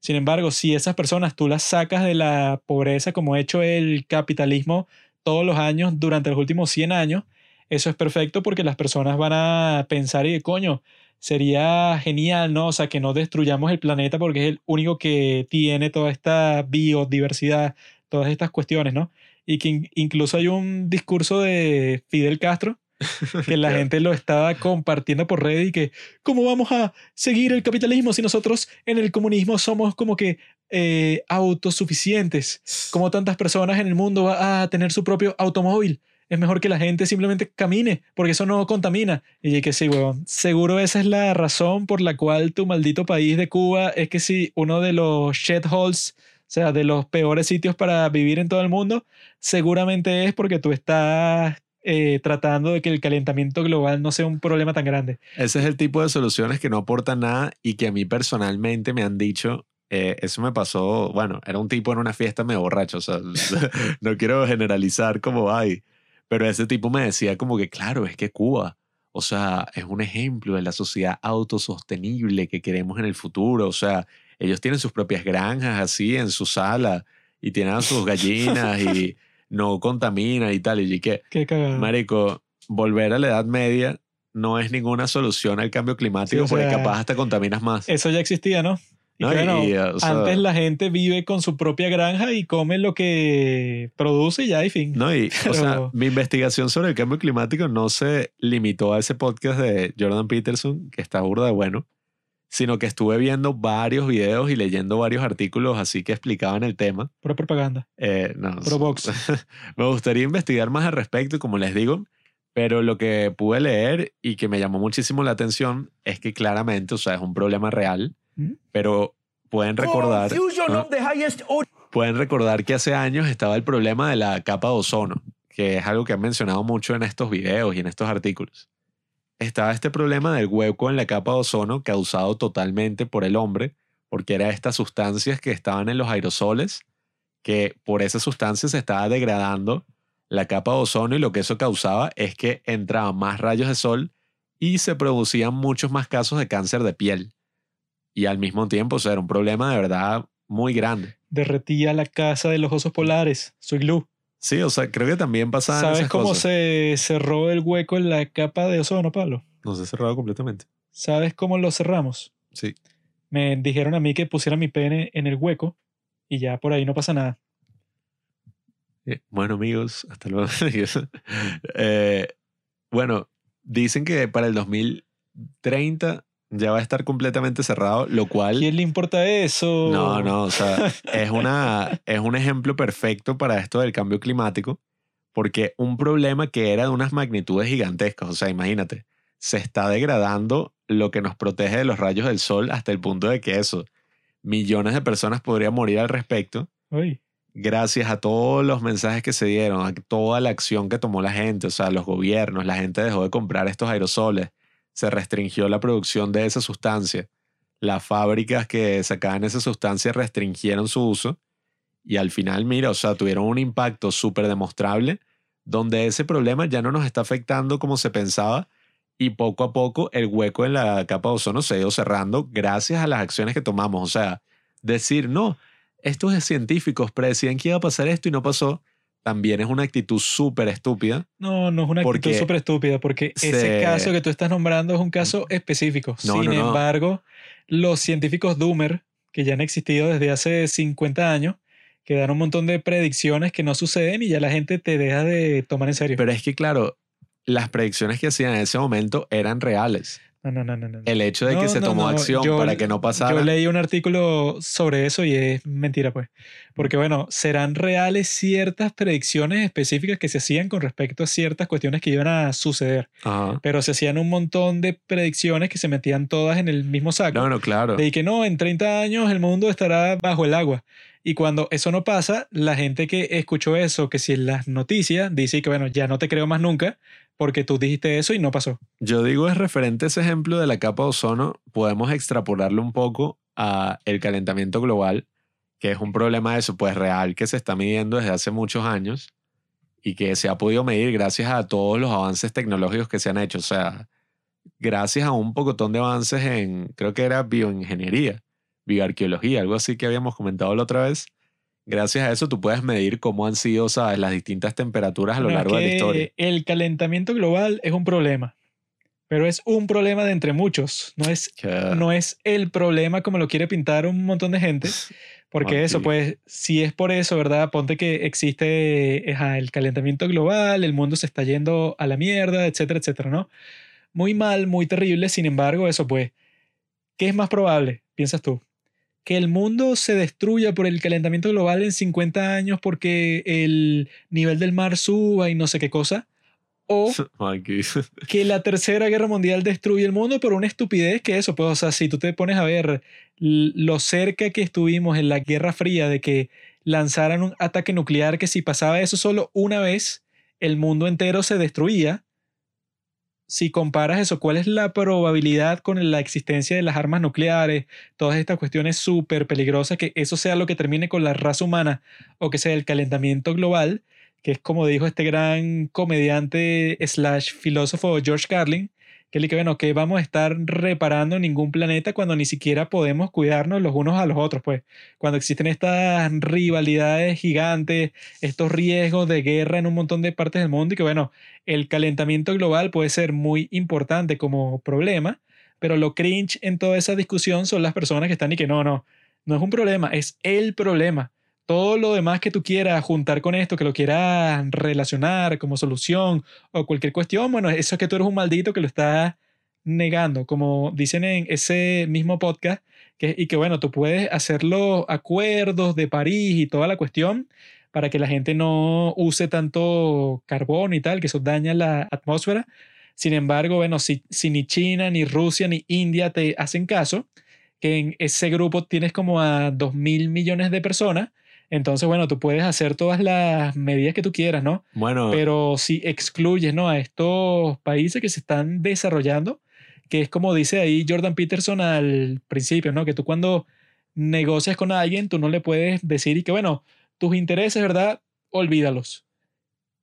Sin embargo, si esas personas tú las sacas de la pobreza como ha hecho el capitalismo todos los años durante los últimos 100 años, eso es perfecto porque las personas van a pensar y de coño, sería genial, ¿no? O sea, que no destruyamos el planeta porque es el único que tiene toda esta biodiversidad, todas estas cuestiones, ¿no? Y que in- incluso hay un discurso de Fidel Castro que la gente lo estaba compartiendo por red y que, ¿cómo vamos a seguir el capitalismo si nosotros en el comunismo somos como que eh, autosuficientes. Como tantas personas en el mundo va a tener su propio automóvil. Es mejor que la gente simplemente camine, porque eso no contamina. Y que sí, huevón. Seguro esa es la razón por la cual tu maldito país de Cuba es que sí, uno de los shitholes, o sea, de los peores sitios para vivir en todo el mundo, seguramente es porque tú estás eh, tratando de que el calentamiento global no sea un problema tan grande. Ese es el tipo de soluciones que no aportan nada y que a mí personalmente me han dicho. Eh, eso me pasó, bueno, era un tipo en una fiesta medio borracho, o sea, no quiero generalizar como hay, pero ese tipo me decía como que, claro, es que Cuba, o sea, es un ejemplo de la sociedad autosostenible que queremos en el futuro, o sea, ellos tienen sus propias granjas así en su sala y tienen a sus gallinas y no contaminan y tal, y que, Qué cagado. Marico, volver a la Edad Media no es ninguna solución al cambio climático Sí, o porque sea, capaz hasta contaminas más. Eso ya existía, ¿no? Y No, bueno, y, o sea- antes la gente vive con su propia granja y come lo que produce y ya, y fin. No, y, o sea, Pero- mi investigación sobre el cambio climático no se limitó a ese podcast de Jordan Peterson, que está burda de bueno, sino que estuve viendo varios videos y leyendo varios artículos así que explicaban el tema. Pura propaganda. Eh, no, Pro box. me gustaría investigar más al respecto, como les digo, pero lo que pude leer y que me llamó muchísimo la atención es que claramente, o sea, es un problema real. Pero pueden recordar, pueden recordar que hace años estaba el problema de la capa de ozono, que es algo que han mencionado mucho en estos videos y en estos artículos. Estaba este problema del hueco en la capa de ozono causado totalmente por el hombre, porque era estas sustancias que estaban en los aerosoles, que por esas sustancias se estaba degradando la capa de ozono y lo que eso causaba es que entraban más rayos de sol y se producían muchos más casos de cáncer de piel. Y al mismo tiempo, o sea, era un problema de verdad muy grande. Derretía la casa de los osos polares, su iglú. Sí, o sea, creo que también pasaban ¿Sabes esas cómo cosas. se cerró el hueco en la capa de ozono, Pablo? No se ha cerrado completamente. ¿Sabes cómo lo cerramos? Sí. Me dijeron a mí que pusiera mi pene en el hueco y ya por ahí no pasa nada. Eh, Bueno, amigos, hasta luego. Eh, bueno, dicen que para el 2030 ya va a estar completamente cerrado, lo cual... ¿Quién le importa eso? No, no, o sea, es, una, es un ejemplo perfecto para esto del cambio climático, porque un problema que era de unas magnitudes gigantescas, o sea, imagínate, se está degradando lo que nos protege de los rayos del sol hasta el punto de que eso, millones de personas podrían morir al respecto, Uy, gracias a todos los mensajes que se dieron, a toda la acción que tomó la gente, o sea, los gobiernos, la gente dejó de comprar estos aerosoles, se restringió la producción de esa sustancia, las fábricas que sacaban esa sustancia restringieron su uso y al final, mira, o sea, tuvieron un impacto súper demostrable donde ese problema ya no nos está afectando como se pensaba y poco a poco el hueco en la capa de ozono se ha ido cerrando gracias a las acciones que tomamos. O sea, decir, no, estos científicos predecían que iba a pasar esto y no pasó, también es una actitud súper estúpida. no, no es una actitud súper estúpida porque ese se- caso que tú estás nombrando es un caso específico. No, Sin no, no. embargo, los científicos Doomer, que ya han existido desde hace 50 años, que dan un montón de predicciones que no suceden y ya la gente te deja de tomar en serio. Pero es que, claro, las predicciones que hacían en ese momento eran reales. No, no, no, no, no. El hecho de que No, se tomó no, acción yo- para que no pasara. Yo leí un artículo sobre eso y es mentira, pues. Porque, bueno, serán reales ciertas predicciones específicas que se hacían con respecto a ciertas cuestiones que iban a suceder. Ajá. Pero se hacían un montón de predicciones que se metían todas en el mismo saco. No, no, claro. De que no, en 30 años el mundo estará bajo el agua. Y cuando eso no pasa, la gente que escuchó eso, que si en las noticias, dice que, bueno, ya no te creo más nunca porque tú dijiste eso y no pasó. Yo digo es referente a ese ejemplo de la capa de ozono, podemos extrapolarlo un poco a el calentamiento global, que es un problema eso, pues real que se está midiendo desde hace muchos años y que se ha podido medir gracias a todos los avances tecnológicos que se han hecho. O sea, gracias a un pocotón de avances en, creo que era bioingeniería, bioarqueología, algo así que habíamos comentado la otra vez. Gracias a eso tú puedes medir cómo han sido, ¿sabes? Las distintas temperaturas a lo No, largo de la historia. El calentamiento global es un problema, pero es un problema de entre muchos. No es, no es el problema como lo quiere pintar un montón de gente. Porque eso, pues, si es por eso, ¿verdad? Ponte que existe ajá, el calentamiento global, el mundo se está yendo a la mierda, etcétera, etcétera, ¿no? Muy mal, muy terrible. Sin embargo, eso, pues, ¿qué es más probable, piensas tú? Que el mundo se destruya por el calentamiento global en 50 años porque el nivel del mar suba y no sé qué cosa. O que la tercera guerra mundial destruye el mundo por una estupidez que eso, pues, o sea, si tú te pones a ver lo cerca que estuvimos en la Guerra Fría de que lanzaran un ataque nuclear, que si pasaba eso solo una vez, el mundo entero se destruía. Si comparas eso, ¿cuál es la probabilidad con la existencia de las armas nucleares? Todas estas cuestiones súper peligrosas, que eso sea lo que termine con la raza humana o que sea el calentamiento global que es como dijo este gran comediante slash filósofo George Carlin, que le que bueno, que vamos a estar reparando ningún planeta cuando ni siquiera podemos cuidarnos los unos a los otros, pues, cuando existen estas rivalidades gigantes, estos riesgos de guerra en un montón de partes del mundo y que bueno, el calentamiento global puede ser muy importante como problema, pero lo cringe en toda esa discusión son las personas que están y que no, no, no es un problema, es el problema todo lo demás que tú quieras juntar con esto, que lo quieras relacionar como solución o cualquier cuestión, bueno, eso es que tú eres un maldito que lo estás negando, como dicen en ese mismo podcast, que, y que bueno, tú puedes hacer los acuerdos de París y toda la cuestión para que la gente no use tanto carbón y tal, que eso daña la atmósfera. Sin embargo, bueno, si, si ni China, ni Rusia, ni India te hacen caso, que en ese grupo tienes como a 2 mil millones de personas, entonces, bueno, tú puedes hacer todas las medidas que tú quieras, ¿no? Bueno, Pero si excluyes, ¿no? A estos países que se están desarrollando, que es como dice ahí Jordan Peterson al principio, ¿no? Que tú cuando negocias con alguien, tú no le puedes decir y que, bueno, tus intereses, ¿verdad? Olvídalos.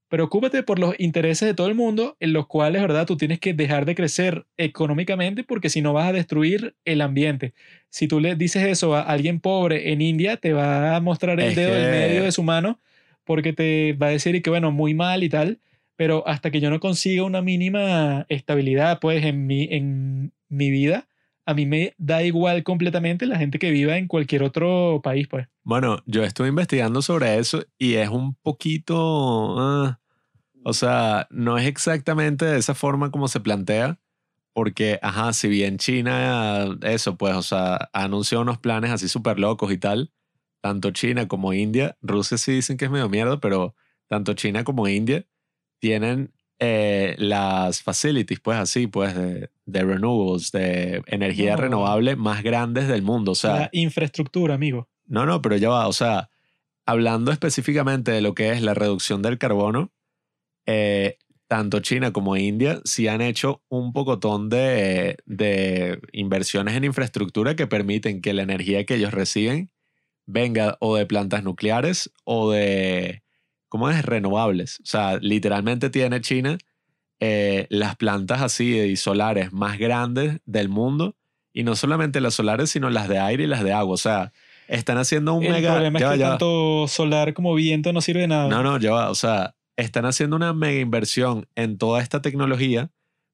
Preocúpate por los intereses de todo el mundo, en los cuales, ¿verdad? Tú tienes que dejar de crecer económicamente porque si no vas a destruir el ambiente. Si tú le dices eso a alguien pobre en India, te va a mostrar el Es dedo en que- medio de su mano porque te va a decir y que, bueno, muy mal y tal, pero hasta que yo no consiga una mínima estabilidad, pues, en mi, en mi vida, a mí me da igual completamente la gente que viva en cualquier otro país, pues. Bueno, yo estuve investigando sobre eso y es un poquito, ah, o sea, no es exactamente de esa forma como se plantea, porque, ajá, si bien China, eso, pues, o sea, anunció unos planes así súper locos y tal, tanto China como India, Rusia sí dicen que es medio mierda, pero tanto China como India tienen eh, las facilities, pues así, pues, de, de renewables, de energía No. renovable más grandes del mundo, o sea... la infraestructura, amigo. No, no, pero ya va. O sea, hablando específicamente de lo que es la reducción del carbono, eh, tanto China como India sí han hecho un pocotón de, de inversiones en infraestructura que permiten que la energía que ellos reciben venga o de plantas nucleares o de, ¿cómo es? Renovables. O sea, literalmente tiene China eh, las plantas así y solares más grandes del mundo. Y no solamente las solares, sino las de aire y las de agua. O sea, están haciendo un El mega... problema ya va, es que ya va. tanto solar como viento no sirve de nada. No, no, ya va. O sea, están haciendo una mega inversión en toda esta tecnología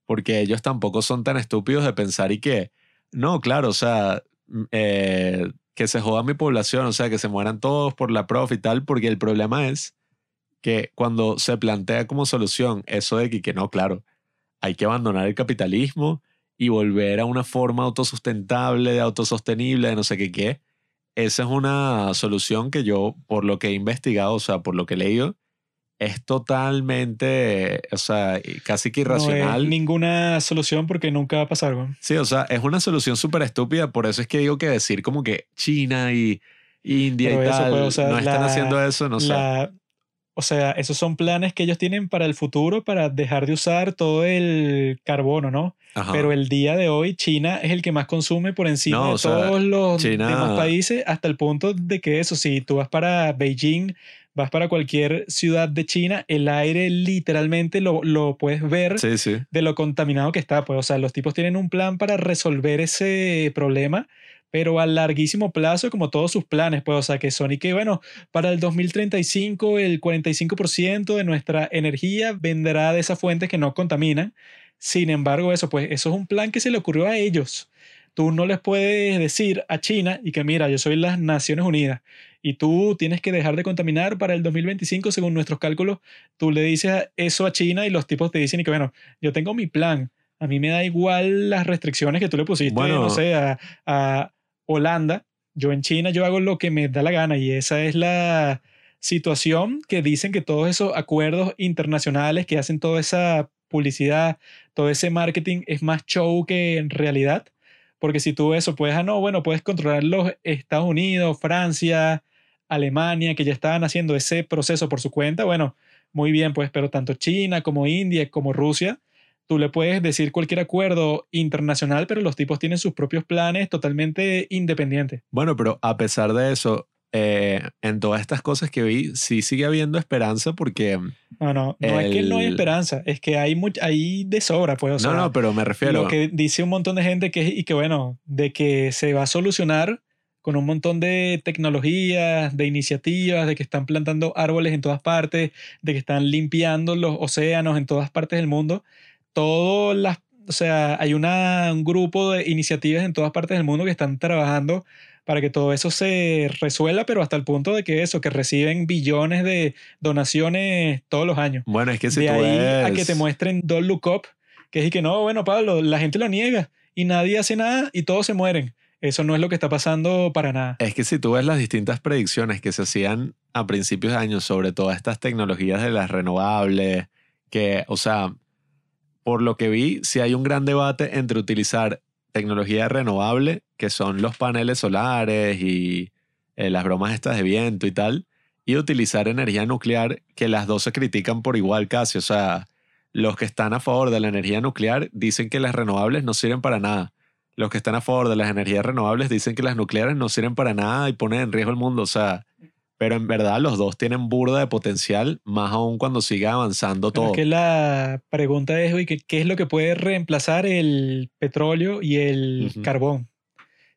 porque ellos tampoco son tan estúpidos de pensar y que, no, claro, o sea, mm, eh, que se joda mi población, o sea, que se mueran todos por la prof y tal, porque el problema es que cuando se plantea como solución eso de que, que no, claro, hay que abandonar el capitalismo y volver a una forma autosustentable, de autosostenible, de no sé qué qué. Esa es una solución que yo, por lo que he investigado, o sea, por lo que he leído, es totalmente, o sea, casi que No irracional. es ninguna solución porque nunca va a pasar, güey. Sí, o sea, es una solución súper estúpida, por eso es que digo que decir como que China y India Pero y tal pues, o sea, no están haciendo eso, no sé. O sea, esos son planes que ellos tienen para el futuro para dejar de usar todo el carbono, ¿no? Ajá. Pero el día de hoy China es el que más consume por encima No, de o sea, todos los China- demás países hasta el punto de que eso, si tú vas para Beijing, vas para cualquier ciudad de China, el aire literalmente lo, lo puedes ver Sí, sí. de lo contaminado que está. Pues, o sea, los tipos tienen un plan para resolver ese problema, pero a larguísimo plazo, como todos sus planes. Pues, o sea, que son y que, bueno, para el 2035 el 45% de nuestra energía vendrá de esas fuentes que no contaminan. Sin embargo, eso, pues, eso es un plan que se le ocurrió a ellos. Tú no les puedes decir a China y que mira, yo soy las Naciones Unidas y tú tienes que dejar de contaminar para el 2025 según nuestros cálculos. Tú le dices eso a China y los tipos te dicen y que bueno, yo tengo mi plan. A mí me da igual las restricciones que tú le pusiste, Bueno. no sé, a, a Holanda, yo en China yo hago lo que me da la gana y esa es la situación que dicen que todos esos acuerdos internacionales que hacen toda esa publicidad, todo ese marketing es más show que en realidad. Porque si tú eso puedes, ah, no, bueno, puedes controlar los Estados Unidos, Francia, Alemania, que ya estaban haciendo ese proceso por su cuenta, bueno, muy bien, pues, pero tanto China como India como Rusia, tú le puedes decir cualquier acuerdo internacional, pero los tipos tienen sus propios planes totalmente independientes. Bueno, pero a pesar de eso, eh, en todas estas cosas que vi, sí sigue habiendo esperanza porque... No, no, no es que no hay esperanza, es que hay, much- hay de sobra, pues, o sea, no, no, pero me refiero... lo que dice un montón de gente que, y que bueno, de que se va a solucionar con un montón de tecnologías, de iniciativas, de que están plantando árboles en todas partes, de que están limpiando los océanos en todas partes del mundo. Todo las, o sea, hay una, un grupo de iniciativas en todas partes del mundo que están trabajando para que todo eso se resuelva, pero hasta el punto de que eso, que reciben billones de donaciones todos los años Bueno, es que si de tú ahí a ves- que te muestren Don't Look Up, que es y que no, bueno, Pablo, la gente lo niega y nadie hace nada y todos se mueren. Eso no es lo que está pasando para nada. Es que si tú ves las distintas predicciones que se hacían a principios de año sobre todas estas tecnologías de las renovables, que, o sea, por lo que vi, sí hay un gran debate entre utilizar tecnología renovable, que son los paneles solares y eh, las bromas estas de viento y tal, y utilizar energía nuclear, que las dos se critican por igual casi. O sea, los que están a favor de la energía nuclear dicen que las renovables no sirven para nada. Los que están a favor de las energías renovables dicen que las nucleares no sirven para nada y ponen en riesgo el mundo. O sea, pero en verdad los dos tienen burda de potencial, más aún cuando siga avanzando Pero todo. es que la pregunta es, ¿qué, qué es lo que puede reemplazar el petróleo y el carbón?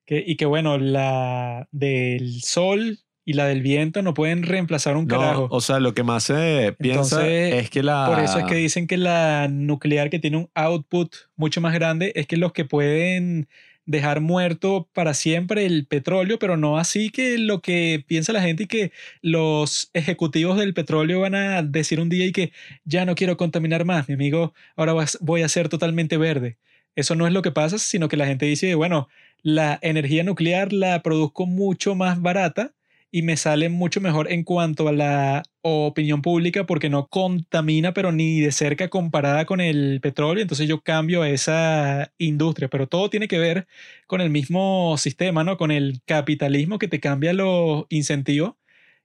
Que, y que bueno, la del sol y la del viento no pueden reemplazar un No, carajo. o sea, lo que más se piensa Entonces, es que la... Por eso es que dicen que la nuclear que tiene un output mucho más grande es que los que pueden dejar muerto para siempre el petróleo, pero no así que lo que piensa la gente y que los ejecutivos del petróleo van a decir un día y que ya no quiero contaminar más, mi amigo, ahora voy a ser totalmente verde. Eso no es lo que pasa, sino que la gente dice, bueno, la energía nuclear la produzco mucho más barata y me sale mucho mejor en cuanto a la opinión pública porque no contamina, pero ni de cerca comparada con el petróleo. Entonces yo cambio a esa industria, pero todo tiene que ver con el mismo sistema, ¿no? Con el capitalismo que te cambia los incentivos,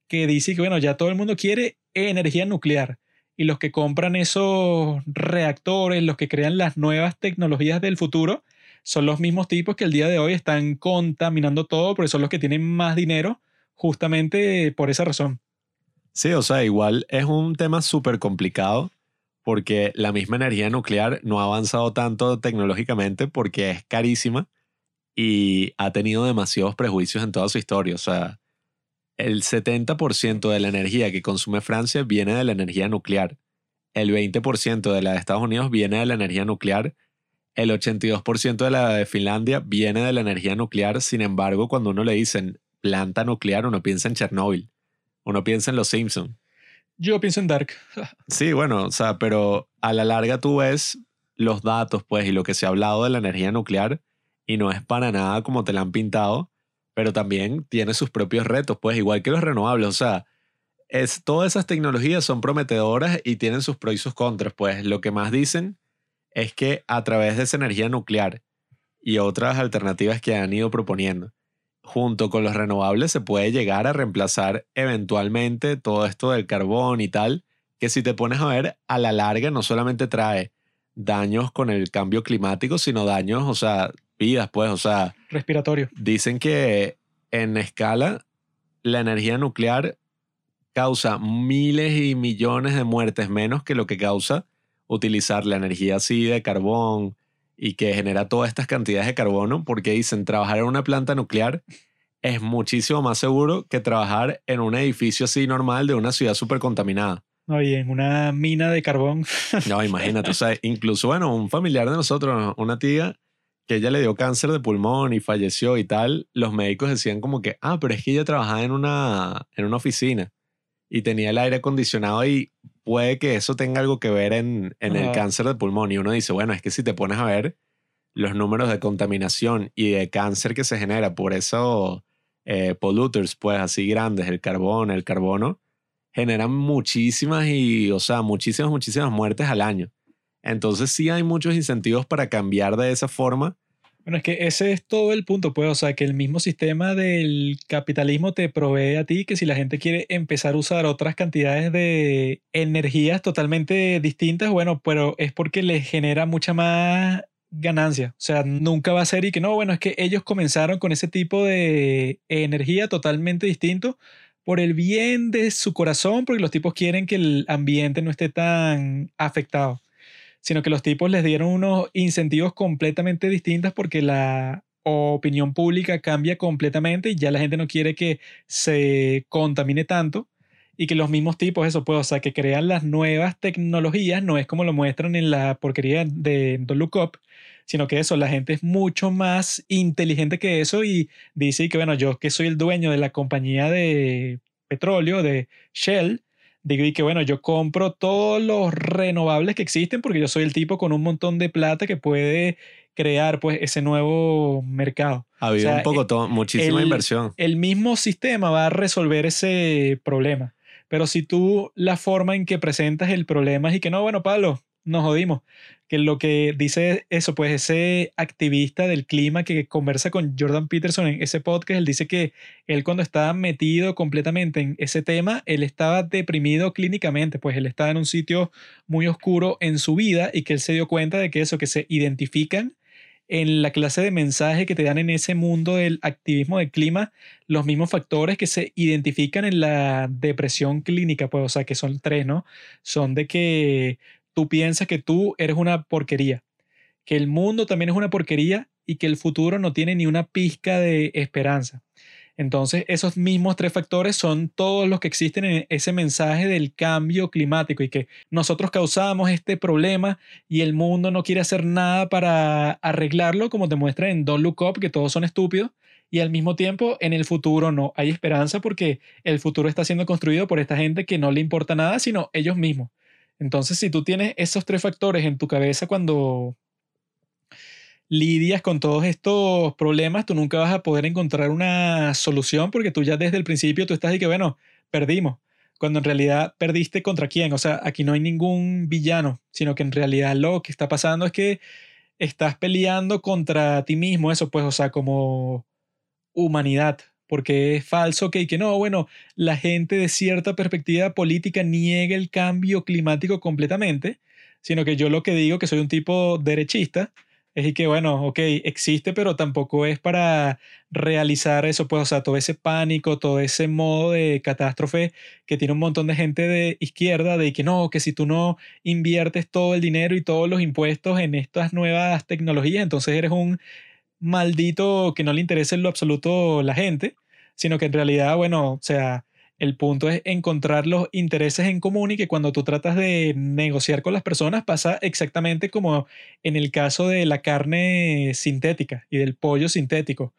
que dice que, bueno, ya todo el mundo quiere energía nuclear. Y los que compran esos reactores, los que crean las nuevas tecnologías del futuro, son los mismos tipos que el día de hoy están contaminando todo, porque son los que tienen más dinero justamente por esa razón. Sí, o sea, igual es un tema súper complicado porque la misma energía nuclear no ha avanzado tanto tecnológicamente porque es carísima y ha tenido demasiados prejuicios en toda su historia. O sea, el 70% de la energía que consume Francia viene de la energía nuclear. El 20% de la de Estados Unidos viene de la energía nuclear. El 82% de la de Finlandia viene de la energía nuclear. Sin embargo, cuando uno le dicen planta nuclear, uno piensa en Chernóbil. Uno piensa en los Simpsons. Yo pienso en Dark. Sí, bueno, o sea, pero a la larga tú ves los datos, pues, y lo que se ha hablado de la energía nuclear, y no es para nada como te la han pintado, pero también tiene sus propios retos, pues, igual que los renovables, o sea, es, todas esas tecnologías son prometedoras y tienen sus pros y sus contras, pues, lo que más dicen es que a través de esa energía nuclear y otras alternativas que han ido proponiendo, junto con los renovables se puede llegar a reemplazar eventualmente todo esto del carbón y tal, que si te pones a ver, a la larga no solamente trae daños con el cambio climático, sino daños, o sea, vidas, pues, o sea, Respiratorio. dicen que en escala la energía nuclear causa miles y millones de muertes menos que lo que causa utilizar la energía así de carbón y que genera todas estas cantidades de carbono, porque dicen trabajar en una planta nuclear es muchísimo más seguro que trabajar en un edificio así normal de una ciudad súper contaminada. No, y en una mina de carbón. No, imagínate, o sea, incluso, bueno, un familiar de nosotros, una tía, que ella le dio cáncer de pulmón y falleció y tal, los médicos decían como que, ah, pero es que ella trabajaba en una, en una oficina y tenía el aire acondicionado y puede que eso tenga algo que ver en, en el cáncer de pulmón. Y uno dice, bueno, es que si te pones a ver los números de contaminación y de cáncer que se genera por eso, eh, polluters, pues así grandes, el carbón, el carbono, generan muchísimas y, o sea, muchísimas, muchísimas muertes al año. Entonces sí hay muchos incentivos para cambiar de esa forma. Bueno, es que ese es todo el punto, pues, o sea, que el mismo sistema del capitalismo te provee a ti que si la gente quiere empezar a usar otras cantidades de energías totalmente distintas, bueno, pero es porque les genera mucha más ganancia. O sea, nunca va a ser y que no, bueno, es que ellos comenzaron con ese tipo de energía totalmente distinto por el bien de su corazón, porque los tipos quieren que el ambiente no esté tan afectado sino que los tipos les dieron unos incentivos completamente distintos porque la opinión pública cambia completamente y ya la gente no quiere que se contamine tanto y que los mismos tipos, eso pues, o sea, que crean las nuevas tecnologías, no es como lo muestran en la porquería de Don't Look Up, sino que eso, la gente es mucho más inteligente que eso y dice que, bueno, yo que soy el dueño de la compañía de petróleo, de Shell, digo y que bueno, yo compro todos los renovables que existen porque yo soy el tipo con un montón de plata que puede crear pues ese nuevo mercado. Ha habido un poco, todo, muchísima inversión. El mismo sistema va a resolver ese problema. Pero si tú la forma en que presentas el problema es y que no, bueno, Pablo, nos jodimos. Que lo que dice eso, pues ese activista del clima que conversa con Jordan Peterson en ese podcast, él dice que él cuando estaba metido completamente en ese tema, él estaba deprimido clínicamente, pues él estaba en un sitio muy oscuro en su vida y que él se dio cuenta de que eso, que se identifican en la clase de mensaje que te dan en ese mundo del activismo del clima, los mismos factores que se identifican en la depresión clínica, pues, o sea, que son tres, ¿no? Son de que tú piensas que tú eres una porquería, que el mundo también es una porquería y que el futuro no tiene ni una pizca de esperanza. Entonces, esos mismos tres factores son todos los que existen en ese mensaje del cambio climático y que nosotros causamos este problema y el mundo no quiere hacer nada para arreglarlo, como te muestra en Don't Look Up, que todos son estúpidos, y al mismo tiempo en el futuro no hay esperanza porque el futuro está siendo construido por esta gente que no le importa nada, sino ellos mismos. Entonces, si tú tienes esos tres factores en tu cabeza cuando lidias con todos estos problemas, tú nunca vas a poder encontrar una solución porque tú ya desde el principio tú estás y que, bueno, perdimos. Cuando en realidad perdiste contra quién. O sea, aquí no hay ningún villano, sino que en realidad lo que está pasando es que estás peleando contra ti mismo, eso pues, o sea, como humanidad porque es falso que, que no, bueno, la gente de cierta perspectiva política niega el cambio climático completamente, sino que yo lo que digo, que soy un tipo derechista, es que, bueno, ok, existe, pero tampoco es para realizar eso, pues, o sea, todo ese pánico, todo ese modo de catástrofe que tiene un montón de gente de izquierda, de que no, que si tú no inviertes todo el dinero y todos los impuestos en estas nuevas tecnologías, entonces eres un maldito que no le interesa en lo absoluto la gente, sino que en realidad, bueno, o sea, el punto es encontrar los intereses en común y que cuando tú tratas de negociar con las personas pasa exactamente como en el caso de la carne sintética y del pollo sintético.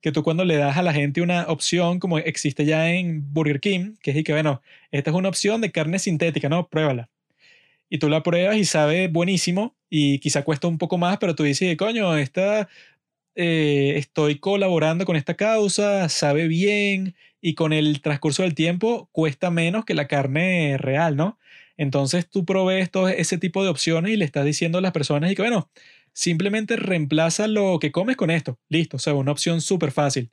Que tú cuando le das a la gente una opción como existe ya en Burger King, que es que, bueno, esta es una opción de carne sintética, ¿no? Pruébala. Y tú la pruebas y sabe buenísimo y quizá cuesta un poco más, pero tú dices, coño, esta eh, estoy colaborando con esta causa, sabe bien y con el transcurso del tiempo cuesta menos que la carne real, ¿no? Entonces tú provees ese tipo de opciones y le estás diciendo a las personas y que, bueno, simplemente reemplaza lo que comes con esto. Listo, o sea, una opción súper fácil.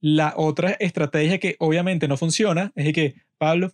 La otra estrategia que obviamente no funciona es que, Pablo,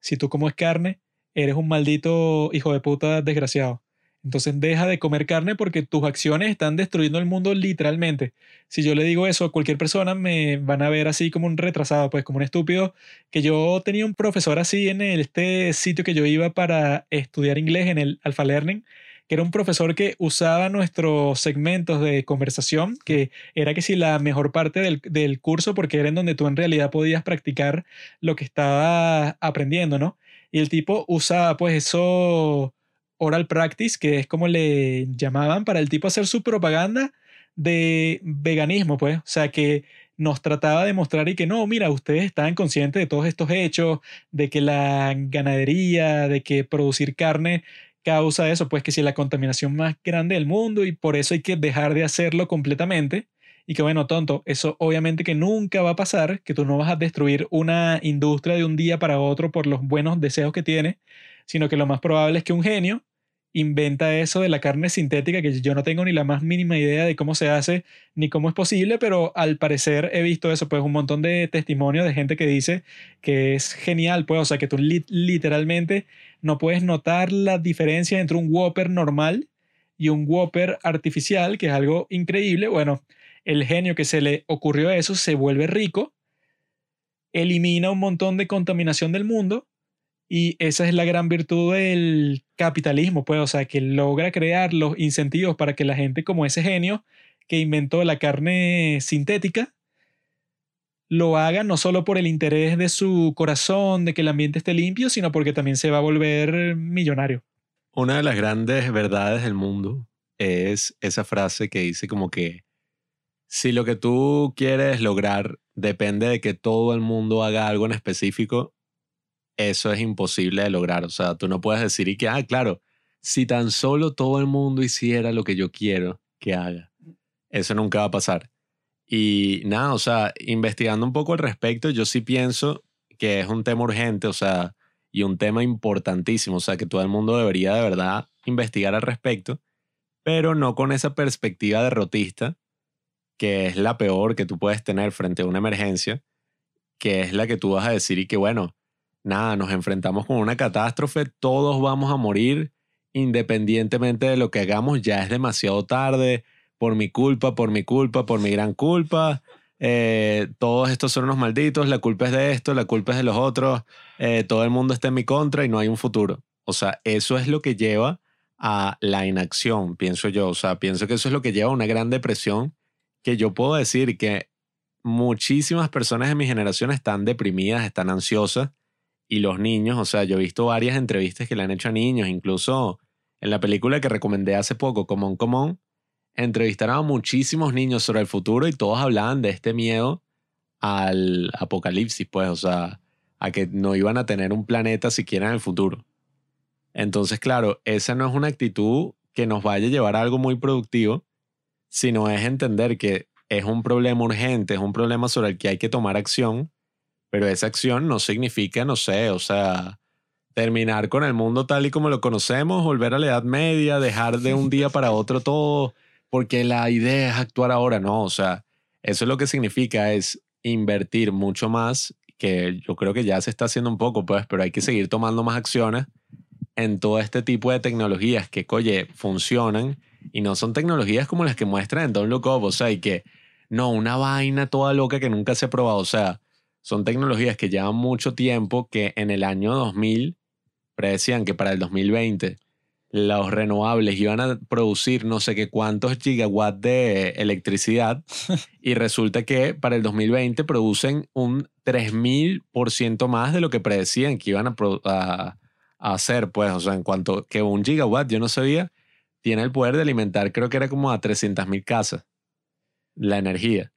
si tú comes carne, eres un maldito hijo de puta desgraciado. Entonces deja de comer carne porque tus acciones están destruyendo el mundo literalmente. Si yo le digo eso a cualquier persona, me van a ver así como un retrasado, pues como un estúpido. Que yo tenía un profesor así en este sitio que yo iba para estudiar inglés en el Alpha Learning, que era un profesor que usaba nuestros segmentos de conversación, que era que si la mejor parte del, del curso, porque era en donde tú en realidad podías practicar lo que estabas aprendiendo, ¿no? Y el tipo usaba pues eso oral practice, que es como le llamaban para el tipo hacer su propaganda de veganismo, pues. O sea, que nos trataba de mostrar y que no, mira, ustedes están conscientes de todos estos hechos, de que la ganadería, de que producir carne causa eso, pues que si la contaminación más grande del mundo y por eso hay que dejar de hacerlo completamente y que bueno, tonto, eso obviamente que nunca va a pasar, que tú no vas a destruir una industria de un día para otro por los buenos deseos que tiene, sino que lo más probable es que un genio inventa eso de la carne sintética, que yo no tengo ni la más mínima idea de cómo se hace ni cómo es posible, pero al parecer he visto eso, pues un montón de testimonios de gente que dice que es genial, pues, o sea, que tú literalmente no puedes notar la diferencia entre un Whopper normal y un Whopper artificial, que es algo increíble. Bueno, el genio que se le ocurrió eso se vuelve rico, elimina un montón de contaminación del mundo y esa es la gran virtud del capitalismo, pues, o sea, que logra crear los incentivos para que la gente como ese genio que inventó la carne sintética lo haga no solo por el interés de su corazón, de que el ambiente esté limpio, sino porque también se va a volver millonario. Una de las grandes verdades del mundo es esa frase que dice como que si lo que tú quieres lograr depende de que todo el mundo haga algo en específico, eso es imposible de lograr. O sea, tú no puedes decir y que, ah, claro, si tan solo todo el mundo hiciera lo que yo quiero que haga, eso nunca va a pasar. Y nada, o sea, investigando un poco al respecto, yo sí pienso que es un tema urgente, o sea, y un tema importantísimo, o sea, que todo el mundo debería de verdad investigar al respecto, pero no con esa perspectiva derrotista que es la peor que tú puedes tener frente a una emergencia, que es la que tú vas a decir y que bueno, nada, nos enfrentamos con una catástrofe, todos vamos a morir, independientemente de lo que hagamos, ya es demasiado tarde, por mi culpa, por mi culpa, por mi gran culpa. Eh, todos estos son unos malditos, la culpa es de esto, la culpa es de los otros, eh, todo el mundo está en mi contra y no hay un futuro. O sea, eso es lo que lleva a la inacción, pienso yo. O sea, pienso que eso es lo que lleva a una gran depresión que yo puedo decir que muchísimas personas de mi generación están deprimidas, están ansiosas y los niños, o sea, yo he visto varias entrevistas que le han hecho a niños, incluso en la película que recomendé hace poco, Común Común, entrevistaron a muchísimos niños sobre el futuro y todos hablaban de este miedo al apocalipsis, pues, o sea, a que no iban a tener un planeta siquiera en el futuro. Entonces, claro, esa no es una actitud que nos vaya a llevar a algo muy productivo, sino es entender que es un problema urgente, es un problema sobre el que hay que tomar acción, pero esa acción no significa, no sé, o sea, terminar con el mundo tal y como lo conocemos, volver a la Edad Media, dejar de un día para otro todo, porque la idea es actuar ahora, no, o sea, eso es lo que significa es invertir mucho más, que yo creo que ya se está haciendo un poco, pues, pero hay que seguir tomando más acciones en todo este tipo de tecnologías que, oye, funcionan y no son tecnologías como las que muestran en Don't Look Up, o sea, y que no, una vaina toda loca que nunca se ha probado, o sea, son tecnologías que llevan mucho tiempo que en el año 2000 predecían que para el 2020 los renovables iban a producir no sé qué cuántos gigawatts de electricidad y resulta que para el 2020 producen un 3000% más de lo que predecían que iban a, a, a, hacer, pues, o sea, en cuanto que un gigawatt, yo no sabía, tiene el poder de alimentar, creo que era como a 300.000 casas, la energía.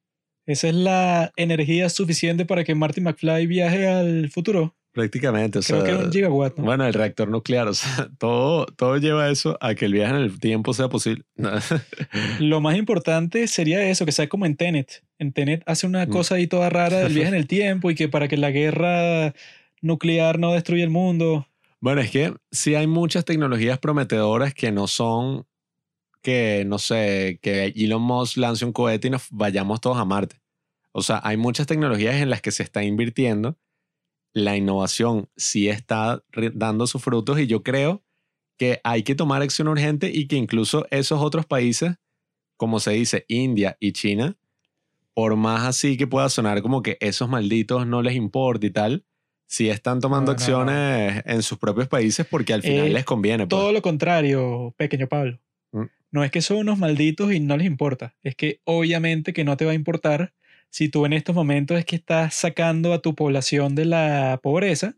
¿Esa es la energía suficiente para que Marty McFly viaje al futuro? Prácticamente, o Creo que era un gigawatt. ¿no? Bueno, el reactor nuclear, o sea, todo, todo lleva a eso a que el viaje en el tiempo sea posible. Lo más importante sería eso, que sea como en Tenet. En Tenet hace una Mm. cosa ahí toda rara del viaje en el tiempo y que para que la guerra nuclear no destruya el mundo. Bueno, es que sí hay muchas tecnologías prometedoras que no son que, no sé, que Elon Musk lance un cohete y nos vayamos todos a Marte. O sea, hay muchas tecnologías en las que se está invirtiendo. La innovación sí está dando sus frutos y yo creo que hay que tomar acción urgente y que incluso esos otros países, como se dice, India y China, por más así que pueda sonar como que esos malditos no les importa y tal, sí están tomando No, no. acciones en sus propios países porque al final Eh, les conviene. pues. Todo lo contrario, pequeño Pablo. Mm. No es que son unos malditos y no les importa. Es que obviamente que no te va a importar si tú en estos momentos es que estás sacando a tu población de la pobreza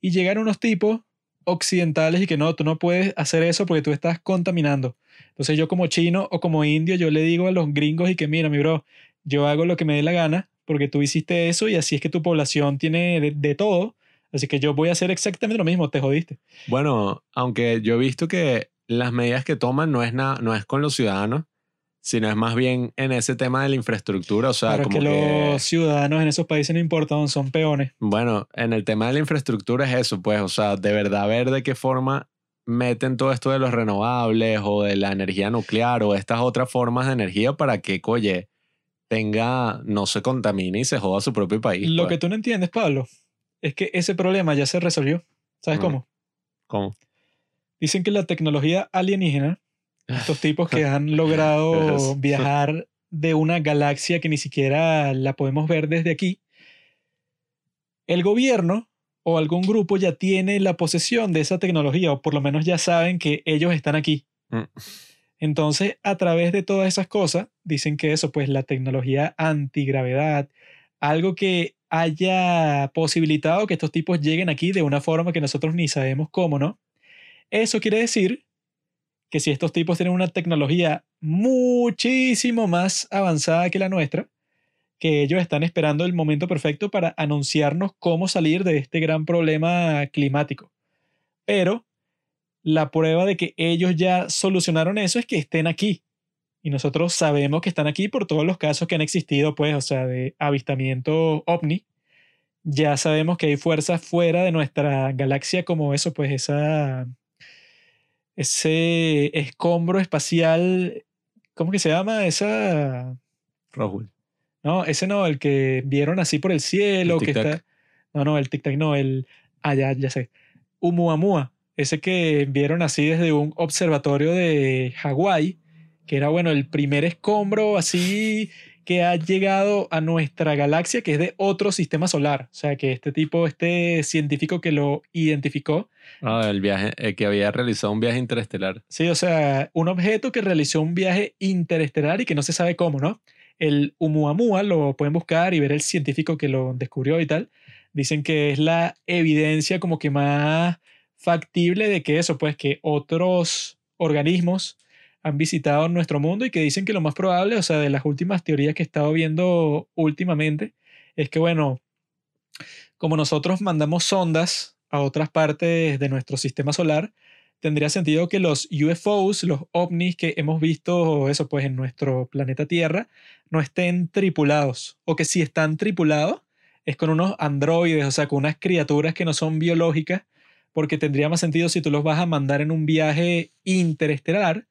y llegan unos tipos occidentales y que no, tú no puedes hacer eso porque tú estás contaminando. Entonces yo como chino o como indio, yo le digo a los gringos y que mira, mi bro, yo hago lo que me dé la gana porque tú hiciste eso y así es que tu población tiene de, de todo. Así que yo voy a hacer exactamente lo mismo, te jodiste. Bueno, aunque yo he visto que las medidas que toman no es, na- no es con los ciudadanos, sino es más bien en ese tema de la infraestructura, o sea, Claro, como que que... los ciudadanos en esos países no importan, son peones. Bueno, en el tema de la infraestructura es eso, pues, o sea, de verdad ver de qué forma meten todo esto de los renovables o de la energía nuclear o estas otras formas de energía para que, oye, tenga, no se contamine y se joda su propio país. Lo pues. que tú no entiendes, Pablo, es que ese problema ya se resolvió. ¿Sabes Ujú. cómo? ¿Cómo? Dicen que la tecnología alienígena, estos tipos que han logrado viajar de una galaxia que ni siquiera la podemos ver desde aquí, el gobierno o algún grupo ya tiene la posesión de esa tecnología, o por lo menos ya saben que ellos están aquí. Mm. Entonces, a través de todas esas cosas, dicen que eso, pues la tecnología antigravedad, algo que haya posibilitado que estos tipos lleguen aquí de una forma que nosotros ni sabemos cómo, ¿no? Eso quiere decir que si estos tipos tienen una tecnología muchísimo más avanzada que la nuestra, que ellos están esperando el momento perfecto para anunciarnos cómo salir de este gran problema climático. Pero la prueba de que ellos ya solucionaron eso es que estén aquí. Y nosotros sabemos que están aquí por todos los casos que han existido, pues, o sea, de avistamiento ovni. Ya sabemos que hay fuerzas fuera de nuestra galaxia como eso, pues, esa, ese escombro espacial, ¿cómo que se llama? Esa, Roswell. no, ese no, el que vieron así por el cielo, El que está, no, no, el tic-tac, no, el, ah, ya, ya sé, Umuamua, ese que vieron así desde un observatorio de Hawái, que era, bueno, el primer escombro así que ha llegado a nuestra galaxia, que es de otro sistema solar. O sea, que este tipo, este científico que lo identificó, Ah, el viaje, eh, que había realizado un viaje interestelar. sí, o sea, un objeto que realizó un viaje interestelar y que no se sabe cómo, ¿no? El Umuamua lo pueden buscar y ver el científico que lo descubrió y tal. Dicen que es la evidencia como que más factible de que eso, pues que otros organismos han visitado nuestro mundo y que dicen que lo más probable, o sea, de las últimas teorías que he estado viendo últimamente, es que, bueno, como nosotros mandamos sondas a otras partes de nuestro sistema solar, tendría sentido que los UFOs, los ovnis que hemos visto, eso pues en nuestro planeta Tierra, no estén tripulados. O que si están tripulados, es con unos androides, o sea, con unas criaturas que no son biológicas, porque tendría más sentido si tú los vas a mandar en un viaje interestelar,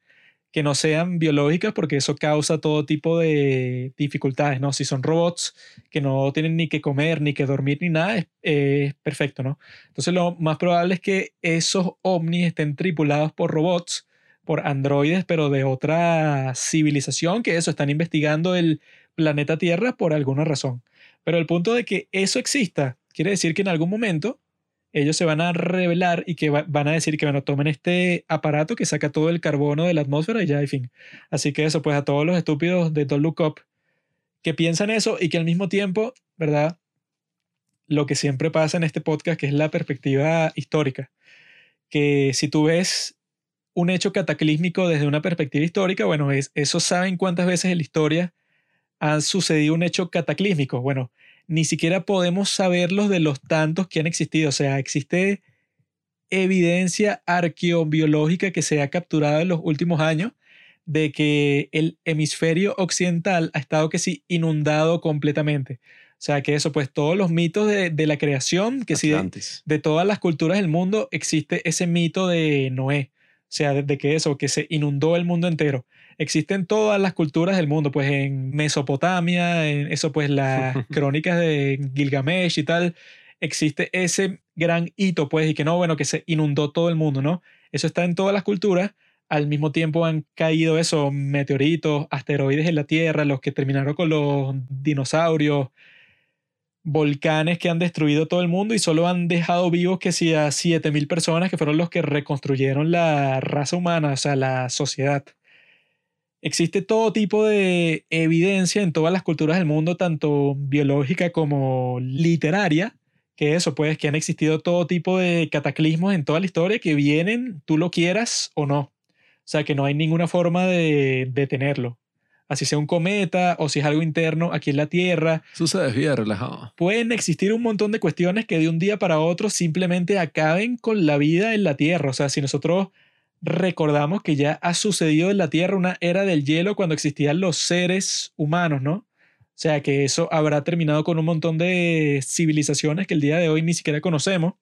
que no sean biológicas, porque eso causa todo tipo de dificultades, ¿no? Si son robots que no tienen ni que comer, ni que dormir, ni nada, es, perfecto, ¿no? Entonces lo más probable es que esos ovnis estén tripulados por robots, por androides, pero de otra civilización, que eso, están investigando el planeta Tierra por alguna razón. Pero el punto de que eso exista, quiere decir que en algún momento ellos se van a revelar y que va- van a decir que, bueno, tomen este aparato que saca todo el carbono de la atmósfera y ya, en fin. Así que eso, pues a todos los estúpidos de Don't Look Up que piensan eso y que al mismo tiempo, ¿verdad? Lo que siempre pasa en este podcast, que es la perspectiva histórica. Que si tú ves un hecho cataclísmico desde una perspectiva histórica, bueno, es, eso saben cuántas veces en la historia han sucedido un hecho cataclísmico. Bueno, ni siquiera podemos saberlos de los tantos que han existido. O sea, existe evidencia arqueobiológica que se ha capturado en los últimos años de que el hemisferio occidental ha estado que sí inundado completamente. O sea, que eso, pues todos los mitos de, de la creación, que sí, de, de todas las culturas del mundo existe ese mito de Noé. O sea, de, de que eso, que se inundó el mundo entero. Existen todas las culturas del mundo, pues en Mesopotamia, en eso, pues las crónicas de Gilgamesh y tal. Existe ese gran hito, pues, y que no, bueno, que se inundó todo el mundo, ¿no? Eso está en todas las culturas. Al mismo tiempo han caído eso, meteoritos, asteroides en la Tierra, los que terminaron con los dinosaurios, volcanes que han destruido todo el mundo y solo han dejado vivos que si a 7000 personas que fueron los que reconstruyeron la raza humana, o sea, la sociedad. Existe todo tipo de evidencia en todas las culturas del mundo, tanto biológica como literaria, que eso, pues, que han existido todo tipo de cataclismos en toda la historia que vienen, tú lo quieras o no. O sea, que no hay ninguna forma de detenerlo. Así sea un cometa o si es algo interno aquí en la Tierra, Eso se desvía relajado. pueden existir un montón de cuestiones que de un día para otro simplemente acaben con la vida en la Tierra. O sea, si nosotros recordamos que ya ha sucedido en la Tierra una era del hielo cuando existían los seres humanos, ¿no? O sea que eso habrá terminado con un montón de civilizaciones que el día de hoy ni siquiera conocemos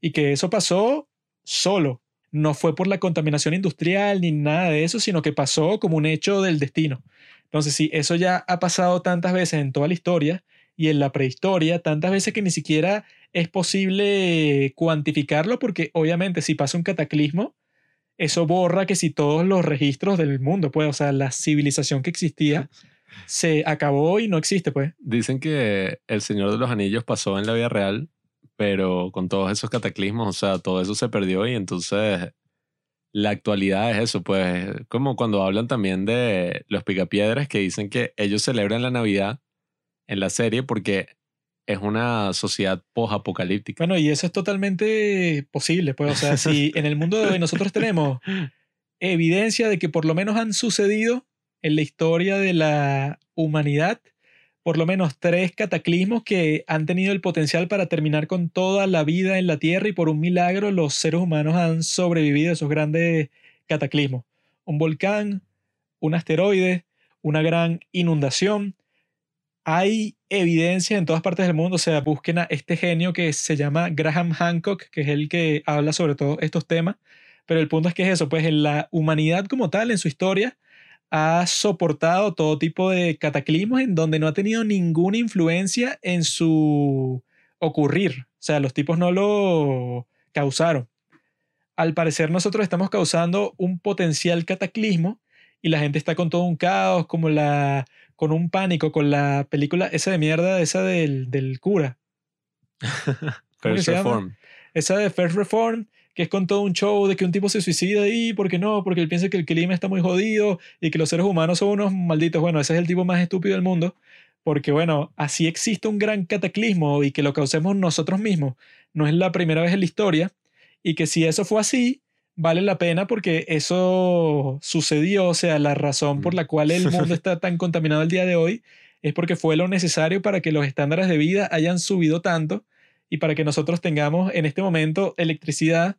y que eso pasó solo. No fue por la contaminación industrial ni nada de eso, sino que pasó como un hecho del destino. Entonces, sí, eso ya ha pasado tantas veces en toda la historia y en la prehistoria, tantas veces que ni siquiera es posible cuantificarlo porque obviamente si pasa un cataclismo, eso borra que si todos los registros del mundo, pues, o sea, la civilización que existía se acabó y no existe, pues. Dicen que El Señor de los Anillos pasó en la vida real, pero con todos esos cataclismos, o sea, todo eso se perdió y entonces la actualidad es eso, pues, como cuando hablan también de los picapiedras que dicen que ellos celebran la Navidad en la serie porque es una sociedad post-apocalíptica. Bueno, y eso es totalmente posible, pues, o sea, si en el mundo de hoy nosotros tenemos evidencia de que por lo menos han sucedido en la historia de la humanidad, por lo menos tres cataclismos que han tenido el potencial para terminar con toda la vida en la Tierra y por un milagro los seres humanos han sobrevivido a esos grandes cataclismos. Un volcán, un asteroide, una gran inundación. Hay evidencia en todas partes del mundo, o sea, busquen a este genio que se llama Graham Hancock, que es el que habla sobre todos estos temas, pero el punto es que es eso, pues la humanidad como tal, en su historia, ha soportado todo tipo de cataclismos en donde no ha tenido ninguna influencia en su ocurrir. O sea, los tipos no lo causaron. Al parecer nosotros estamos causando un potencial cataclismo y la gente está con todo un caos, como la, con un pánico, con la película esa de mierda, esa del, del cura. ¿Cómo que First? Reform. Esa de First Reform, que es con todo un show de que un tipo se suicida y, ¿por qué no? Porque él piensa que el clima está muy jodido y que los seres humanos son unos malditos. Bueno, ese es el tipo más estúpido del mundo. Porque, bueno, así existe un gran cataclismo y que lo causemos nosotros mismos. No es la primera vez en la historia. Y que si eso fue así, vale la pena porque eso sucedió. O sea, la razón por la cual el mundo está tan contaminado el día de hoy es porque fue lo necesario para que los estándares de vida hayan subido tanto y para que nosotros tengamos en este momento electricidad,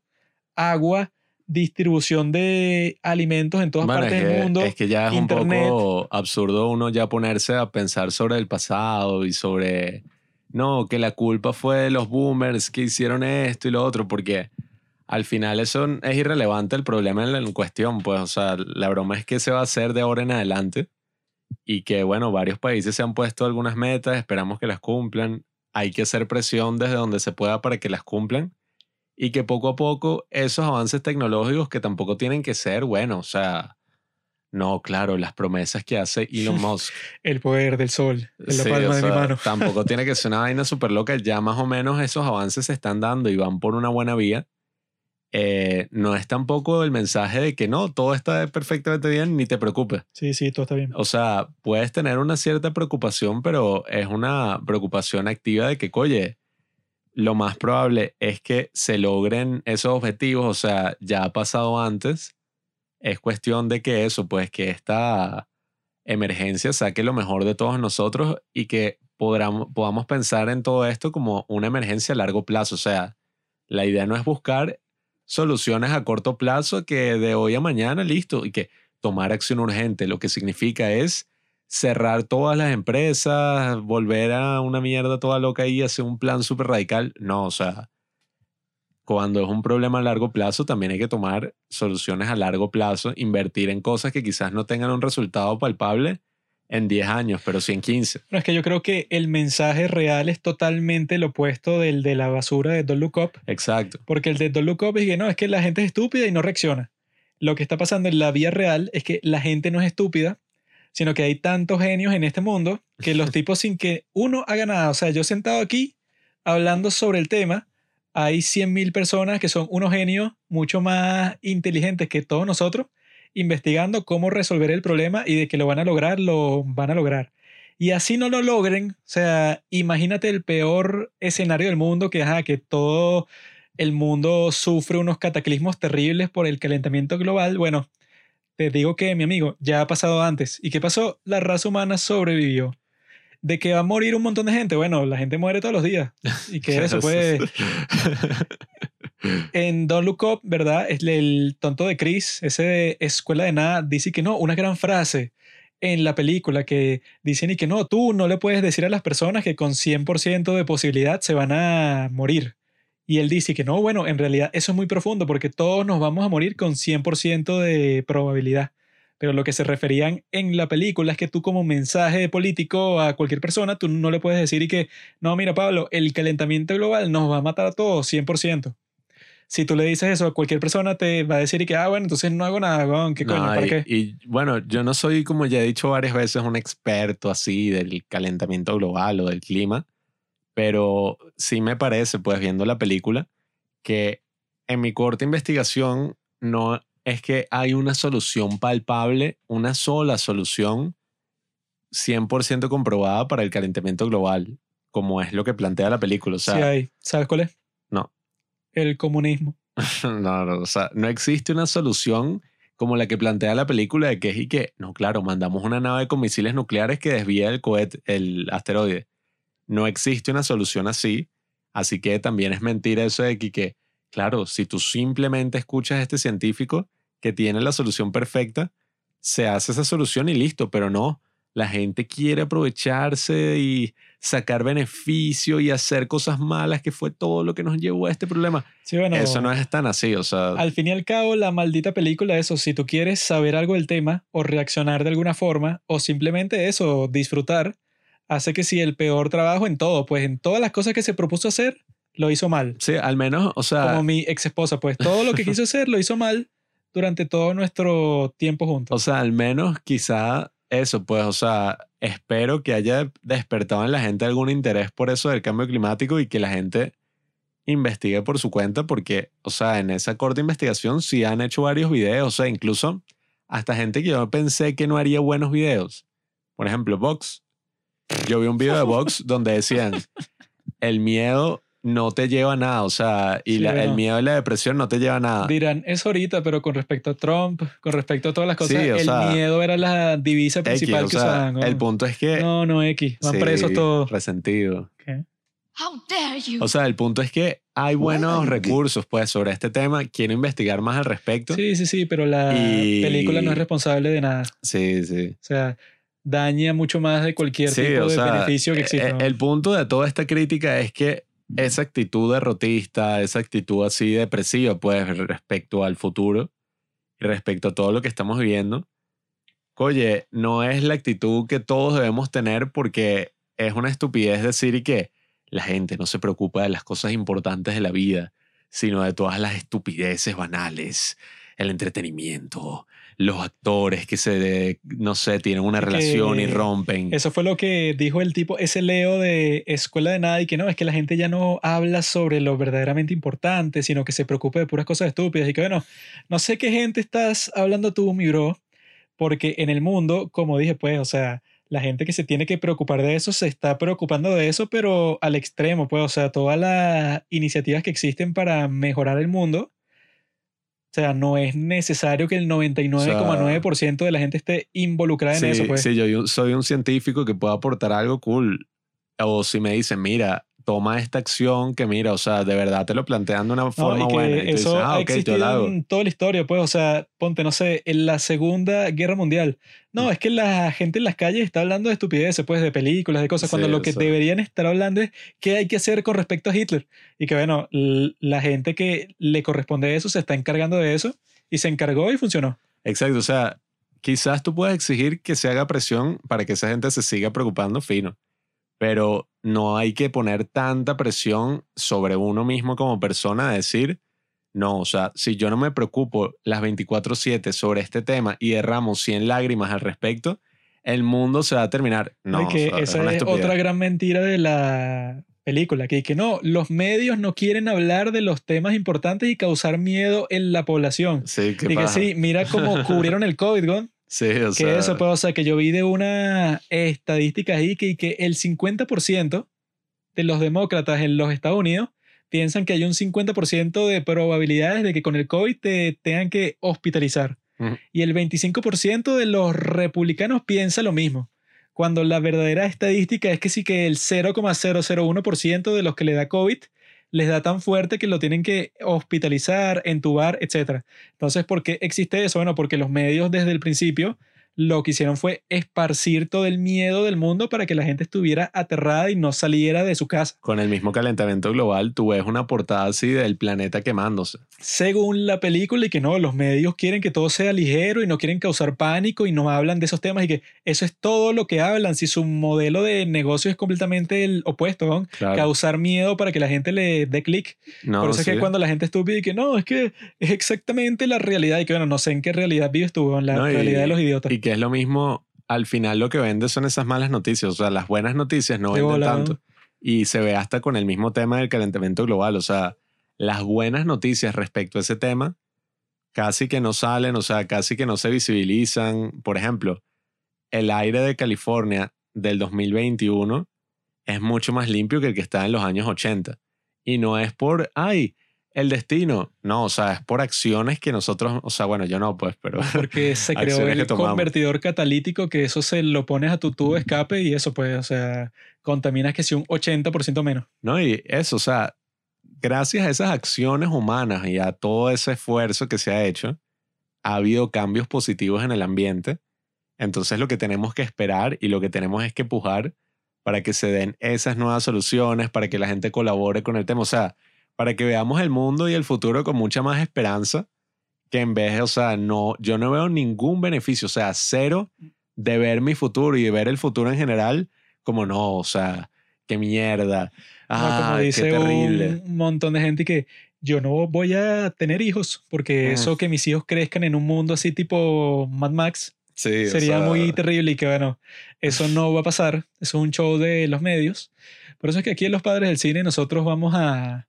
agua, distribución de alimentos en todas Bueno, partes es del mundo. Es que ya es internet. un poco absurdo uno ya ponerse a pensar sobre el pasado y sobre, no, que la culpa fue de los boomers que hicieron esto y lo otro, porque al final eso es irrelevante el problema en, la- en cuestión, pues, o sea, la broma es que se va a hacer de ahora en adelante y que, bueno, varios países se han puesto algunas metas, esperamos que las cumplan, hay que hacer presión desde donde se pueda para que las cumplan y que poco a poco esos avances tecnológicos que tampoco tienen que ser, bueno, o sea, no, claro, las promesas que hace Elon Musk. El poder del sol en la sí, palma de mi sea, mano. Tampoco tiene que ser una vaina súper loca, ya más o menos esos avances se están dando y van por una buena vía. Eh, no es tampoco el mensaje de que no, todo está perfectamente bien, ni te preocupes. Sí, sí, todo está bien. O sea, puedes tener una cierta preocupación, pero es una preocupación activa de que, oye, lo más probable es que se logren esos objetivos, o sea, ya ha pasado antes. Es cuestión de que eso, pues que esta emergencia saque lo mejor de todos nosotros y que podamos, podamos pensar en todo esto como una emergencia a largo plazo. O sea, la idea no es buscar soluciones a corto plazo que de hoy a mañana, listo, y que tomar acción urgente, lo que significa es cerrar todas las empresas, volver a una mierda toda loca y hacer un plan súper radical. No, o sea, cuando es un problema a largo plazo, también hay que tomar soluciones a largo plazo, invertir en cosas que quizás no tengan un resultado palpable en 10 años, pero sí en 15. Bueno, es que yo creo que el mensaje real es totalmente lo opuesto del de la basura de Don't Look Up, Exacto. porque el de Don't Look Up es que no, es que la gente es estúpida y no reacciona. Lo que está pasando en la vida real es que la gente no es estúpida, sino que hay tantos genios en este mundo que los tipos sin que uno haga nada, o sea, yo sentado aquí hablando sobre el tema, hay 100.000 personas que son unos genios mucho más inteligentes que todos nosotros, investigando cómo resolver el problema y de que lo van a lograr, lo van a lograr. Y así no lo logren, o sea, imagínate el peor escenario del mundo, que, ajá, que todo el mundo sufre unos cataclismos terribles por el calentamiento global. Bueno, te digo que, mi amigo, ya ha pasado antes. ¿Y qué pasó? La raza humana sobrevivió. De que va a morir un montón de gente, bueno, la gente muere todos los días. Y que eso, pues, en Don't Look Up, ¿verdad? Es el tonto de Chris, ese de Escuela de Nada, dice que no, una gran frase en la película que dicen y que no, tú no le puedes decir a las personas que con 100% de posibilidad se van a morir. Y él dice que no, bueno, en realidad eso es muy profundo porque todos nos vamos a morir con 100% de probabilidad. Pero lo que se referían en la película es que tú como mensaje político a cualquier persona, tú no le puedes decir y que, no, mira Pablo, el calentamiento global nos va a matar a todos 100%. Si tú le dices eso a cualquier persona, te va a decir y que, ah, bueno, entonces no hago nada, weón, ¿qué coño? No, ¿Para y, qué? y, bueno, yo no soy, como ya he dicho varias veces, un experto así del calentamiento global o del clima, pero sí me parece, pues viendo la película, que en mi corta investigación no es que hay una solución palpable, una sola solución 100% comprobada para el calentamiento global, como es lo que plantea la película. O sea, sí hay. ¿Sabes cuál es? El comunismo. no, o sea, no existe una solución como la que plantea la película de que es y que, no, claro, mandamos una nave con misiles nucleares que desvía el cohete, el asteroide. No existe una solución así, así que también es mentira eso de que, claro, si tú simplemente escuchas a este científico que tiene la solución perfecta, se hace esa solución y listo, pero no, la gente quiere aprovecharse y sacar beneficio y hacer cosas malas, que fue todo lo que nos llevó a este problema. Sí, bueno, Eso no es tan así, o sea, Al fin y al cabo, la maldita película, eso, si tú quieres saber algo del tema o reaccionar de alguna forma o simplemente eso, disfrutar, hace que si el peor trabajo en todo, pues en todas las cosas que se propuso hacer, lo hizo mal. sí, al menos, o sea, Como mi ex esposa, pues todo lo que quiso hacer lo hizo mal durante todo nuestro tiempo juntos. o sea, al menos quizá eso, pues, o sea, espero que haya despertado en la gente algún interés por eso del cambio climático y que la gente investigue por su cuenta porque, o sea, en esa corta investigación sí han hecho varios videos, o sea, incluso hasta gente que yo pensé que no haría buenos videos. Por ejemplo, Vox. Yo vi un video de Vox donde decían, el miedo no te lleva a nada, o sea, y Sí, la- el miedo y la depresión no te lleva a nada. Dirán, es ahorita, pero con respecto a Trump, con respecto a todas las cosas, Sí, el sea, miedo era la divisa X, principal o que sea, usaban. ¿no? el punto es que... No, no, X. Van Sí, presos todos. Resentido. ¿Qué? How dare you? O sea, el punto es que hay buenos recursos pues sobre este tema. Quiero investigar más al respecto. Sí, sí, sí, pero la Y- película no es responsable de nada. sí. sí. O sea, daña mucho más de cualquier Sí, tipo de sea, beneficio que existe. eh, ¿no? El punto de toda esta crítica es que esa actitud derrotista, esa actitud así depresiva, pues respecto al futuro respecto a todo lo que estamos viviendo, oye, no es la actitud que todos debemos tener porque es una estupidez decir que la gente no se preocupa de las cosas importantes de la vida, sino de todas las estupideces banales, el entretenimiento, los actores que se, no sé, tienen una relación y rompen. Eso fue lo que dijo el tipo, ese Leo de Escuela de Nada, y que no, es que la gente ya no habla sobre lo verdaderamente importante, sino que se preocupa de puras cosas estúpidas. Y que bueno, no sé qué gente estás hablando tú, mi bro, porque en el mundo, como dije, pues, o sea, la gente que se tiene que preocupar de eso se está preocupando de eso, pero al extremo, pues, o sea, todas las iniciativas que existen para mejorar el mundo. O sea, no es necesario que el 99,9% de la gente esté involucrada en sí, eso, pues. sí, yo soy un científico que pueda aportar algo cool. O si me dicen, mira, toma esta acción que mira, o sea, de verdad te lo plantean de una No, forma y que buena. Y tú eso dices, ah, ha ok, yo lo hago. en toda la historia, pues, o sea, ponte, no sé, en la Segunda Guerra Mundial. Mm. No, es que la gente en las calles está hablando de estupideces, pues, de películas, de cosas, cuando Sí, lo que eso. deberían estar hablando es qué hay que hacer con respecto a Hitler. Y que, bueno, la gente que le corresponde eso se está encargando de eso y se encargó y funcionó. Exacto, o sea, quizás tú puedes exigir que se haga presión para que esa gente se siga preocupando fino, pero no hay que poner tanta presión sobre uno mismo como persona a decir, no, o sea, si yo no me preocupo las 24/7 sobre este tema y derramo 100 lágrimas al respecto, el mundo se va a terminar. No, que o sea, esa es otra gran mentira de la película, que, que no, los medios no quieren hablar de los temas importantes y causar miedo en la población. Sí, qué Y que sí, mira cómo cubrieron el COVID, ¿gon? Sí, o Que sea, eso, pues, o sea, que yo vi de una estadística ahí que, que el 50% de los demócratas en los Estados Unidos piensan que hay un 50% de probabilidades de que con el COVID te tengan que hospitalizar. Y el 25% de los republicanos piensa lo mismo. Cuando la verdadera estadística es que sí que el 0,001% de los que le da COVID les da tan fuerte que lo tienen que hospitalizar, entubar, etc. Entonces, ¿por qué existe eso? Bueno, porque los medios desde el principio lo que hicieron fue esparcir todo el miedo del mundo para que la gente estuviera aterrada y no saliera de su casa. Con el mismo calentamiento global, tú ves una portada así del planeta quemándose. Según la película, y que no, los medios quieren que todo sea ligero y no quieren causar pánico y no hablan de esos temas y que eso es todo lo que hablan. Si su modelo de negocio es completamente el opuesto, ¿no? Claro. causar miedo para que la gente le dé clic. No, Por eso es que cuando la gente es estúpida y que no, es que es exactamente la realidad y que bueno, no sé en qué realidad vives tú, en la No, y- realidad de los idiotas. Y que es lo mismo, al final lo que vende son esas malas noticias. O sea, las buenas noticias no De venden bola, tanto. Y se ve hasta con el mismo tema del calentamiento global. O sea, las buenas noticias respecto a ese tema casi que no salen, o sea, casi que no se visibilizan. Por ejemplo, el aire de California del 2021 es mucho más limpio que el que está en los años 80. Y no es por, ay, el destino. No, o sea, es por acciones que nosotros, o sea, bueno, yo no, pues, pero... Porque se creó el convertidor catalítico que eso se lo pones a tu tubo de escape y eso pues, o sea, contaminas que si un 80% menos. No, y eso, o sea, gracias a esas acciones humanas y a todo ese esfuerzo que se ha hecho, ha habido cambios positivos en el ambiente. Entonces lo que tenemos que esperar y lo que tenemos es que pujar para que se den esas nuevas soluciones, para que la gente colabore con el tema, o sea, para que veamos el mundo y el futuro con mucha más esperanza, que en vez o sea, no, yo no veo ningún beneficio, o sea, cero de ver mi futuro y de ver el futuro en general como no, o sea, qué mierda. No, Ah, como qué dice terrible. un montón de gente que yo no voy a tener hijos porque Mm. eso que mis hijos crezcan en un mundo así tipo Mad Max Sí, o sería sea, muy terrible y que bueno, eso no va a pasar, eso es un show de los medios. Por eso es que aquí en Los Padres del Cine nosotros vamos a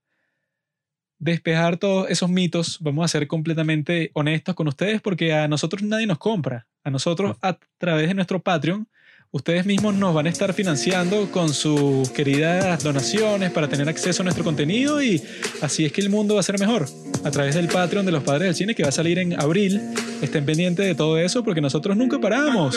despejar todos esos mitos, vamos a ser completamente honestos con ustedes porque a nosotros nadie nos compra, a nosotros a través de nuestro Patreon. Ustedes mismos nos van a estar financiando con sus queridas donaciones para tener acceso a nuestro contenido y así es que el mundo va a ser mejor. A través del Patreon de los Padres del Cine que va a salir en abril. Estén pendientes de todo eso porque nosotros nunca paramos.